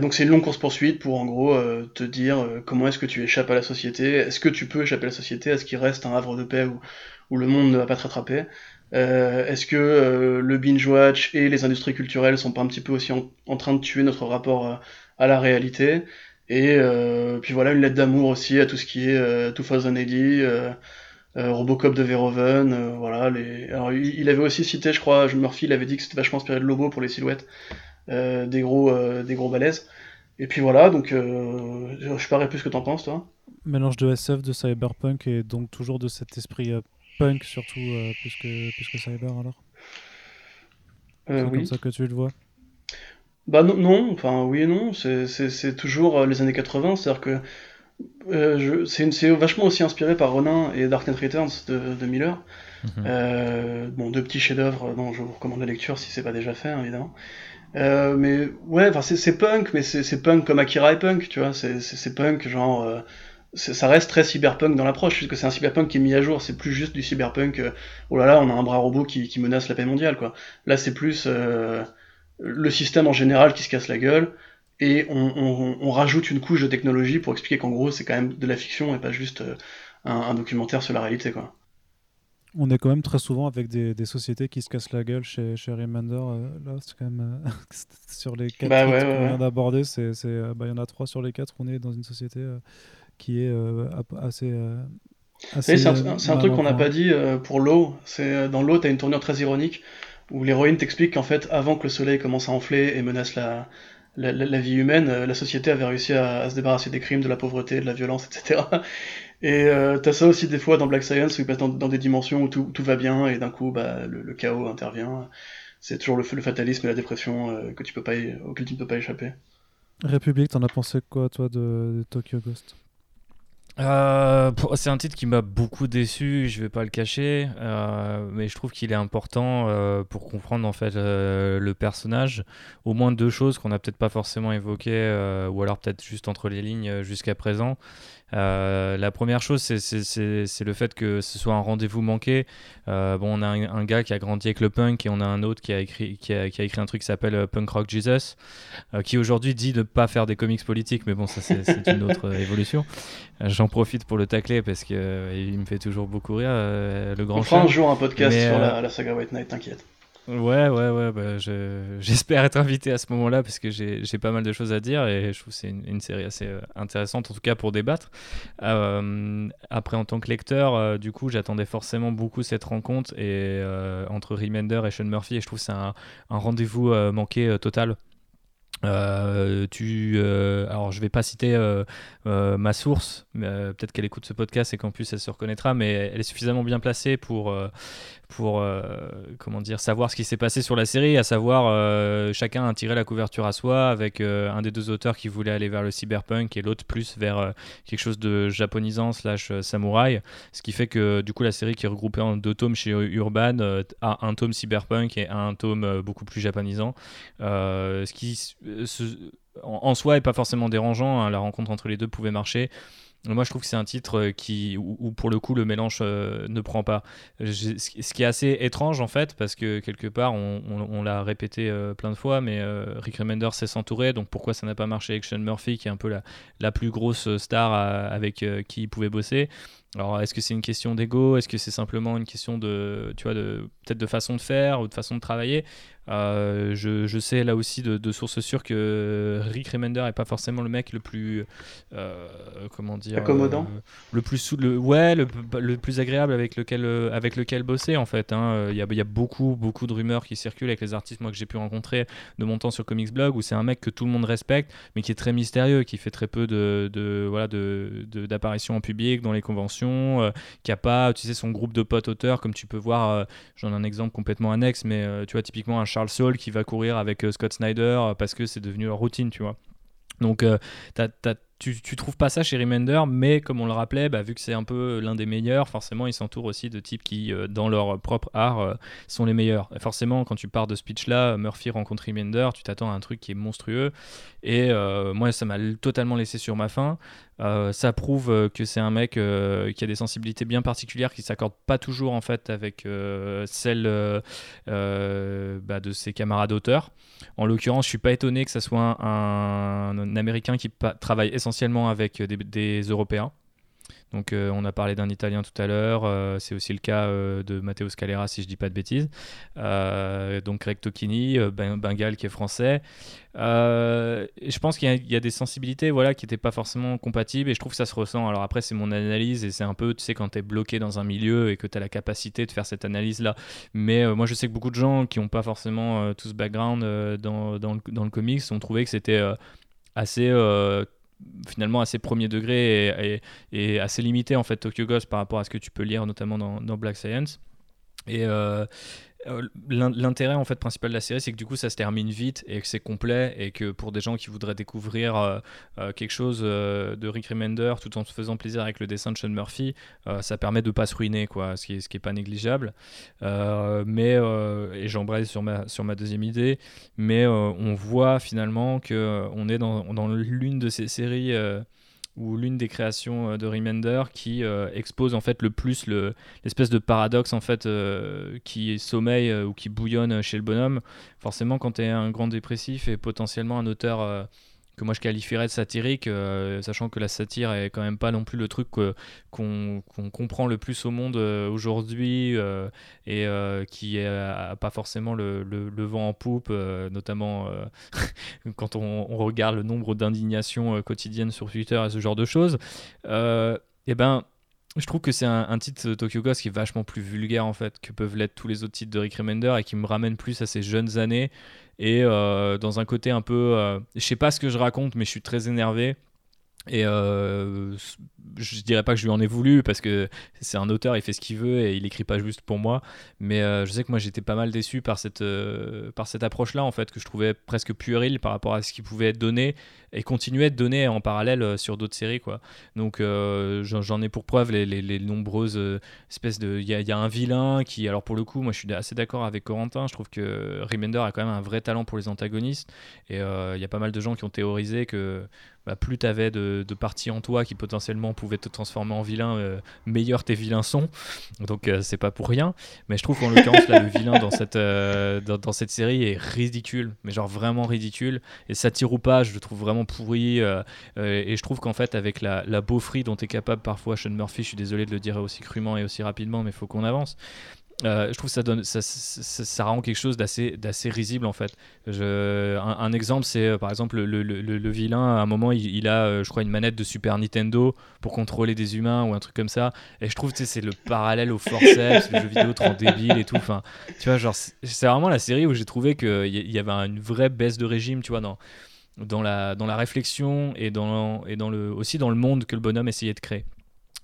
donc c'est une longue course-poursuite pour en gros te dire comment est-ce que tu échappes à la société, est-ce que tu peux échapper à la société, est-ce qu'il reste un havre de paix où, le monde ne va pas te rattraper, est-ce que le binge-watch et les industries culturelles sont pas un petit peu aussi en train de tuer notre rapport à la réalité? Et euh, puis voilà, une lettre d'amour aussi à tout ce qui est euh, 2080, euh, euh, Robocop de Verhoeven, euh, voilà. Les... Alors il, avait aussi cité, je crois, Murphy, il avait dit que c'était vachement inspiré de Lobo pour les silhouettes, des gros, des gros balaises. Et puis voilà, donc je pas plus que t'en penses, toi? Mélange de SF, de cyberpunk et donc toujours de cet esprit punk surtout plus que, plus que cyber alors? C'est oui. comme ça que tu le vois? Bah non, non, enfin oui et non, c'est toujours euh, les années 80, c'est-à-dire que euh, c'est vachement aussi inspiré par Ronin et Dark Knight Returns de, de Miller. Mhm. euh, bon, deux petits chefs-d'œuvre dont je vous recommande la lecture si c'est pas déjà fait, hein, évidemment. Euh, mais ouais, enfin c'est punk, mais c'est punk comme Akira et punk, tu vois, c'est punk genre. Euh, ça reste très cyberpunk dans l'approche, puisque c'est un cyberpunk qui est mis à jour, c'est plus juste du cyberpunk, euh, oh là là, on a un bras robot qui, qui menace la paix mondiale, quoi. Là, c'est plus le système en général qui se casse la gueule, et on, rajoute une couche de technologie pour expliquer qu'en gros c'est quand même de la fiction et pas juste euh, un, documentaire sur la réalité quoi. On est quand même très souvent avec des, sociétés qui se cassent la gueule chez, chez Remender. Euh, là, c'est quand même euh, sur les quatre bah, qu'on vient d'aborder, c'est, bah, il y en a trois sur les quatre. On est dans une société qui est assez, c'est un, truc qu'on n'a pas dit pour l'eau. C'est dans l'eau, t'as une tournure très ironique où l'héroïne t'explique qu'en fait, avant que le soleil commence à enfler et menace la, la, vie humaine, euh, la société avait réussi à, se débarrasser des crimes, de la pauvreté, de la violence, etc. Et euh, t'as ça aussi des fois dans Black Science où il passe dans, des dimensions où tout, tout, va bien et d'un coup bah, le, chaos intervient. C'est toujours le, le, fatalisme et la dépression euh, que tu peux pas, auquel tu ne peux pas échapper. République, t'en as pensé quoi toi de Tokyo Ghost? Euh, c'est un titre qui m'a beaucoup déçu, je vais pas le cacher, euh, mais je trouve qu'il est important euh, pour comprendre en fait le personnage. Au moins deux choses qu'on n'a peut-être pas forcément évoquées, ou alors peut-être juste entre les lignes jusqu'à présent. Euh, la première chose, c'est le fait que ce soit un rendez-vous manqué. Euh, bon, on a un, gars qui a grandi avec le punk et on a un autre qui a écrit, qui a, écrit un truc qui s'appelle euh, Punk Rock Jesus, qui aujourd'hui dit de ne pas faire des comics politiques, mais bon, ça c'est une autre évolution. J'en profite pour le tacler parce qu'il il me fait toujours beaucoup rire. le grand on fera un jour un podcast sur la, la saga White Knight, t'inquiète. Ouais, ouais, ouais. Bah, j'espère être invité à ce moment-là parce que j'ai pas mal de choses à dire et je trouve que c'est une, série assez euh, intéressante, en tout cas pour débattre. Euh, après, en tant que lecteur, euh, du coup, j'attendais forcément beaucoup cette rencontre et, entre Remender et Sean Murphy et je trouve que c'est un, un rendez-vous manqué total. Tu, alors je vais pas citer ma source, peut-être qu'elle écoute ce podcast et qu'en plus elle se reconnaîtra, mais elle est suffisamment bien placée pour, pour comment dire, savoir ce qui s'est passé sur la série, à savoir chacun a tiré la couverture à soi avec un des deux auteurs qui voulait aller vers le cyberpunk et l'autre plus vers quelque chose de japonisant slash samouraï, ce qui fait que du coup la série qui est regroupée en deux tomes chez Urban a un tome cyberpunk et un tome beaucoup plus japonisant, ce qui en, soi est pas forcément dérangeant. Hein. la rencontre entre les deux pouvait marcher. Moi, je trouve que c'est un titre euh, qui, où, pour le coup, le mélange euh, ne prend pas. ce qui est assez étrange, en fait, parce que quelque part, on, l'a répété euh, plein de fois, mais Rick Remender sait s'entourer, donc pourquoi ça n'a pas marché avec Sean Murphy, qui est un peu la plus grosse star avec qui il pouvait bosser alors, est-ce que c'est une question d'ego? Est-ce que c'est simplement une question de, tu vois, de peut-être de façon de faire ou de façon de travailler? Euh, je, sais là aussi de, sources sûres que Rick Remender est pas forcément le mec le plus euh, comment dire accommodant. euh, le plus le ouais le, le, plus agréable avec lequel avec lequel bosser en fait hein. il y, a, y, a, beaucoup beaucoup de rumeurs qui circulent avec les artistes moi que j'ai pu rencontrer de mon temps sur Comics Blog où c'est un mec que tout le monde respecte mais qui est très mystérieux qui fait très peu de, de voilà de d'apparitions en public dans les conventions production, qui a pas, tu sais, son groupe de potes auteurs, comme tu peux voir, j'en ai un exemple complètement annexe, mais tu vois, typiquement un Charles Saul qui va courir avec Scott Snyder parce que c'est devenu leur routine, tu vois. Donc, t'as tu, tu trouves pas ça chez Remender, mais comme on le rappelait, bah, vu que c'est un peu l'un des meilleurs, forcément, il s'entoure aussi de types qui, euh, dans leur propre art, euh, sont les meilleurs. Forcément, quand tu pars de ce pitch-là, Murphy rencontre Remender, tu t'attends à un truc qui est monstrueux. Et euh, moi, ça m'a totalement laissé sur ma faim. ça prouve que c'est un mec qui a des sensibilités bien particulières, qui s'accorde pas toujours en fait avec celles bah, de ses camarades auteurs. En l'occurrence, je suis pas étonné que ça soit un, un Américain qui travaille essentiellement avec des, des Européens. Donc euh, on a parlé d'un Italien tout à l'heure, euh, c'est aussi le cas euh, de Matteo Scalera si je dis pas de bêtises. donc Greg Tocchini, ben, Bengal qui est français. je pense qu'il y, a des sensibilités voilà, qui n'étaient pas forcément compatibles et je trouve que ça se ressent. Alors après c'est mon analyse et c'est un peu, tu sais, quand tu es bloqué dans un milieu et que tu as la capacité de faire cette analyse-là. Mais moi je sais que beaucoup de gens qui n'ont pas forcément tout ce background dans, le, comics ont trouvé que c'était assez finalement assez premier degré et, assez limité en fait Tokyo Ghost par rapport à ce que tu peux lire notamment dans, Black Science. Et, euh, l'intérêt en fait principal de la série, c'est que du coup ça se termine vite et que c'est complet et que pour des gens qui voudraient découvrir euh, euh, quelque chose de Rick Remender tout en se faisant plaisir avec le dessin de Sean Murphy, ça permet de pas se ruiner quoi, ce qui est, pas négligeable. mais et j'embraye sur ma deuxième idée, mais on voit finalement que on est dans l'une de ces séries ou l'une des créations euh, de Remender qui euh, expose en fait le plus l'espèce de paradoxe en fait euh, qui sommeille ou qui bouillonne chez le bonhomme. Forcément, quand tu es un grand dépressif et potentiellement un auteur que moi je qualifierais de satirique, euh, sachant que la satire est quand même pas non plus le truc qu'on comprend le plus au monde euh, aujourd'hui euh, et qui n'a pas forcément le, vent en poupe, notamment quand on, regarde le nombre d'indignations quotidiennes sur Twitter et ce genre de choses. eh ben je trouve que c'est un, titre Tokyo Ghost qui est vachement plus vulgaire en fait que peuvent l'être tous les autres titres de Rick Remender et qui me ramène plus à ces jeunes années. Et euh, dans un côté un peu, euh, je sais pas ce que je raconte mais je suis très énervé. Et euh, je dirais pas que je lui en ai voulu parce que c'est un auteur, il fait ce qu'il veut et il écrit pas juste pour moi. Mais euh, je sais que moi j'étais pas mal déçu par cette, euh, cette approche-là en fait que je trouvais presque puérile par rapport à ce qui pouvait être donné et continuer être donné en parallèle euh, sur d'autres séries quoi. Donc j'en ai pour preuve les, les, nombreuses espèces de, il y, a un vilain qui, alors pour le coup, moi je suis assez d'accord avec Corentin. Je trouve que Remender a quand même un vrai talent pour les antagonistes et il y a pas mal de gens qui ont théorisé que bah, plus tu avais de, de, parties en toi qui potentiellement pouvaient te transformer en vilain, euh, meilleurs tes vilains sont. Donc euh, c'est pas pour rien. Mais je trouve qu'en l'occurrence, le vilain dans cette, euh, dans, cette série est ridicule, mais genre vraiment ridicule. Et ça tire ou pas, je le trouve vraiment pourri. et je trouve qu'en fait, avec la, la beaufrie dont est capable parfois Sean Murphy, je suis désolé de le dire aussi crûment et aussi rapidement, mais il faut qu'on avance. Euh, je trouve que ça, rend quelque chose d'assez, risible en fait. Un, exemple, c'est euh, par exemple le, vilain, à un moment il, a, euh, je crois, une manette de Super Nintendo pour contrôler des humains ou un truc comme ça. Et je trouve que c'est le parallèle au forceps, le jeu vidéo trop débile et tout. Enfin, tu vois, genre, c'est vraiment la série où j'ai trouvé qu'il y avait une vraie baisse de régime, tu vois, dans, la, réflexion et, aussi dans le monde que le bonhomme essayait de créer.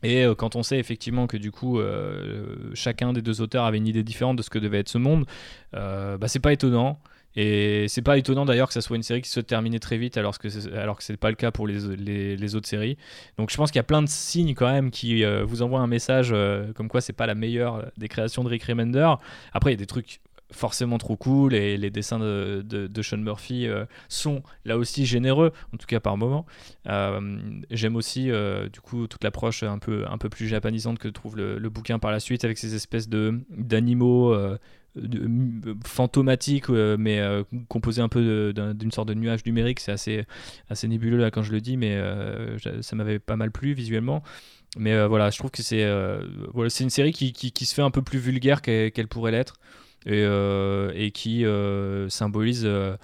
Et euh, quand on sait effectivement que du coup euh, chacun des deux auteurs avait une idée différente de ce que devait être ce monde, euh, bah, c'est pas étonnant. Et c'est pas étonnant d'ailleurs que ça soit une série qui se terminait très vite alors que alors que c'est pas le cas pour les, les, autres séries. Donc je pense qu'il y a plein de signes quand même qui vous envoient un message comme quoi c'est pas la meilleure des créations de Rick Remender. Après il y a des trucs forcément trop cool et les dessins de, de, Sean Murphy euh, sont là aussi généreux, en tout cas par moment. Euh, j'aime aussi euh, du coup toute l'approche un peu, un peu plus japonisante que trouve le, bouquin par la suite avec ces espèces d'animaux fantomatiques mais composés un peu d'une sorte de nuage numérique. C'est assez, assez nébuleux là quand je le dis, mais ça m'avait pas mal plu visuellement. Mais voilà, je trouve que c'est voilà, une série qui, qui, se fait un peu plus vulgaire qu'elle pourrait l'être et, euh, et qui euh, symbolise euh,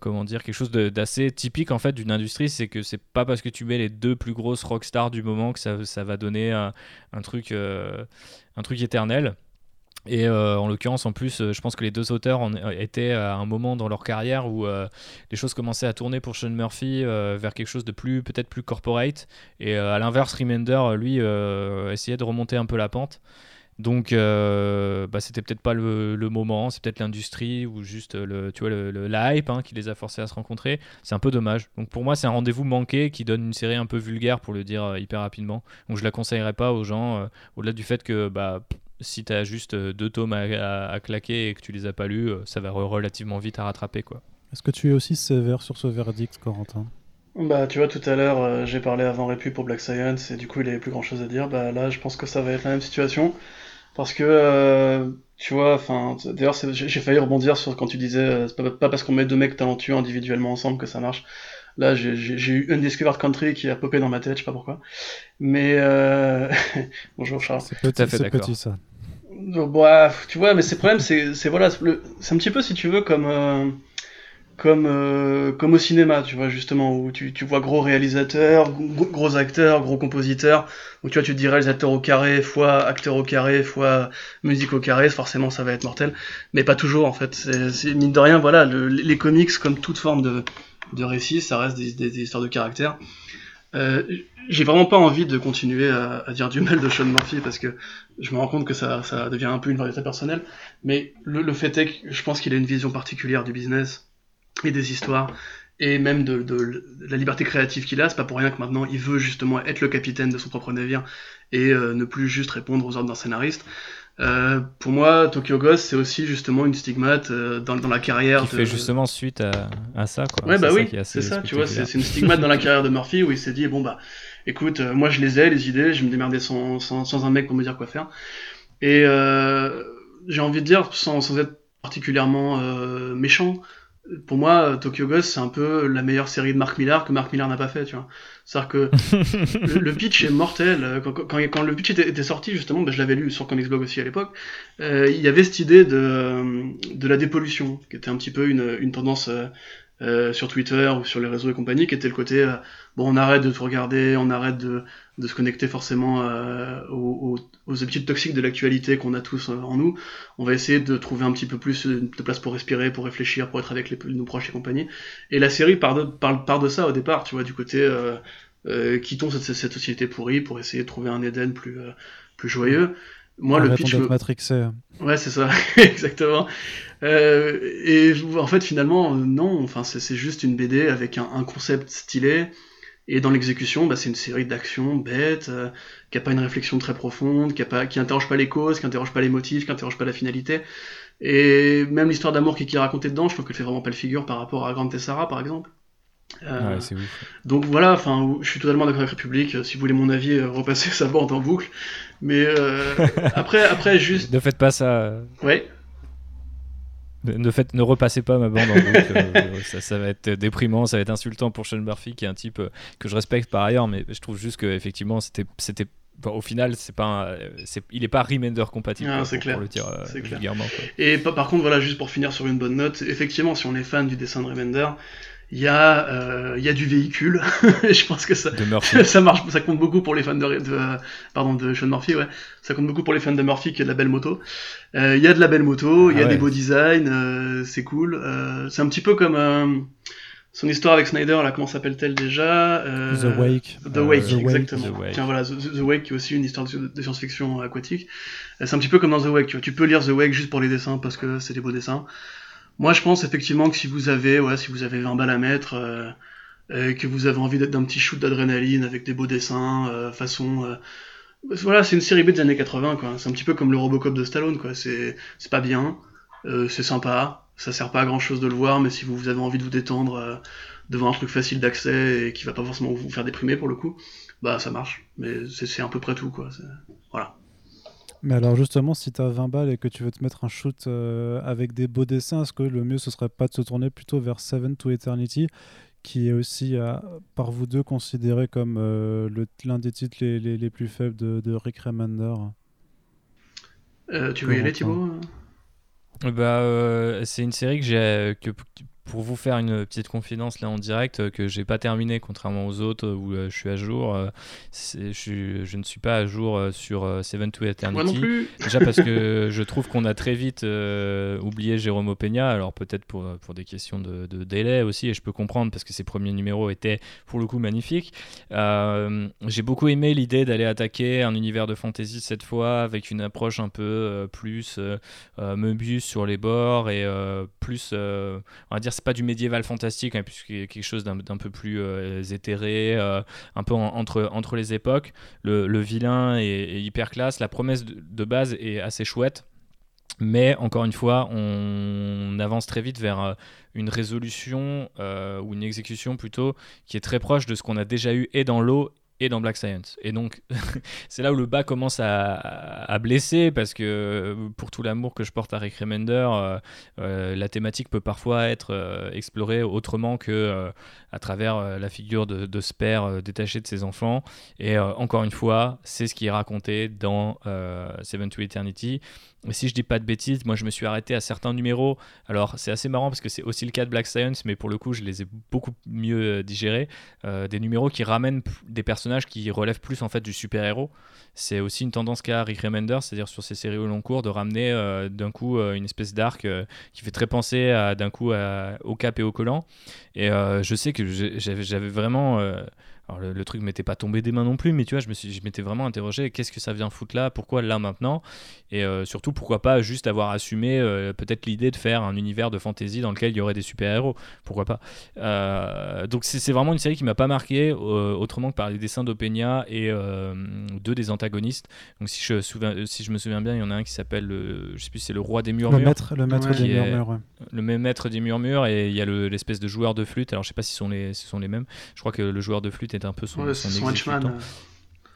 comment dire quelque chose d'assez typique en fait d'une industrie c'est que c'est pas parce que tu mets les deux plus grosses rockstars du moment que ça, va donner un, un truc un truc éternel Et en l'occurrence, en plus, je pense que les deux auteurs étaient à un moment dans leur carrière où les choses commençaient à tourner pour Sean Murphy vers quelque chose de plus peut-être plus corporate. Et à l'inverse, Remender, lui, essayait de remonter un peu la pente. Donc, euh, bah, c'était peut-être pas le, moment, c'est peut-être l'industrie ou juste le, tu vois, le, la hype hein, qui les a forcés à se rencontrer. C'est un peu dommage. Donc, pour moi, c'est un rendez-vous manqué qui donne une série un peu vulgaire, pour le dire euh, hyper rapidement. Donc, je la conseillerais pas aux gens, euh, au-delà du fait que bah, si tu as juste deux tomes à, claquer et que tu les as pas lus, ça va relativement vite à rattraper. quoi. Est-ce que tu es aussi sévère sur ce verdict, Corentin? Bah, tu vois, tout à l'heure, j'ai parlé avant Répu pour Black Science, et du coup, il avait plus grand chose à dire. Bah, là, je pense que ça va être la même situation. Parce que, euh, tu vois, enfin, d'ailleurs, j'ai failli rebondir sur quand tu disais, euh, c'est pas, parce qu'on met deux mecs talentueux individuellement ensemble que ça marche. Là, j'ai eu Undiscovered Country qui a popé dans ma tête, je sais pas pourquoi. Mais, euh... bonjour Charles. C'est tout à fait d'accord. ça. Bon, tu vois, mais c'est problème, c'est voilà, c'est un petit peu si tu veux comme. Comme euh, comme au cinéma, tu vois justement où tu, tu vois gros réalisateurs, gros, acteurs, gros compositeurs, où tu vois tu te dis réalisateur au carré fois acteur au carré fois musique au carré, forcément ça va être mortel, mais pas toujours en fait. C'est mine de rien, voilà, les comics comme toute forme de de récit, ça reste des, des, histoires de caractère. Euh, j'ai vraiment pas envie de continuer à, à, dire du mal de Sean Murphy parce que je me rends compte que ça, ça devient un peu une variété personnelle. Mais le, le fait est que je pense qu'il a une vision particulière du business et des histoires et même de, de, la liberté créative qu'il a. C'est pas pour rien que maintenant il veut justement être le capitaine de son propre navire et euh, ne plus juste répondre aux ordres d'un scénariste. Euh, pour moi, Tokyo Ghost, c'est aussi justement une stigmate euh, dans, dans, la carrière. Qui fait justement suite à, à ça, quoi. Ouais, bah oui, c'est ça, tu vois, c'est une stigmate dans la carrière de Murphy où il s'est dit, bon, bah, écoute, euh, moi je les ai, les idées, je me démerdais sans, sans, sans, un mec pour me dire quoi faire. Et j'ai envie de dire, sans, sans être particulièrement méchant, pour moi, Tokyo Ghost, c'est un peu la meilleure série de Mark Millar que Mark Millar n'a pas fait, tu vois. C'est-à-dire que le, pitch est mortel. Quand, quand, quand le pitch était, était sorti, justement, ben, je l'avais lu sur Comics Blog aussi à l'époque, euh, il y avait cette idée de, de la dépollution, qui était un petit peu une, une tendance euh, euh, sur Twitter ou sur les réseaux et compagnie, qui était le côté euh, bon, on arrête de tout regarder, on arrête de, de se connecter forcément euh, aux, aux, habitudes toxiques de l'actualité qu'on a tous en nous. On va essayer de trouver un petit peu plus de place pour respirer, pour réfléchir, pour être avec les, nos proches et compagnie. Et la série part de, part, part de ça au départ, tu vois, du côté quittons cette, cette, société pourrie pour essayer de trouver un Éden plus, plus joyeux. Moi, le pitch. Me... Matrixé. Ouais, c'est ça, exactement. Euh, et en fait, finalement, non. Enfin, c'est juste une BD avec un, un concept stylé. Et dans l'exécution, bah, c'est une série d'actions bêtes, euh, qui a pas une réflexion très profonde, qui a pas, pas les causes, qui interroge pas les motifs, qui interroge pas la finalité. Et même l'histoire d'amour qui, qui est racontée dedans, je trouve qu'elle fait vraiment pas le figure par rapport à Grande Tessara, par exemple. Euh, ouais, ouf. Donc voilà, enfin, je suis totalement d'accord avec République. Si vous voulez mon avis, euh, repassez sa bande en boucle. Mais euh, après, après, juste. Ne faites pas ça. Ouais. Ne, faites, ne repassez pas ma bande en boucle. ça, ça, va être déprimant, ça va être insultant pour Sean Murphy, qui est un type que je respecte par ailleurs, mais je trouve juste qu'effectivement, c'était, c'était au final, c'est pas, c'est, il est pas Remender compatible. Ah, c'est clair. Pour le dire. Et par contre, voilà, juste pour finir sur une bonne note, effectivement, si on est fan du dessin de Remender, il y a euh, il y a du véhicule. Je pense que ça ça marche ça compte beaucoup pour les fans de, de, pardon de Sean Murphy ouais. Ça compte beaucoup pour les fans de Murphy qui a de la belle moto. Euh, il y a de la belle moto il y a ah des beaux designs euh, c'est cool. Euh, c'est un petit peu comme euh, son histoire avec Snyder là comment s'appelle-t-elle déjà The Wake. The Wake exactement. Tiens voilà The, Wake qui est aussi une histoire de, de science-fiction aquatique. C'est un petit peu comme dans The Wake tu, vois. tu peux lire The Wake juste pour les dessins parce que c'est des beaux dessins moi, je pense effectivement que si vous avez, ouais, si vous avez 20 balles à mettre, euh, et que vous avez envie d'être d'un petit shoot d'adrénaline avec des beaux dessins, euh, façon, euh, voilà, c'est une série B des années 80, quoi. C'est un petit peu comme le Robocop de Stallone, quoi. C'est, pas bien, euh, c'est sympa, ça sert pas à grand chose de le voir, mais si vous, avez envie de vous détendre euh, devant un truc facile d'accès et qui va pas forcément vous faire déprimer pour le coup, bah ça marche. Mais c'est à peu près tout, quoi. Voilà. Mais alors justement, si tu as 20 balles et que tu veux te mettre un shoot euh, avec des beaux dessins, est-ce que le mieux ce serait pas de se tourner plutôt vers Seven to Eternity, qui est aussi euh, par vous deux considéré comme euh, l'un des titres les, les, les, plus faibles de, de Rick Remender? Tu veux y aller Thibaut? bah, C'est une série que j'ai que pour vous faire une petite confidence là en direct euh, que j'ai pas terminé contrairement aux autres où euh, je suis à jour euh, je, je, ne suis pas à jour sur Seven to Eternity Moi non plus. déjà parce que je trouve qu'on a très vite oublié Jérôme Peña alors peut-être pour, pour des questions de, de, délai aussi et je peux comprendre parce que ses premiers numéros étaient pour le coup magnifiques j'ai beaucoup aimé l'idée d'aller attaquer un univers de fantasy cette fois avec une approche un peu plus Möbius sur les bords et plus on va dire c'est pas du médiéval fantastique, hein, puisque quelque chose d'un peu plus euh, éthéré, euh, un peu entre, les époques. Le, vilain est, hyper classe, la promesse de, base est assez chouette. Mais encore une fois, on avance très vite vers euh, une résolution ou une exécution plutôt qui est très proche de ce qu'on a déjà eu et dans l'eau dans Black Science. Et donc, c'est là où le bas commence à, blesser, parce que euh, pour tout l'amour que je porte à Rick Remender, euh, euh, la thématique peut parfois être explorée autrement que à travers la figure de, de ce père détaché de ses enfants. Et encore une fois, c'est ce qui est raconté dans Seven to Eternity. Si je dis pas de bêtises, moi je me suis arrêté à certains numéros. Alors c'est assez marrant parce que c'est aussi le cas de Black Science, mais pour le coup je les ai beaucoup mieux digérés. des numéros qui ramènent des personnages qui relèvent plus en fait du super-héros. C'est aussi une tendance qu'a Rick Remender, c'est-à-dire sur ses séries au long cours, de ramener euh, d'un coup euh, une espèce d'arc euh, qui fait très penser d'un coup au cap et au collant. Et je sais que j'avais vraiment alors le, truc m'était pas tombé des mains non plus, mais tu vois, je me suis, je m'étais vraiment interrogé qu'est-ce que ça vient foutre là, pourquoi là maintenant, et euh, surtout pourquoi pas juste avoir assumé euh, peut-être l'idée de faire un univers de fantasy dans lequel il y aurait des super héros, pourquoi pas? Euh, donc c'est, vraiment une série qui m'a pas marqué autrement que par les dessins d'Openia et deux des antagonistes. Donc si je, souviens, si je me souviens bien, il y en a un qui s'appelle, je sais plus, c'est le roi des murmures. Le maître, le maître des murmures. Le même maître des murmures et il y a l'espèce de joueur de flûte. Alors je sais pas si ce sont les, ce sont les mêmes. Je crois que le joueur de flûte est un peu son, son, exécutant.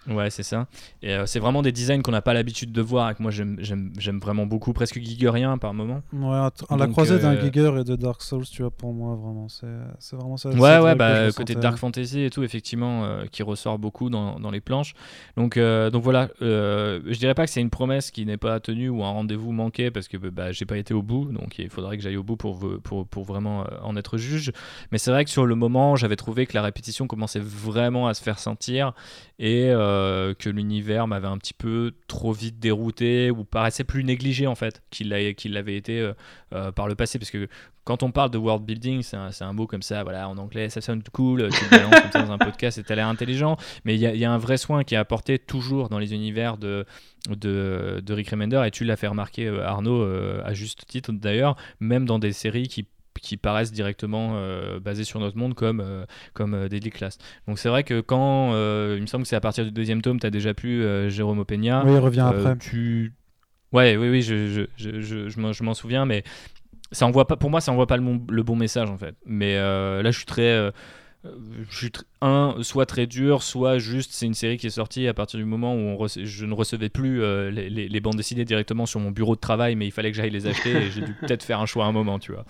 Ouais, c'est ça. Et euh, c'est vraiment des designs qu'on n'a pas l'habitude de voir et que moi j'aime vraiment beaucoup, presque gigerien par moment. Ouais, la croisée d'un euh, Giger et de Dark Souls, tu vois, pour moi, vraiment, c'est vraiment ça. Ouais, ouais, bah, côté Dark Fantasy et tout, effectivement, euh, qui ressort beaucoup dans, dans les planches. Donc, donc voilà, je dirais pas que c'est une promesse qui n'est pas tenue ou un rendez-vous manqué parce que bah, j'ai pas été au bout, donc il faudrait que j'aille au bout pour, pour, pour vraiment en être juge. Mais c'est vrai que sur le moment, j'avais trouvé que la répétition commençait vraiment à se faire sentir et. Euh, que l'univers m'avait un petit peu trop vite dérouté ou paraissait plus négligé en fait qu'il l'avait été euh, euh, par le passé parce que quand on parle de world building c'est un, un, mot comme ça voilà en anglais ça sonne cool tu le comme ça dans un podcast et t'as l'air intelligent mais il y, a un vrai soin qui est apporté toujours dans les univers de, de, de Rick Remender et tu l'as fait remarquer Arnaud à juste titre d'ailleurs même dans des séries qui qui paraissent directement euh, basés sur notre monde comme, euh, comme euh, Deadly Class. Donc c'est vrai que quand, il me semble que c'est à partir du deuxième tome, tu as déjà plus Jérôme Peña. Oui, il revient après. Tu... Ouais, oui, oui, je, je, je, je, je m'en souviens, mais ça envoie pas, pour moi, ça envoie pas le, le bon message en fait. Mais là, je suis très je suis un soit très dur soit juste c'est une série qui est sortie à partir du moment où je ne recevais plus les, les, les, bandes dessinées directement sur mon bureau de travail mais il fallait que j'aille les acheter et j'ai dû peut-être faire un choix à un moment tu vois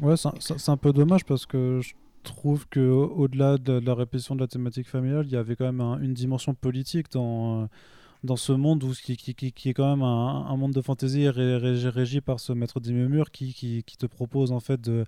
Ouais, c'est un peu dommage parce que je trouve que au-delà de, la répétition de la thématique familiale, il y avait quand même une dimension politique dans, dans ce monde où, qui, qui, qui, est quand même un, monde de fantaisie régi, par ce maître des murmures qui, qui, te propose en fait de,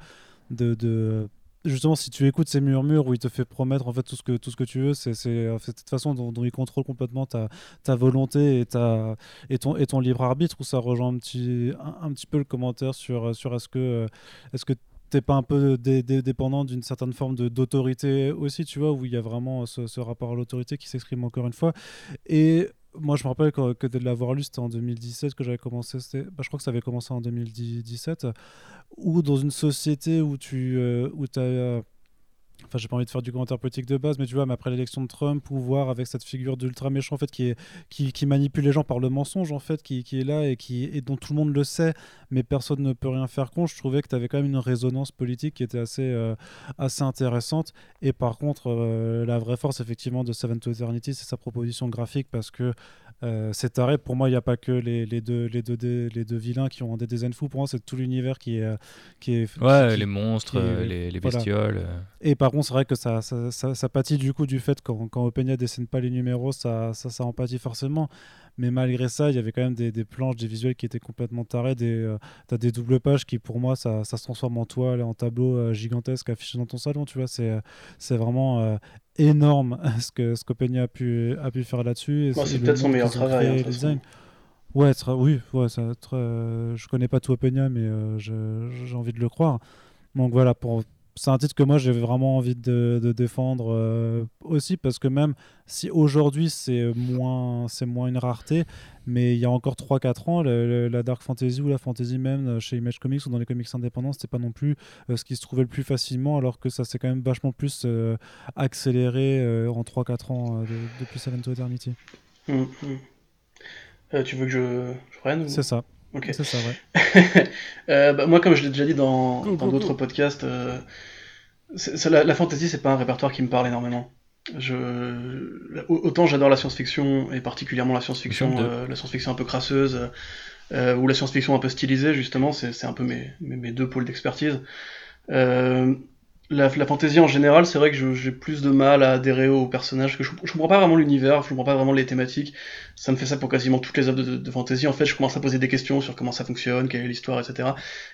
de justement, si tu écoutes ces murmures où il te fait promettre en fait tout ce que, tout ce que tu veux, c'est cette façon dont, il contrôle complètement ta, ta volonté et, ta, et, ton, et ton libre arbitre, où ça rejoint un petit, un, petit peu le commentaire sur, sur est-ce que est-ce que t'es pas un peu dépendant d'une certaine forme d'autorité aussi, tu vois, où il y a vraiment ce, ce rapport à l'autorité qui s'exprime encore une fois. Et moi, je me rappelle que, de l'avoir lu, c'était en 2017 que j'avais commencé. Bah, je crois que ça avait commencé en 2017. Ou dans une société où tu euh, où as. Euh, enfin, j'ai pas envie de faire du commentaire politique de base, mais tu vois, mais après l'élection de Trump, pouvoir avec cette figure d'ultra méchant en fait, qui, qui, manipule les gens par le mensonge en fait, qui, est là et, qui, et dont tout le monde le sait, mais personne ne peut rien faire contre. Je trouvais que tu avais quand même une résonance politique qui était assez, euh, assez intéressante. Et par contre, la vraie force effectivement de Seven to Eternity, c'est sa proposition graphique parce que euh, c'est taré. Pour moi, il n'y a pas que les, les, deux, les, deux, les deux vilains qui ont des designs fous. Pour moi, c'est tout l'univers qui est, qui est. Ouais, les monstres, les, les, bestioles. Et par contre, c'est vrai que ça, ça, ça, pâtit du coup du fait quand, quand Openia dessine pas les numéros, ça, ça, ça en pâtit forcément. Mais malgré ça, il y avait quand même des, des planches, des visuels qui étaient complètement tarés. Des, euh, as des doubles pages qui, pour moi, ça, ça se transforme en toile, en tableau euh, gigantesque affiché dans ton salon. Tu vois, c'est, euh, c'est vraiment énorme ce que ce a pu, a pu faire là-dessus. c'est peut-être son meilleur travail. Hein, ouais, oui, ouais, ça, très, je connais pas tout Openia, mais j'ai envie de le croire. Donc voilà, pour, c'est un titre que moi j'ai vraiment envie de, défendre euh, aussi parce que même si aujourd'hui c'est moins, c'est moins une rareté, mais il y a encore 3-4 ans, la Dark Fantasy ou la Fantasy même euh, chez Image Comics ou dans les comics indépendants, c'était pas non plus euh, ce qui se trouvait le plus facilement alors que ça s'est quand même vachement plus accéléré en 3-4 ans depuis Seven to Eternity. Hum. tu veux que je, je prenne C'est ça. Ok. C'est ça, ouais. euh, bah, moi, comme je l'ai déjà dit dans d'autres podcasts, euh, la, la, fantasy, c'est pas un répertoire qui me parle énormément. Je, autant j'adore la science-fiction et particulièrement la science-fiction, euh, la science-fiction un peu crasseuse euh, ou la science-fiction un peu stylisée justement, c'est un peu mes, mes, mes deux pôles d'expertise. Euh, la, la fantaisie en général, c'est vrai que j'ai plus de mal à adhérer aux personnages, que je, je comprends pas vraiment l'univers, je comprends pas vraiment les thématiques. Ça me fait ça pour quasiment toutes les œuvres de, de, fantasy. En fait, je commence à poser des questions sur comment ça fonctionne, quelle est l'histoire, etc.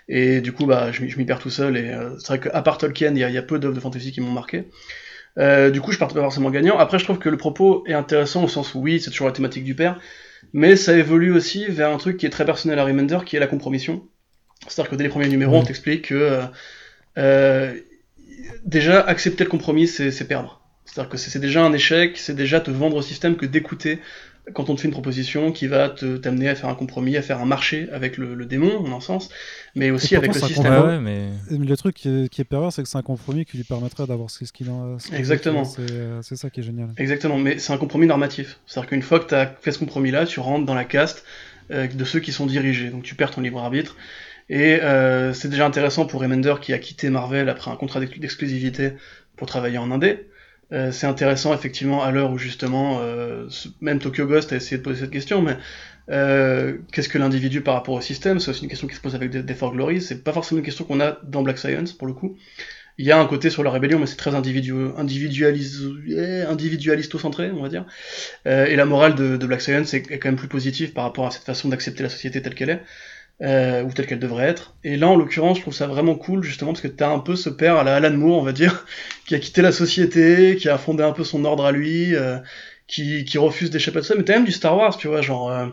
Et du coup, bah, je, m'y perds tout seul. Et euh, c'est vrai qu'à part Tolkien, il y a, y a, peu d'œuvres de fantasy qui m'ont marqué. Euh, du coup, je pars pas forcément gagnant. Après, je trouve que le propos est intéressant au sens où oui, c'est toujours la thématique du père, mais ça évolue aussi vers un truc qui est très personnel à Remender, qui est la compromission. C'est-à-dire que dès les premiers numéros, on t'explique que euh, euh déjà, accepter le compromis, c'est perdre. C'est-à-dire que c'est déjà un échec, c'est déjà te vendre au système que d'écouter quand on te fait une proposition qui va t'amener à faire un compromis, à faire un marché avec le, démon, en un sens, mais aussi avec le système. mais... Le truc qui est, pervers, c'est que c'est un compromis qui lui permettrait d'avoir ce qu'il a. Exactement. Euh, c'est ça qui est génial. Exactement, mais c'est un compromis normatif. C'est-à-dire qu'une fois que tu as fait ce compromis-là, tu rentres dans la caste euh, de ceux qui sont dirigés. Donc tu perds ton libre arbitre. Et euh, c'est déjà intéressant pour Remender qui a quitté Marvel après un contrat d'exclusivité pour travailler en Indé. Euh, c'est intéressant effectivement à l'heure où justement euh, même Tokyo Ghost a essayé de poser cette question, mais euh, qu'est-ce que l'individu par rapport au système? C'est aussi une question qui se pose avec Death for Glory. C'est pas forcément une question qu'on a dans Black Science pour le coup. Il y a un côté sur la rébellion, mais c'est très individu, individualisto-centré, on va dire. Euh, et la morale de Black Science est quand même plus positive par rapport à cette façon d'accepter la société telle qu'elle est euh, ou telle qu'elle devrait être. Et là, en l'occurrence, je trouve ça vraiment cool, justement, parce que t'as un peu ce père à la Alan Moore, on va dire, qui a quitté la société, qui a fondé un peu son ordre à lui, euh, qui, qui refuse d'échapper à ça, mais t'as même du Star Wars, tu vois, genre... Euh,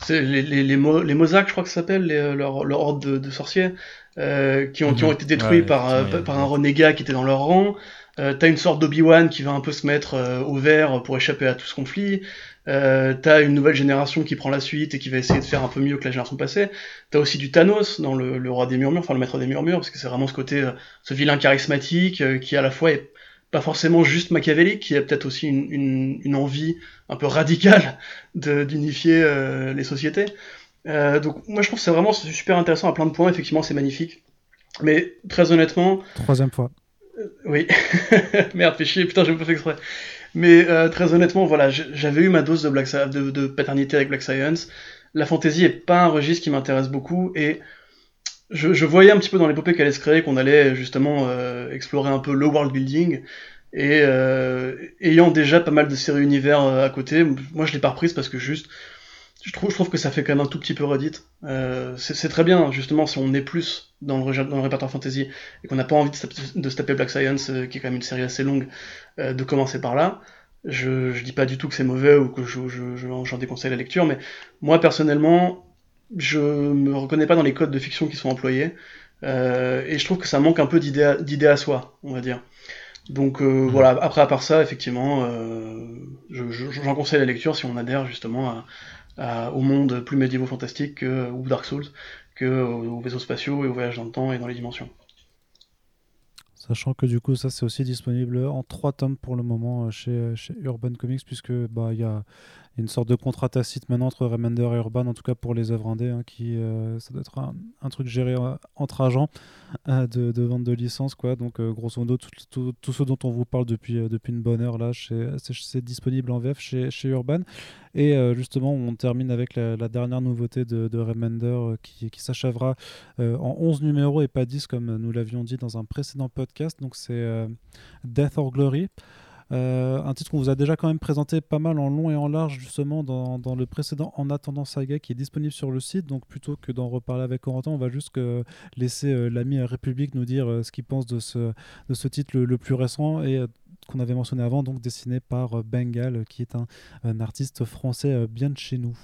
c'est les, les, les, Mo les Mosaques, je crois que ça s'appelle, leur, leur horde de, de sorciers, euh, qui, ont, qui ont mhm. été détruits par, euh, par un renégat qui était dans leur rang. Euh, t'as une sorte d'Obi-Wan qui va un peu se mettre au vert pour échapper à tout ce conflit. Euh, t'as une nouvelle génération qui prend la suite et qui va essayer de faire un peu mieux que la génération passée. T'as aussi du Thanos dans le, roi des murmures, enfin le maître des murmures, parce que c'est vraiment ce côté, euh, ce vilain charismatique euh, qui à la fois est pas forcément juste machiavélique, qui a peut-être aussi une, une, envie un peu radicale d'unifier euh, les sociétés. donc moi je trouve que c'est vraiment super intéressant à plein de points, effectivement c'est magnifique. Mais très honnêtement... Troisième fois. Oui. Merde, fais chier, putain, j'ai pas fait exprès. Mais euh, très honnêtement, voilà, j'avais eu ma dose de, Black, de, de, paternité avec Black Science. La fantasy est pas un registre qui m'intéresse beaucoup et je, je, voyais un petit peu dans l'épopée qu'elle allait se créer qu'on allait justement euh, explorer un peu le world building et euh, ayant déjà pas mal de séries univers euh, à côté, moi je l'ai pas reprise parce que juste je trouve, je trouve que ça fait quand même un tout petit peu redit. Euh, c'est très bien, justement, si on est plus dans le, dans le répertoire fantasy et qu'on n'a pas envie de se, taper, Black Science, euh, qui est quand même une série assez longue, euh, de commencer par là. Je, je dis pas du tout que c'est mauvais ou que j'en je, je, déconseille la lecture, mais moi personnellement, je me reconnais pas dans les codes de fiction qui sont employés et je trouve que ça manque un peu d'idées à soi, on va dire. Donc euh, mmh. voilà, après à part ça, effectivement, euh, j'en conseille la lecture si on adhère justement à, au monde plus médiévaux fantastique que, ou Dark Souls que aux vaisseaux spatiaux et aux voyages dans le temps et dans les dimensions. Sachant que du coup, ça c'est aussi disponible en trois tomes pour le moment euh, chez, chez Urban Comics, puisque bah il une sorte de contrat tacite maintenant entre Remender et Urban, en tout cas pour les œuvres indées, hein, qui ça doit être un, truc géré entre agents de, vente de licence, quoi. Donc grosso modo, tout, tout, ce dont on vous parle depuis, depuis une bonne heure là, c'est disponible en VF chez, chez Urban. Et justement, on termine avec la, dernière nouveauté de, de Remender qui, qui s'achèvera en 11 numéros et pas 10 comme nous l'avions dit dans un précédent podcast. Donc c'est Death or Glory. Euh, un titre qu'on vous a déjà quand même présenté pas mal en long et en large justement dans, le précédent En attendant Saga qui est disponible sur le site. Donc plutôt que d'en reparler avec Corentin, on va juste que laisser euh, l'ami République nous dire euh, ce qu'il pense de ce, de ce titre le, plus récent et qu'on avait mentionné avant, donc dessiné par Bengal qui est un artiste français bien de chez nous.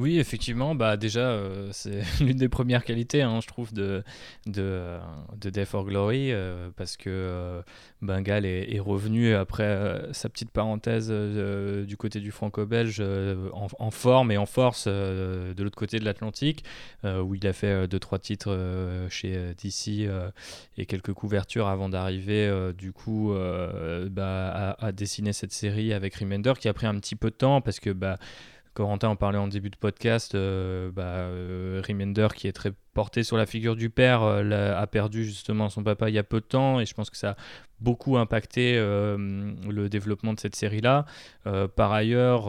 Oui, effectivement, bah déjà, euh, c'est l'une des premières qualités, hein, je trouve, de, de Death or Glory, euh, parce que euh, Bengal est, revenu après sa petite parenthèse du côté du franco-belge en, forme et en force de l'autre côté de l'Atlantique, où il a fait deux, trois titres chez DC et quelques couvertures avant d'arriver, du coup, bah, à, à, dessiner cette série avec Remender, qui a pris un petit peu de temps, parce que... Bah, Corentin en parlait en début de podcast, euh, bah, euh, Remender qui est très porté sur la figure du père euh, a perdu justement son papa il y a peu de temps et je pense que ça a beaucoup impacté le développement de cette série là. par ailleurs,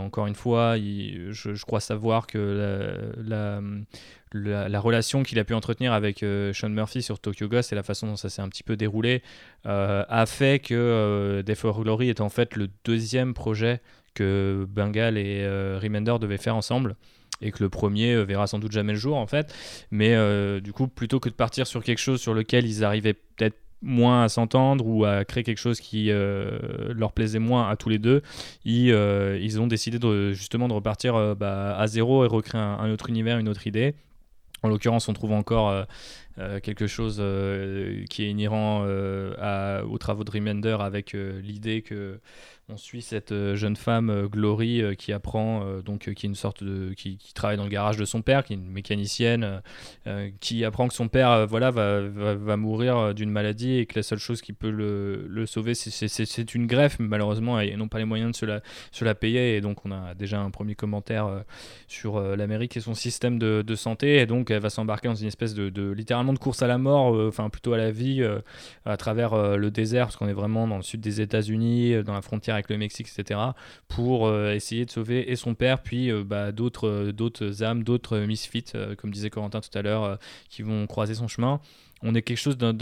encore une fois, je, crois savoir que la, la, relation qu'il a pu entretenir avec Sean Murphy sur Tokyo Ghost et la façon dont ça s'est un petit peu déroulé a fait que Death for Glory est en fait le deuxième projet que Bengal et euh, Remender devaient faire ensemble et que le premier euh, verra sans doute jamais le jour en fait. Mais euh, du coup, plutôt que de partir sur quelque chose sur lequel ils arrivaient peut-être moins à s'entendre ou à créer quelque chose qui leur plaisait moins à tous les deux, ils, ils ont décidé justement de repartir bah, à zéro et recréer un, autre univers, une autre idée. En l'occurrence, on trouve encore quelque chose qui est inhérent à, aux travaux de Remender avec l'idée que on suit cette euh, jeune femme euh, Glory euh, qui apprend donc qui est une sorte de qui, travaille dans le garage de son père qui est une mécanicienne qui apprend que son père voilà va, va, mourir d'une maladie et que la seule chose qui peut le, le sauver c'est une greffe mais malheureusement ils n'ont pas les moyens de se la, la payer et donc on a déjà un premier commentaire sur l'Amérique et son système de, de, santé et donc elle va s'embarquer dans une espèce de, de, littéralement de course à la mort enfin plutôt à la vie à travers le désert parce qu'on est vraiment dans le sud des États-Unis dans la frontière avec le Mexique, etc., pour euh, essayer de sauver et son père, puis euh, bah, d'autres, euh, d'autres âmes, d'autres misfits, comme disait Corentin tout à l'heure, qui vont croiser son chemin on est quelque chose d'un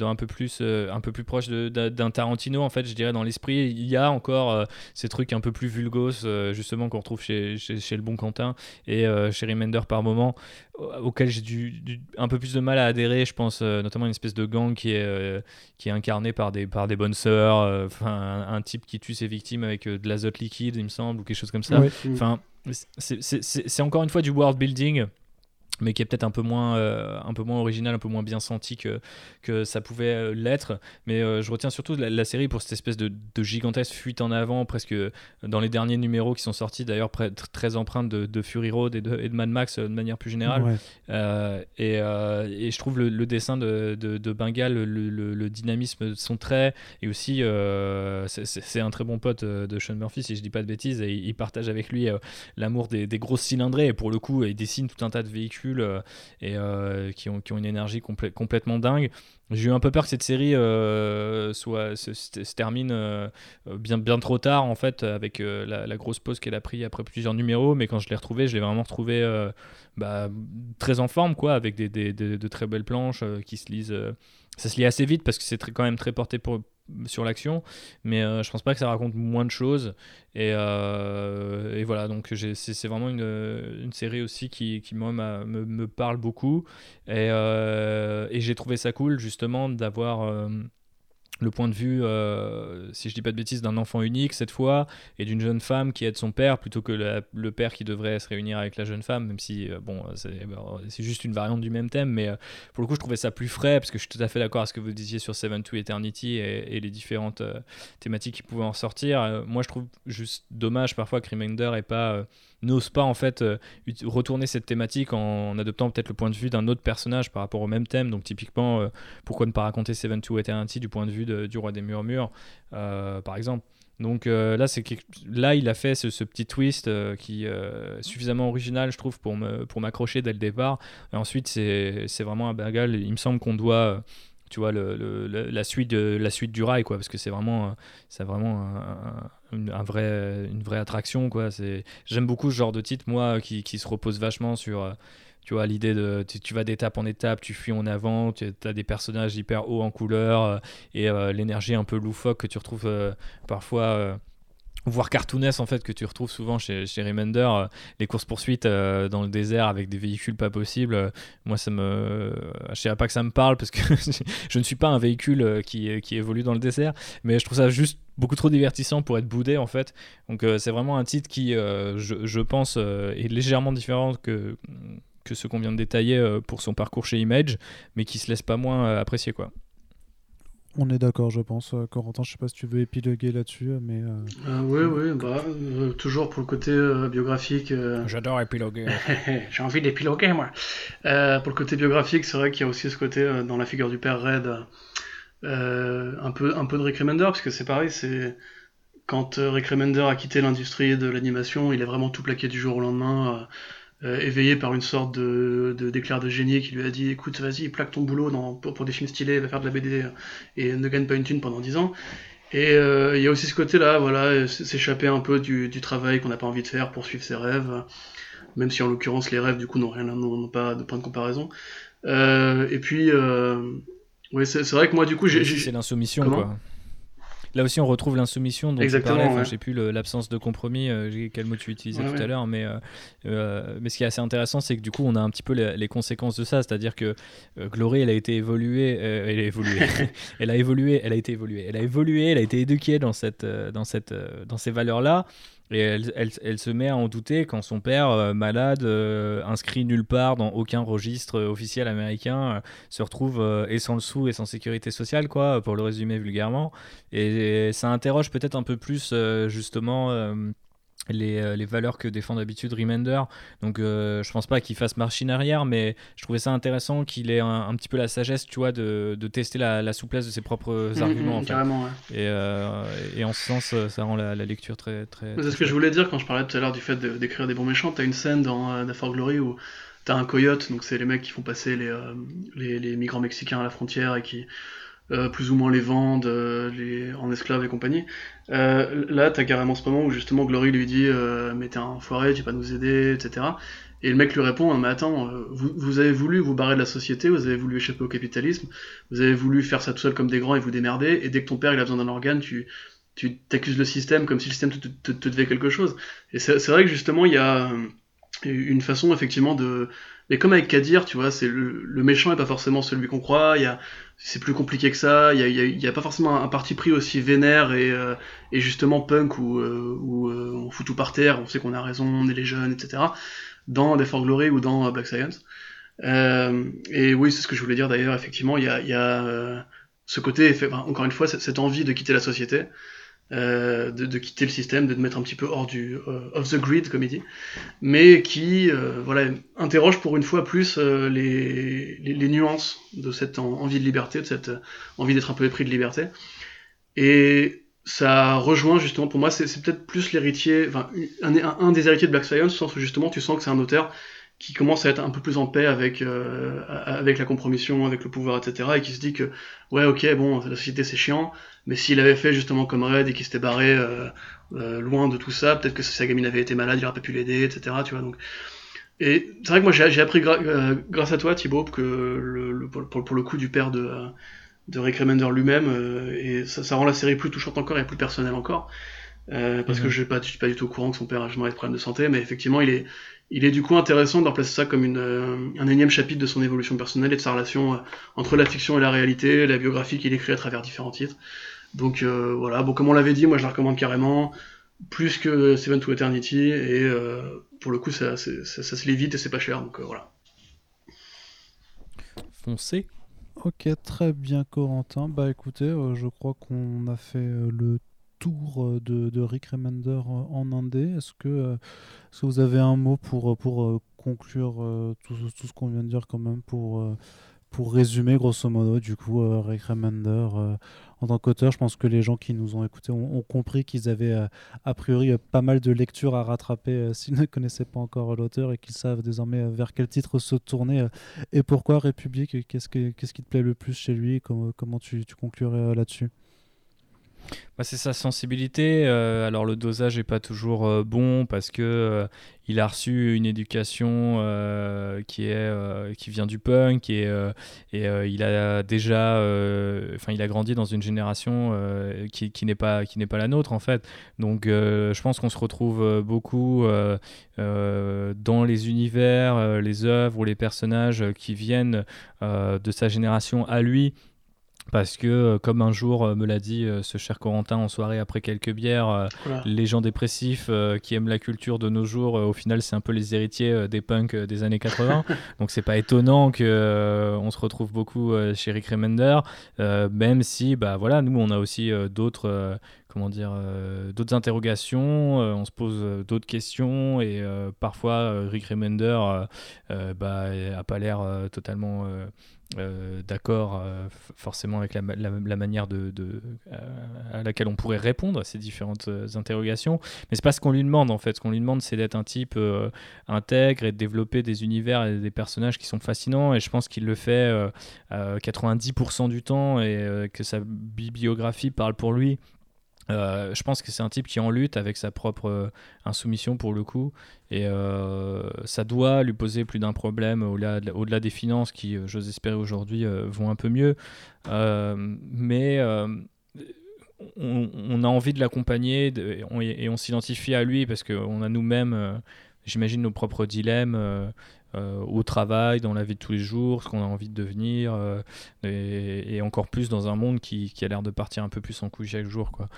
un peu plus euh, un peu plus proche d'un Tarantino en fait je dirais dans l'esprit. Il y a encore euh, ces trucs un peu plus vulgos euh, justement qu'on retrouve chez, chez, le bon Quentin et chez Remender par moment auquel j'ai du, un peu plus de mal à adhérer je pense notamment une espèce de gang qui est qui est incarné par des par des bonnes sœurs enfin un, type qui tue ses victimes avec de l'azote liquide il me semble ou quelque chose comme ça. Enfin c'est encore une fois du world building mais qui est peut-être un peu moins euh, un peu moins original un peu moins bien senti que que ça pouvait euh, l'être. Mais euh, je retiens surtout la, série pour cette espèce de, de, gigantesque fuite en avant presque dans les derniers numéros qui sont sortis d'ailleurs très empreintes de, de, Fury Road et de, et de Mad Max de manière plus générale. Et, et, je trouve le, dessin de, de, Bengal le, le, dynamisme de son trait et aussi c'est un très bon pote de Sean Murphy si je dis pas de bêtises et il, partage avec lui l'amour des, des grosses cylindrées et pour le coup il dessine tout un tas de véhicules euh, et euh, qui, ont, qui ont une énergie complètement dingue. J'ai eu un peu peur que cette série euh, soit, se, termine bien, bien trop tard, en fait, avec la, grosse pause qu'elle a pris après plusieurs numéros. Mais quand je l'ai retrouvée, je l'ai vraiment retrouvée bah, très en forme, quoi, avec des, de très belles planches qui se lisent. Ça se lit assez vite parce que c'est quand même très porté sur l'action, mais euh, je pense pas que ça raconte moins de choses. Et, euh, voilà, donc c'est vraiment une, série aussi qui, moi, me, parle beaucoup. Euh, et j'ai trouvé ça cool, justement, d'avoir le point de vue, euh, si je dis pas de bêtises, d'un enfant unique cette fois, et d'une jeune femme qui aide son père, plutôt que le père qui devrait se réunir avec la jeune femme, même si, euh, bon, c'est juste une variante du même thème, mais euh, pour le coup, je trouvais ça plus frais, parce que je suis tout à fait d'accord avec ce que vous disiez sur Seven to Eternity et, les différentes thématiques qui pouvaient en sortir. moi, je trouve juste dommage parfois que Remainder ait pas n'ose pas en fait euh, retourner cette thématique en, adoptant peut-être le point de vue d'un autre personnage par rapport au même thème. Donc typiquement, euh, pourquoi ne pas raconter Seven to Eternity du point de vue du roi des murmures, euh, par exemple. Donc là, c'est là, il a fait ce, petit twist qui est suffisamment original, je trouve, pour pour m'accrocher dès le départ. Et ensuite, c'est vraiment un bagal. Il me semble qu'on doit tu vois le, la suite la suite du rail quoi parce que c'est vraiment c'est vraiment vrai une vraie attraction quoi. C'est j'aime beaucoup ce genre de titre moi qui, qui se repose vachement sur tu vois l'idée de tu, vas d'étape en étape tu fuis en avant tu as des personnages hyper hauts en couleur euh, et euh, l'énergie un peu loufoque que tu retrouves euh, parfois voire cartoonesque en fait que tu retrouves souvent chez, chez Remender euh, les courses poursuites euh, dans le désert avec des véhicules pas possibles. Euh, moi ça me je dirais pas que ça me parle parce que je ne suis pas un véhicule qui, qui évolue dans le désert mais je trouve ça juste beaucoup trop divertissant pour être boudé en fait. Donc c'est vraiment un titre qui je, je, pense est légèrement différent que que ce qu'on vient de détailler pour son parcours chez Image mais qui se laisse pas moins apprécier quoi on est d'accord, je pense. Euh, Corentin, je sais pas si tu veux épiloguer là-dessus, mais. Euh... oui, oui, bah, euh, toujours pour le côté euh, biographique. J'adore épiloguer. J'ai envie d'épiloguer, moi. pour le côté biographique, c'est vrai qu'il y a aussi ce côté dans la figure du père Red, un, peu, un peu de Rick Remender, parce que c'est pareil, c'est. Quand Rick Remender a quitté l'industrie de l'animation, il a vraiment tout plaqué du jour au lendemain. Euh, éveillé par une sorte de, d'éclair de génie qui lui a dit écoute vas-y plaque ton boulot dans, pour, des films stylés va faire de la BD et ne gagne pas une thune pendant 10 ans. Et euh, il y a aussi ce côté là voilà s'échapper un peu du, du travail qu'on n'a pas envie de faire pour suivre ses rêves même si en l'occurrence les rêves du coup n'ont rien n'ont pas de point de comparaison. Euh, et puis oui c'est, vrai que moi du coup j'ai, c'est l'insoumission quoi Là aussi, on retrouve l'insoumission dont tu parlais. Enfin, J'ai plus l'absence de compromis. Euh, quel mot tu utilisais tout à l'heure, mais euh, euh, mais ce qui est assez intéressant, c'est que du coup, on a un petit peu les, conséquences de ça. C'est-à-dire que Glory, elle a été évoluée, elle a évolué, elle a évolué, elle a été évoluée, elle a évolué, elle a été éduquée dans cette dans cette dans ces valeurs là. Et elle, elle, elle, se met à en douter quand son père, euh, malade, euh, inscrit nulle part dans aucun registre officiel américain, euh, se retrouve et sans le sou et sans sécurité sociale, quoi, pour le résumer vulgairement. et ça interroge peut-être un peu plus, justement les, euh, les, valeurs que défend d'habitude Remender. Donc euh, je pense pas qu'il fasse machine arrière, mais je trouvais ça intéressant qu'il ait un, petit peu la sagesse, tu vois, de, de tester la, la, souplesse de ses propres mmh, arguments. Carrément, ouais. et, euh, et, en ce sens, ça rend la, lecture très... très c'est ce que je voulais dire quand je parlais tout à l'heure du fait d'écrire des bons méchants. T'as une scène dans The For Glory où t'as un coyote, donc c'est les mecs qui font passer les, les, les migrants mexicains à la frontière et qui euh, plus ou moins les vendent euh, les, en esclaves et compagnie. Euh, là, t'as carrément ce moment où justement Glory lui dit euh, Mais t'es un foiré, tu vas nous aider, etc. Et le mec lui répond Mais attends, vous, vous, avez voulu vous barrer de la société, vous avez voulu échapper au capitalisme, vous avez voulu faire ça tout seul comme des grands et vous démerder, et dès que ton père il a besoin d'un organe, tu tu t'accuses le système comme si le système te, te, te devait quelque chose. Et c'est vrai que justement, il y a une façon effectivement de mais comme avec Kadir, tu vois, c'est le, le, méchant est pas forcément celui qu'on croit. Il y a, c'est plus compliqué que ça. Il y a, il y a, pas forcément un, parti pris aussi vénère et, euh, et justement punk où, euh, où euh, on fout tout par terre, on sait qu'on a raison, on est les jeunes, etc. Dans Death for Glory ou dans Black Science. et oui, c'est ce que je voulais dire d'ailleurs. Effectivement, il y a, y a ce côté, encore une fois, cette envie de quitter la société. Euh, de, de, quitter le système, de te mettre un petit peu hors du euh, off the grid comme il dit, mais qui euh, voilà interroge pour une fois plus les, les, les, nuances de cette envie de liberté, de cette envie d'être un peu épris de liberté. Et ça rejoint justement pour moi c'est peut-être plus l'héritier, enfin un, des héritiers de Black Science, sens où justement tu sens que c'est un auteur qui commence à être un peu plus en paix avec euh, avec la compromission, avec le pouvoir, etc. Et qui se dit que ouais, ok, bon, la société c'est chiant, mais s'il avait fait justement comme Red et qu'il s'était barré euh, euh, loin de tout ça, peut-être que si sa gamine avait été malade, il aurait pas pu l'aider, etc. Tu vois donc. Et c'est vrai que moi j'ai appris grâce à toi Thibaut que le, pour, pour, le coup du père de de Rick Remender lui-même et ça, ça, rend la série plus touchante encore et plus personnelle encore. parce que mhm. je ne suis pas du tout au courant que son père a justement des problèmes de santé, mais effectivement, il est, il est du coup intéressant de replacer ça comme une, euh, un énième chapitre de son évolution personnelle et de sa relation euh, entre la fiction et la réalité, la biographie qu'il écrit à travers différents titres. Donc euh, voilà, bon comme on l'avait dit, moi je la recommande carrément, plus que Seven to Eternity, et pour le coup ça, ça, ça, se lit vite et c'est pas cher, donc voilà. Foncez. Ok, très bien Corentin. Bah écoutez, je crois qu'on a fait le tour euh, de, Rick Remender euh, en Indé. Est-ce que, euh, est que, vous avez un mot pour, pour conclure tout, tout, ce qu'on vient de dire quand même pour, pour résumer grosso modo du coup Rick Remender en tant qu'auteur. Je pense que les gens qui nous ont écoutés ont, compris qu'ils avaient a priori pas mal de lectures à rattraper s'ils ne connaissaient pas encore l'auteur et qu'ils savent désormais vers quel titre se tourner et pourquoi République. Qu'est-ce, qu'est-ce qui te plaît le plus chez lui Comment, comment tu, tu conclurais là-dessus? Bah, c'est sa sensibilité. Euh, alors le dosage n'est pas toujours euh, bon parce que euh, il a reçu une éducation qui est qui vient du punk et, il a déjà, enfin il a grandi dans une génération qui n'est pas qui n'est pas la nôtre en fait. Donc je pense qu'on se retrouve beaucoup dans les univers, les œuvres ou les personnages qui viennent de sa génération à lui parce que, euh, comme un jour euh, me l'a dit euh, ce cher Corentin en soirée après quelques bières, les gens dépressifs qui aiment la culture de nos jours, au final, c'est un peu les héritiers des punks des années 80. Donc, c'est pas étonnant que on se retrouve beaucoup chez Rick Remender, même si, bah voilà, nous, on a aussi d'autres comment dire, d'autres interrogations, on se pose d'autres questions et parfois Rick Remender bah, a pas l'air totalement euh, d'accord euh, forcément avec la, manière euh, à laquelle on pourrait répondre à ces différentes interrogations. Mais c'est pas ce qu'on lui demande en fait. Ce qu'on lui demande c'est d'être un type intègre et de développer des univers et des personnages qui sont fascinants. Et je pense qu'il le fait 90% du temps et que sa bibliographie parle pour lui euh, je pense que c'est un type qui est en lutte avec sa propre euh, insoumission pour le coup et euh, ça doit lui poser plus d'un problème au-delà des finances qui, j'ose espérer aujourd'hui, vont un peu mieux. mais on, a envie de l'accompagner et on s'identifie à lui parce qu'on a nous-mêmes, j'imagine, nos propres dilemmes. Euh, au travail, dans la vie de tous les jours, ce qu'on a envie de devenir, euh, et, encore plus dans un monde qui, a l'air de partir un peu plus en couille chaque jour. Quoi.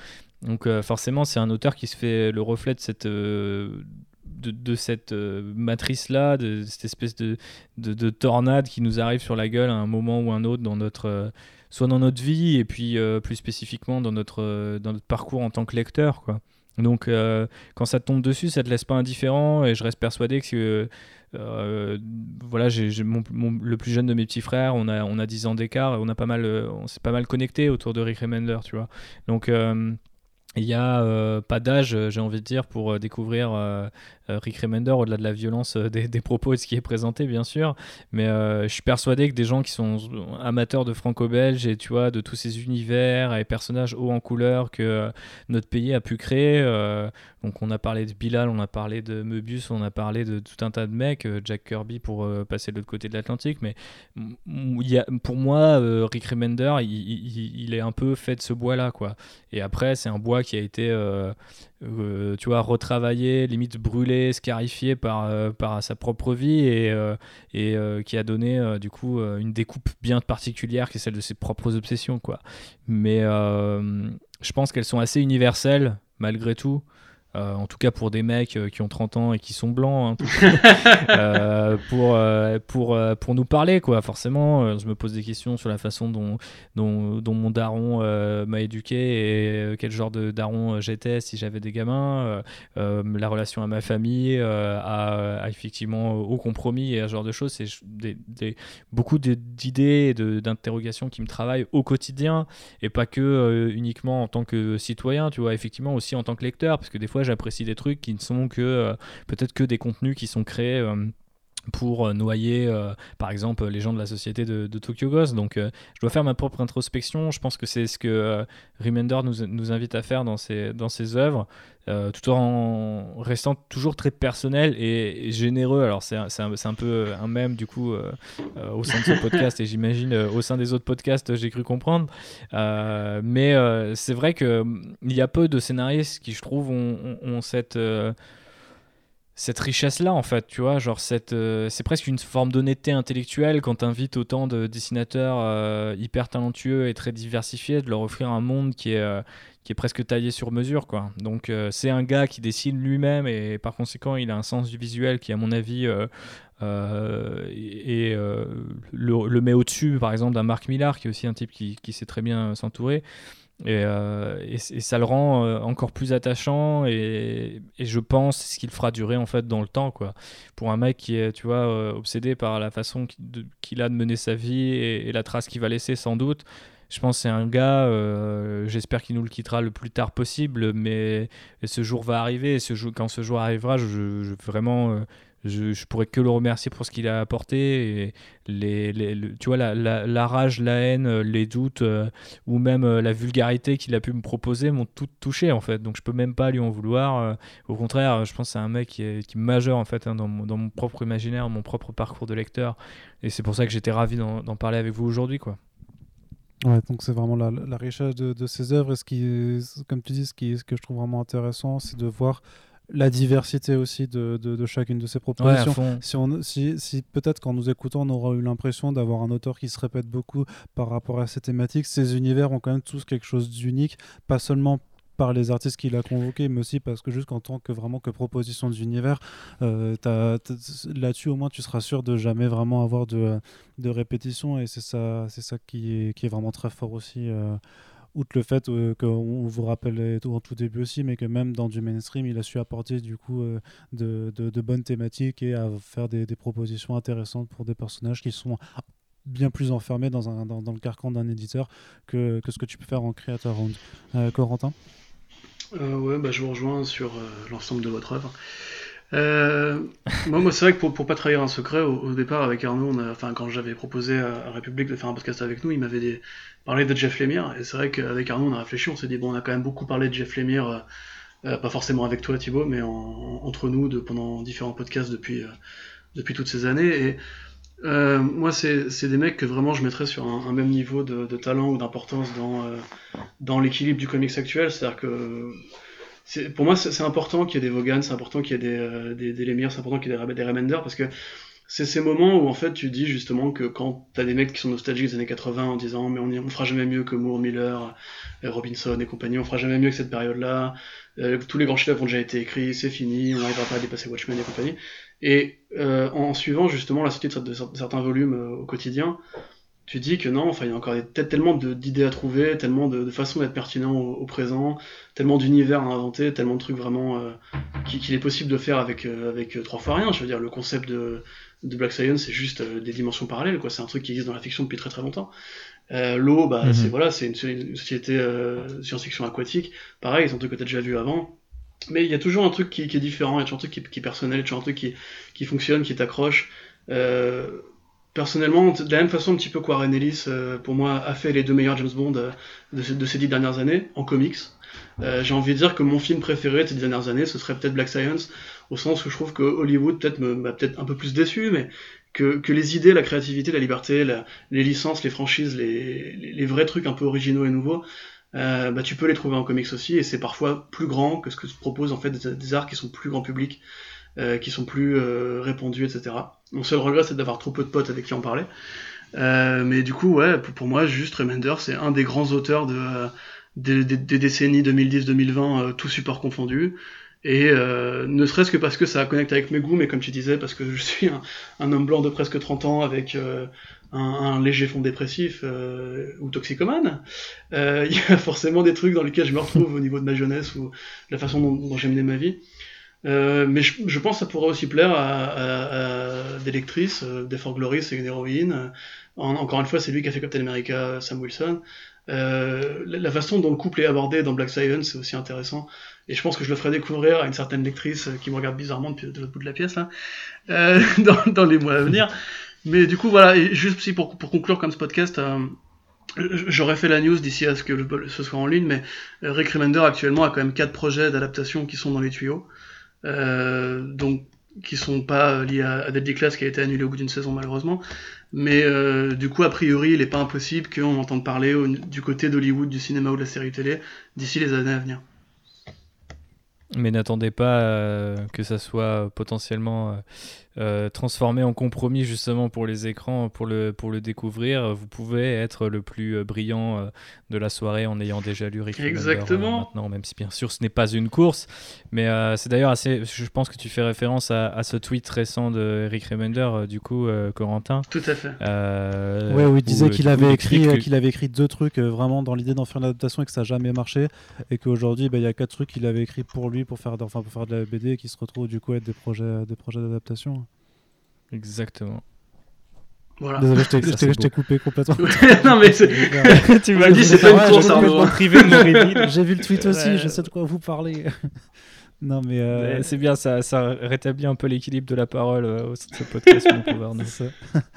Donc euh, forcément, c'est un auteur qui se fait le reflet de cette... De, cette matrice-là, de cette espèce de, de, tornade qui nous arrive sur la gueule à un moment ou un autre dans notre, soit dans notre vie et puis plus spécifiquement dans notre, dans notre parcours en tant que lecteur. Quoi. Donc quand ça tombe dessus, ça te laisse pas indifférent et je reste persuadé que voilà, j'ai le plus jeune de mes petits frères, on a, on a 10 ans d'écart, on a pas mal, euh, on s'est pas mal connecté autour de Rick Remender, tu vois. Donc euh, il n'y a euh, pas d'âge, euh, j'ai envie de dire, pour euh, découvrir Rick Remender au-delà de la violence des, propos et ce qui est présenté, bien sûr. Mais je suis persuadé que des gens qui sont amateurs de franco-belge et tu vois, de tous ces univers et personnages hauts en couleur que notre pays a pu créer. donc, on a parlé de Bilal, on a parlé de Möbius, on a parlé de tout un tas de mecs, Jack Kirby pour passer de l'autre côté de l'Atlantique. Mais a, pour moi, Rick Remender, il, est un peu fait de ce bois-là, quoi. Et après, c'est un bois qui a été, euh, euh, tu vois, retravaillé, limite brûlé, scarifié par, euh, par sa propre vie et, et qui a donné du coup une découpe bien particulière qui est celle de ses propres obsessions, quoi. Mais je pense qu'elles sont assez universelles malgré tout. Euh, en tout cas pour des mecs euh, qui ont 30 ans et qui sont blancs, hein, euh, pour, pour, pour nous parler, quoi. Forcément, je me pose des questions sur la façon dont, dont, dont mon daron m'a éduqué et quel genre de daron j'étais si j'avais des gamins, la relation à ma famille, à, effectivement au compromis et à ce genre de choses. C'est des, des, beaucoup d'idées et d'interrogations qui me travaillent au quotidien et pas que uniquement en tant que citoyen, tu vois, effectivement aussi en tant que lecteur, parce que des fois, j'apprécie des trucs qui ne sont que euh, peut-être que des contenus qui sont créés euh, pour euh, noyer, par exemple, les gens de la société de, Tokyo Ghost. Donc, je dois faire ma propre introspection. Je pense que c'est ce que Remender nous, nous, invite à faire dans ses, dans ses œuvres, tout en restant toujours très personnel et, généreux. Alors, c'est un, un, peu un même, du coup, au sein de ce podcast, et j'imagine au sein des autres podcasts, j'ai cru comprendre. mais c'est vrai qu'il y a peu de scénaristes qui, je trouve, ont, ont cette cette richesse-là, en fait, tu vois, genre cette, euh, c'est presque une forme d'honnêteté intellectuelle quand tu invites autant de dessinateurs euh, hyper talentueux et très diversifiés, de leur offrir un monde qui est, euh, qui est presque taillé sur mesure, quoi. Donc c'est un gars qui dessine lui-même et par conséquent il a un sens du visuel qui, à mon avis, et, le, met au-dessus, par exemple, d'un Marc Millar, qui est aussi un type qui, qui sait très bien s'entourer. Euh, et, ça le rend euh, encore plus attachant et, je pense ce qu'il fera durer en fait dans le temps quoi. Pour un mec qui est tu vois euh, obsédé par la façon qu'il a de mener sa vie et, la trace qu'il va laisser sans doute, je pense c'est un gars, j'espère qu'il nous le quittera le plus tard possible, mais ce jour va arriver, et ce jour, quand ce jour arrivera, je, je vraiment je, je pourrais que le remercier pour ce qu'il a apporté. Les, tu vois, la, rage, la haine, euh, les doutes euh, ou même euh, la vulgarité qu'il a pu me proposer m'ont tout touché en fait. Donc je peux même pas lui en vouloir. au contraire, je pense que c'est un mec qui est, qui majeur en fait hein, dans, mon, propre imaginaire, mon propre parcours de lecteur. Et c'est pour ça que j'étais ravi d'en parler avec vous aujourd'hui. quoi. Ouais, donc c'est vraiment la, richesse de, ses œuvres. Et ce qui, comme tu dis, ce que je trouve vraiment intéressant, c'est de voir la diversité aussi de, de, chacune de ces propositions. si, on, si, si peut-être qu'en nous écoutant, on aura eu l'impression d'avoir un auteur qui se répète beaucoup par rapport à ces thématiques, ces univers ont quand même tous quelque chose d'unique, pas seulement par les artistes qu'il a convoqués, mais aussi parce que juste qu'en tant que vraiment que proposition d'univers, euh, là-dessus au moins tu seras sûr de jamais vraiment avoir de, de répétition et c'est ça, c'est ça qui est, qui est vraiment très fort aussi. Euh, outre le fait euh, qu'on vous rappelle en tout début aussi, mais que même dans du mainstream, il a su apporter du coup euh, de, de, bonnes thématiques et à faire des, propositions intéressantes pour des personnages qui sont bien plus enfermés dans, un, dans, le carcan d'un éditeur que, que, ce que tu peux faire en Creator Round. Euh, Corentin? Ouais, bah, je vous rejoins sur l'ensemble de votre œuvre. Euh, moi, c'est vrai que pour, pas trahir un secret, au, départ avec Arnaud, on enfin quand j'avais proposé à, République de faire un podcast avec nous, il m'avait parlé de Jeff Lemire, et c'est vrai qu'avec Arnaud on a réfléchi, on s'est dit bon, on a quand même beaucoup parlé de Jeff Lemire, euh, euh, pas forcément avec toi Thibaut, mais entre nous de, pendant différents podcasts depuis depuis toutes ces années. Et moi, c'est des mecs que vraiment je mettrais sur un, même niveau de, de talent ou d'importance dans dans l'équilibre du comics actuel, c'est-à-dire que pour moi, c'est important qu'il y ait des Vaughan, c'est important qu'il y ait des, euh, des, des c'est important qu'il y ait des, des Remender, parce que c'est ces moments où en fait tu dis justement que quand t'as des mecs qui sont nostalgiques des années 80 en disant mais on, on fera jamais mieux que Moore, Miller, euh, Robinson et compagnie, on fera jamais mieux que cette période-là, euh, tous les grands chefs ont déjà été écrits, c'est fini, on n'arrivera pas à dépasser Watchmen et compagnie. Et euh, en suivant justement la sortie de, certains volumes au quotidien, tu dis que non, enfin il y a encore tellement d'idées à trouver, tellement de, façons d'être pertinent au, présent, tellement d'univers à inventer, tellement de trucs vraiment euh, qu'il est possible de faire avec euh, avec euh, trois fois rien. Je veux dire, le concept de, de Black Science, c'est juste des dimensions parallèles, quoi. C'est un truc qui existe dans la fiction depuis très très longtemps. L'eau, bah mhm. c'est voilà, c'est une, société science-fiction aquatique. Pareil, c'est un truc que t'as déjà vu avant. Mais il y a toujours un truc qui, est différent, il y a toujours un truc qui, est personnel, il y a toujours un truc qui, qui fonctionne, qui t'accroche. Euh, personnellement, de la même façon, un petit peu qu'Warren Ellis, euh, pour moi, a fait les deux meilleurs James Bond euh, de, ces, dix dernières années, en comics. Euh, j'ai envie de dire que mon film préféré de ces dix dernières années, ce serait peut-être Black Science, au sens où je trouve que Hollywood peut-être m'a peut-être un peu plus déçu, mais que, que, les idées, la créativité, la liberté, les licences, les franchises, les, les, vrais trucs un peu originaux et nouveaux, bah, tu peux les trouver en comics aussi, et c'est parfois plus grand que ce que se propose en fait des, des arts qui sont plus grand public. Euh, qui sont plus euh, répandus, etc. Mon seul regret, c'est d'avoir trop peu de potes avec qui en parler. Euh, mais du coup, ouais, pour, moi, juste Remender, c'est un des grands auteurs de, des, décennies 2010-2020, tout support confondu. Et ne serait-ce que parce que ça connecte avec mes goûts, mais comme tu disais, parce que je suis un, homme blanc de presque 30 ans avec un, léger fond dépressif ou toxicomane, il y a forcément des trucs dans lesquels je me retrouve au niveau de ma jeunesse ou de la façon dont, dont j'ai mené ma vie. Euh, mais je, pense que ça pourrait aussi plaire à, des lectrices. Euh, For Glory, c'est une héroïne. encore une fois, c'est lui qui a fait Captain America, Sam Wilson. Euh, la, façon dont le couple est abordé dans Black Science, c'est aussi intéressant. Et je pense que je le ferai découvrir à une certaine lectrice qui me regarde bizarrement depuis de l'autre bout de la pièce, là, euh, dans, dans, les mois à venir. Mais du coup, voilà, et juste aussi pour, pour conclure comme ce podcast, euh, J'aurais fait la news d'ici à ce que le, ce soit en ligne, mais Rick Remender actuellement a quand même quatre projets d'adaptation qui sont dans les tuyaux. Euh, donc qui sont pas liés à, Deadly Class qui a été annulé au bout d'une saison malheureusement. Mais euh, du coup, a priori, il n'est pas impossible qu'on entende parler du côté d'Hollywood, du cinéma ou de la série télé d'ici les années à venir. Mais n'attendez pas euh, que ça soit potentiellement euh, transformé en compromis justement pour les écrans, pour le, pour le découvrir. Vous pouvez être le plus euh, brillant euh, de la soirée en ayant déjà lu Rick Exactement. maintenant, même si bien sûr ce n'est pas une course. Mais c'est d'ailleurs assez. Je pense que tu fais référence à, ce tweet récent de Rick Remender, du coup, Corentin. Tout à fait. ouais, où il disait qu'il avait, écrit, qu'il avait écrit deux trucs vraiment dans l'idée d'en faire une adaptation et que ça n'a jamais marché. Et qu'aujourd'hui, bah, il y a quatre trucs qu'il avait écrit pour lui pour faire, enfin, pour faire de la BD et qui se retrouvent du coup être des projets, des projets d'adaptation. Exactement. Voilà. Désolé, je t'ai- coupé complètement. non, mais tu m'as dit, c'est pas une course, de Mourinho. J'ai vu le tweet aussi, Ouais. je sais de quoi vous parlez. Non, mais. euh, Ouais, C'est bien, ça, ça rétablit un peu l'équilibre de la parole euh, au sein de ce podcast.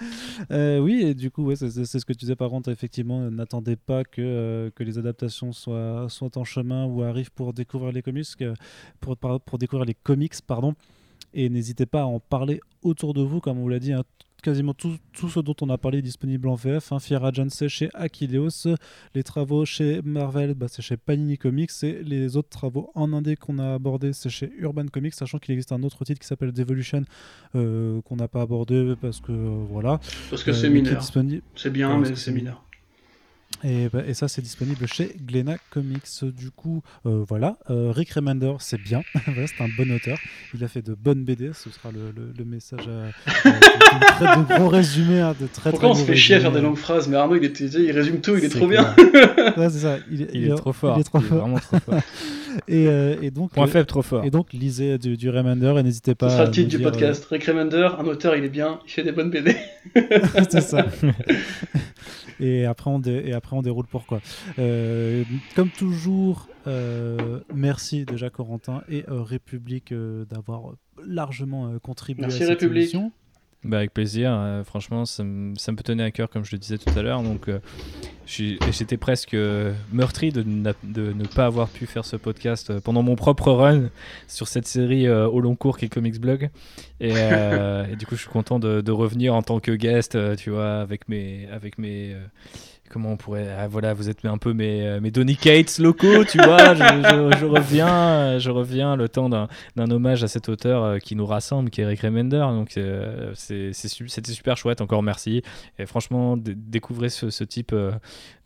Euh, oui, et du coup, ouais, c'est ce que tu disais. Par contre, effectivement, euh, n'attendez pas que, que les adaptations soient, soient en chemin ou arrivent pour découvrir les comics, pour, pour découvrir les comics, pardon. Et n'hésitez pas à en parler autour de vous, comme on vous l'a dit. hein, Quasiment tout, tout ce dont on a parlé est disponible en VF. Hein. Fiera Jones, c'est chez Aquileos. Les travaux chez Marvel, bah, c'est chez Panini Comics. Et les autres travaux en indé qu'on a abordés, c'est chez Urban Comics, sachant qu'il existe un autre titre qui s'appelle Devolution euh, qu'on n'a pas abordé parce que euh, voilà. Parce que Euh, c'est mineur. C'est bien, mais c'est mineur. Et, bah, et ça, c'est disponible chez Glénat Comics. Du coup, euh, voilà. Euh, Rick Remender, c'est bien. Voilà, c'est un bon auteur. Il a fait de bonnes BD. Ce sera le, le- le message. à- euh, de, très- de gros résumés. hein, de très, Pourquoi très on se fait chier à faire des longues phrases? Mais Arnaud, il, était, il résume tout, il est trop bien. Ouais, c'est ça. Il, Il est trop fort. Il est trop Il est fort. vraiment trop fort. Et, euh, et donc, Point euh, faible, trop fort. et donc, lisez du, du Remender et n'hésitez Ce pas. sera à le titre du dire, euh, podcast. Rick Remender, un auteur, il est bien, il fait des bonnes BD. c'est ça. et, après on dé- et après, on déroule pourquoi. Euh, comme toujours, euh, merci déjà Corentin et euh, République euh, d'avoir largement euh, contribué Merci, à cette République. émission. Bah, avec plaisir. euh, franchement, ça me, ça me tenait à cœur, comme je le disais tout à l'heure. Donc, euh, j'étais presque euh, meurtri de, de ne pas avoir pu faire ce podcast pendant mon propre run sur cette série euh, au long cours qui est Comics Blog. Et, et du coup, je suis content de, de revenir en tant que guest, tu vois, avec mes, avec mes, comment on pourrait, ah, voilà, vous êtes un peu mes, euh, mes Donny Cates locaux, tu vois. Je, reviens, je reviens le temps d'un hommage à cet auteur euh, qui nous rassemble, qui est Eric Remender. Donc euh, c'était super chouette, encore merci. Et franchement, découvrez ce, type euh,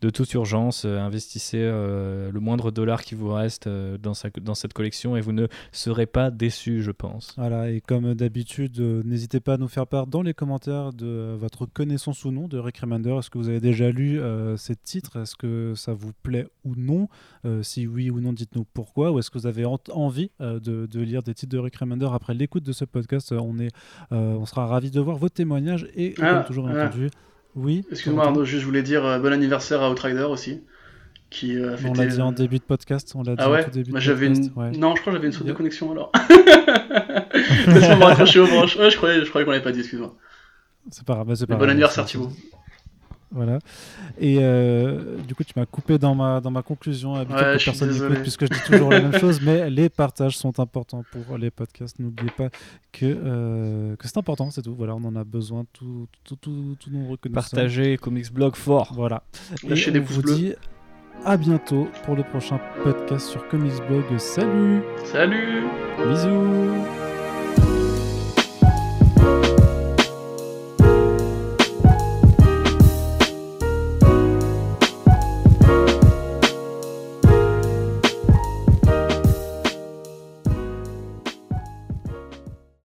de toute urgence, investissez le moindre dollar qui vous reste dans, cette collection et vous ne serez pas déçus, je pense. Voilà, et comme d'habitude, n'hésitez pas à nous faire part dans les commentaires de votre connaissance ou non de Rick Remender. Est-ce que vous avez déjà lu euh, ces titres Est-ce que ça vous plaît ou non Euh, Si oui ou non, dites-nous pourquoi. Ou est-ce que vous avez en- envie euh, de, de lire des titres de Rick Remender après l'écoute de ce podcast on, est, on sera ravis de voir vos témoignages et, Ah, comme toujours ah. entendu, oui. Excuse-moi Arnaud, juste je voulais dire bon anniversaire à Outrider aussi. Qui euh, On l'a dit en début de podcast. On l'a dit Ah en ouais tout début Moi, de podcast. une... ouais. Non, je crois que j'avais une saute de connexion alors. Laisse-moi me raccrocher aux branches. Ouais, je croyais, je croyais qu'on l'avait pas dit, excuse-moi. C'est pas grave. bah, c'est Mais pas Bon grave, anniversaire Thibaut. Voilà. Et euh, du coup, tu m'as coupé dans ma, dans ma conclusion. Habituelle Ouais, que personne n'écoute puisque je dis toujours la même chose, mais les partages sont importants pour les podcasts. N'oubliez pas que, euh, que c'est important, c'est tout. Voilà, on en a besoin, tout, tout, tout, tout nombreux que nous sommes. Partagez Comics Blog fort. Voilà. Lâchez des pouces vous bleus. dit à bientôt pour le prochain podcast sur Comics Blog. Salut Salut Bisous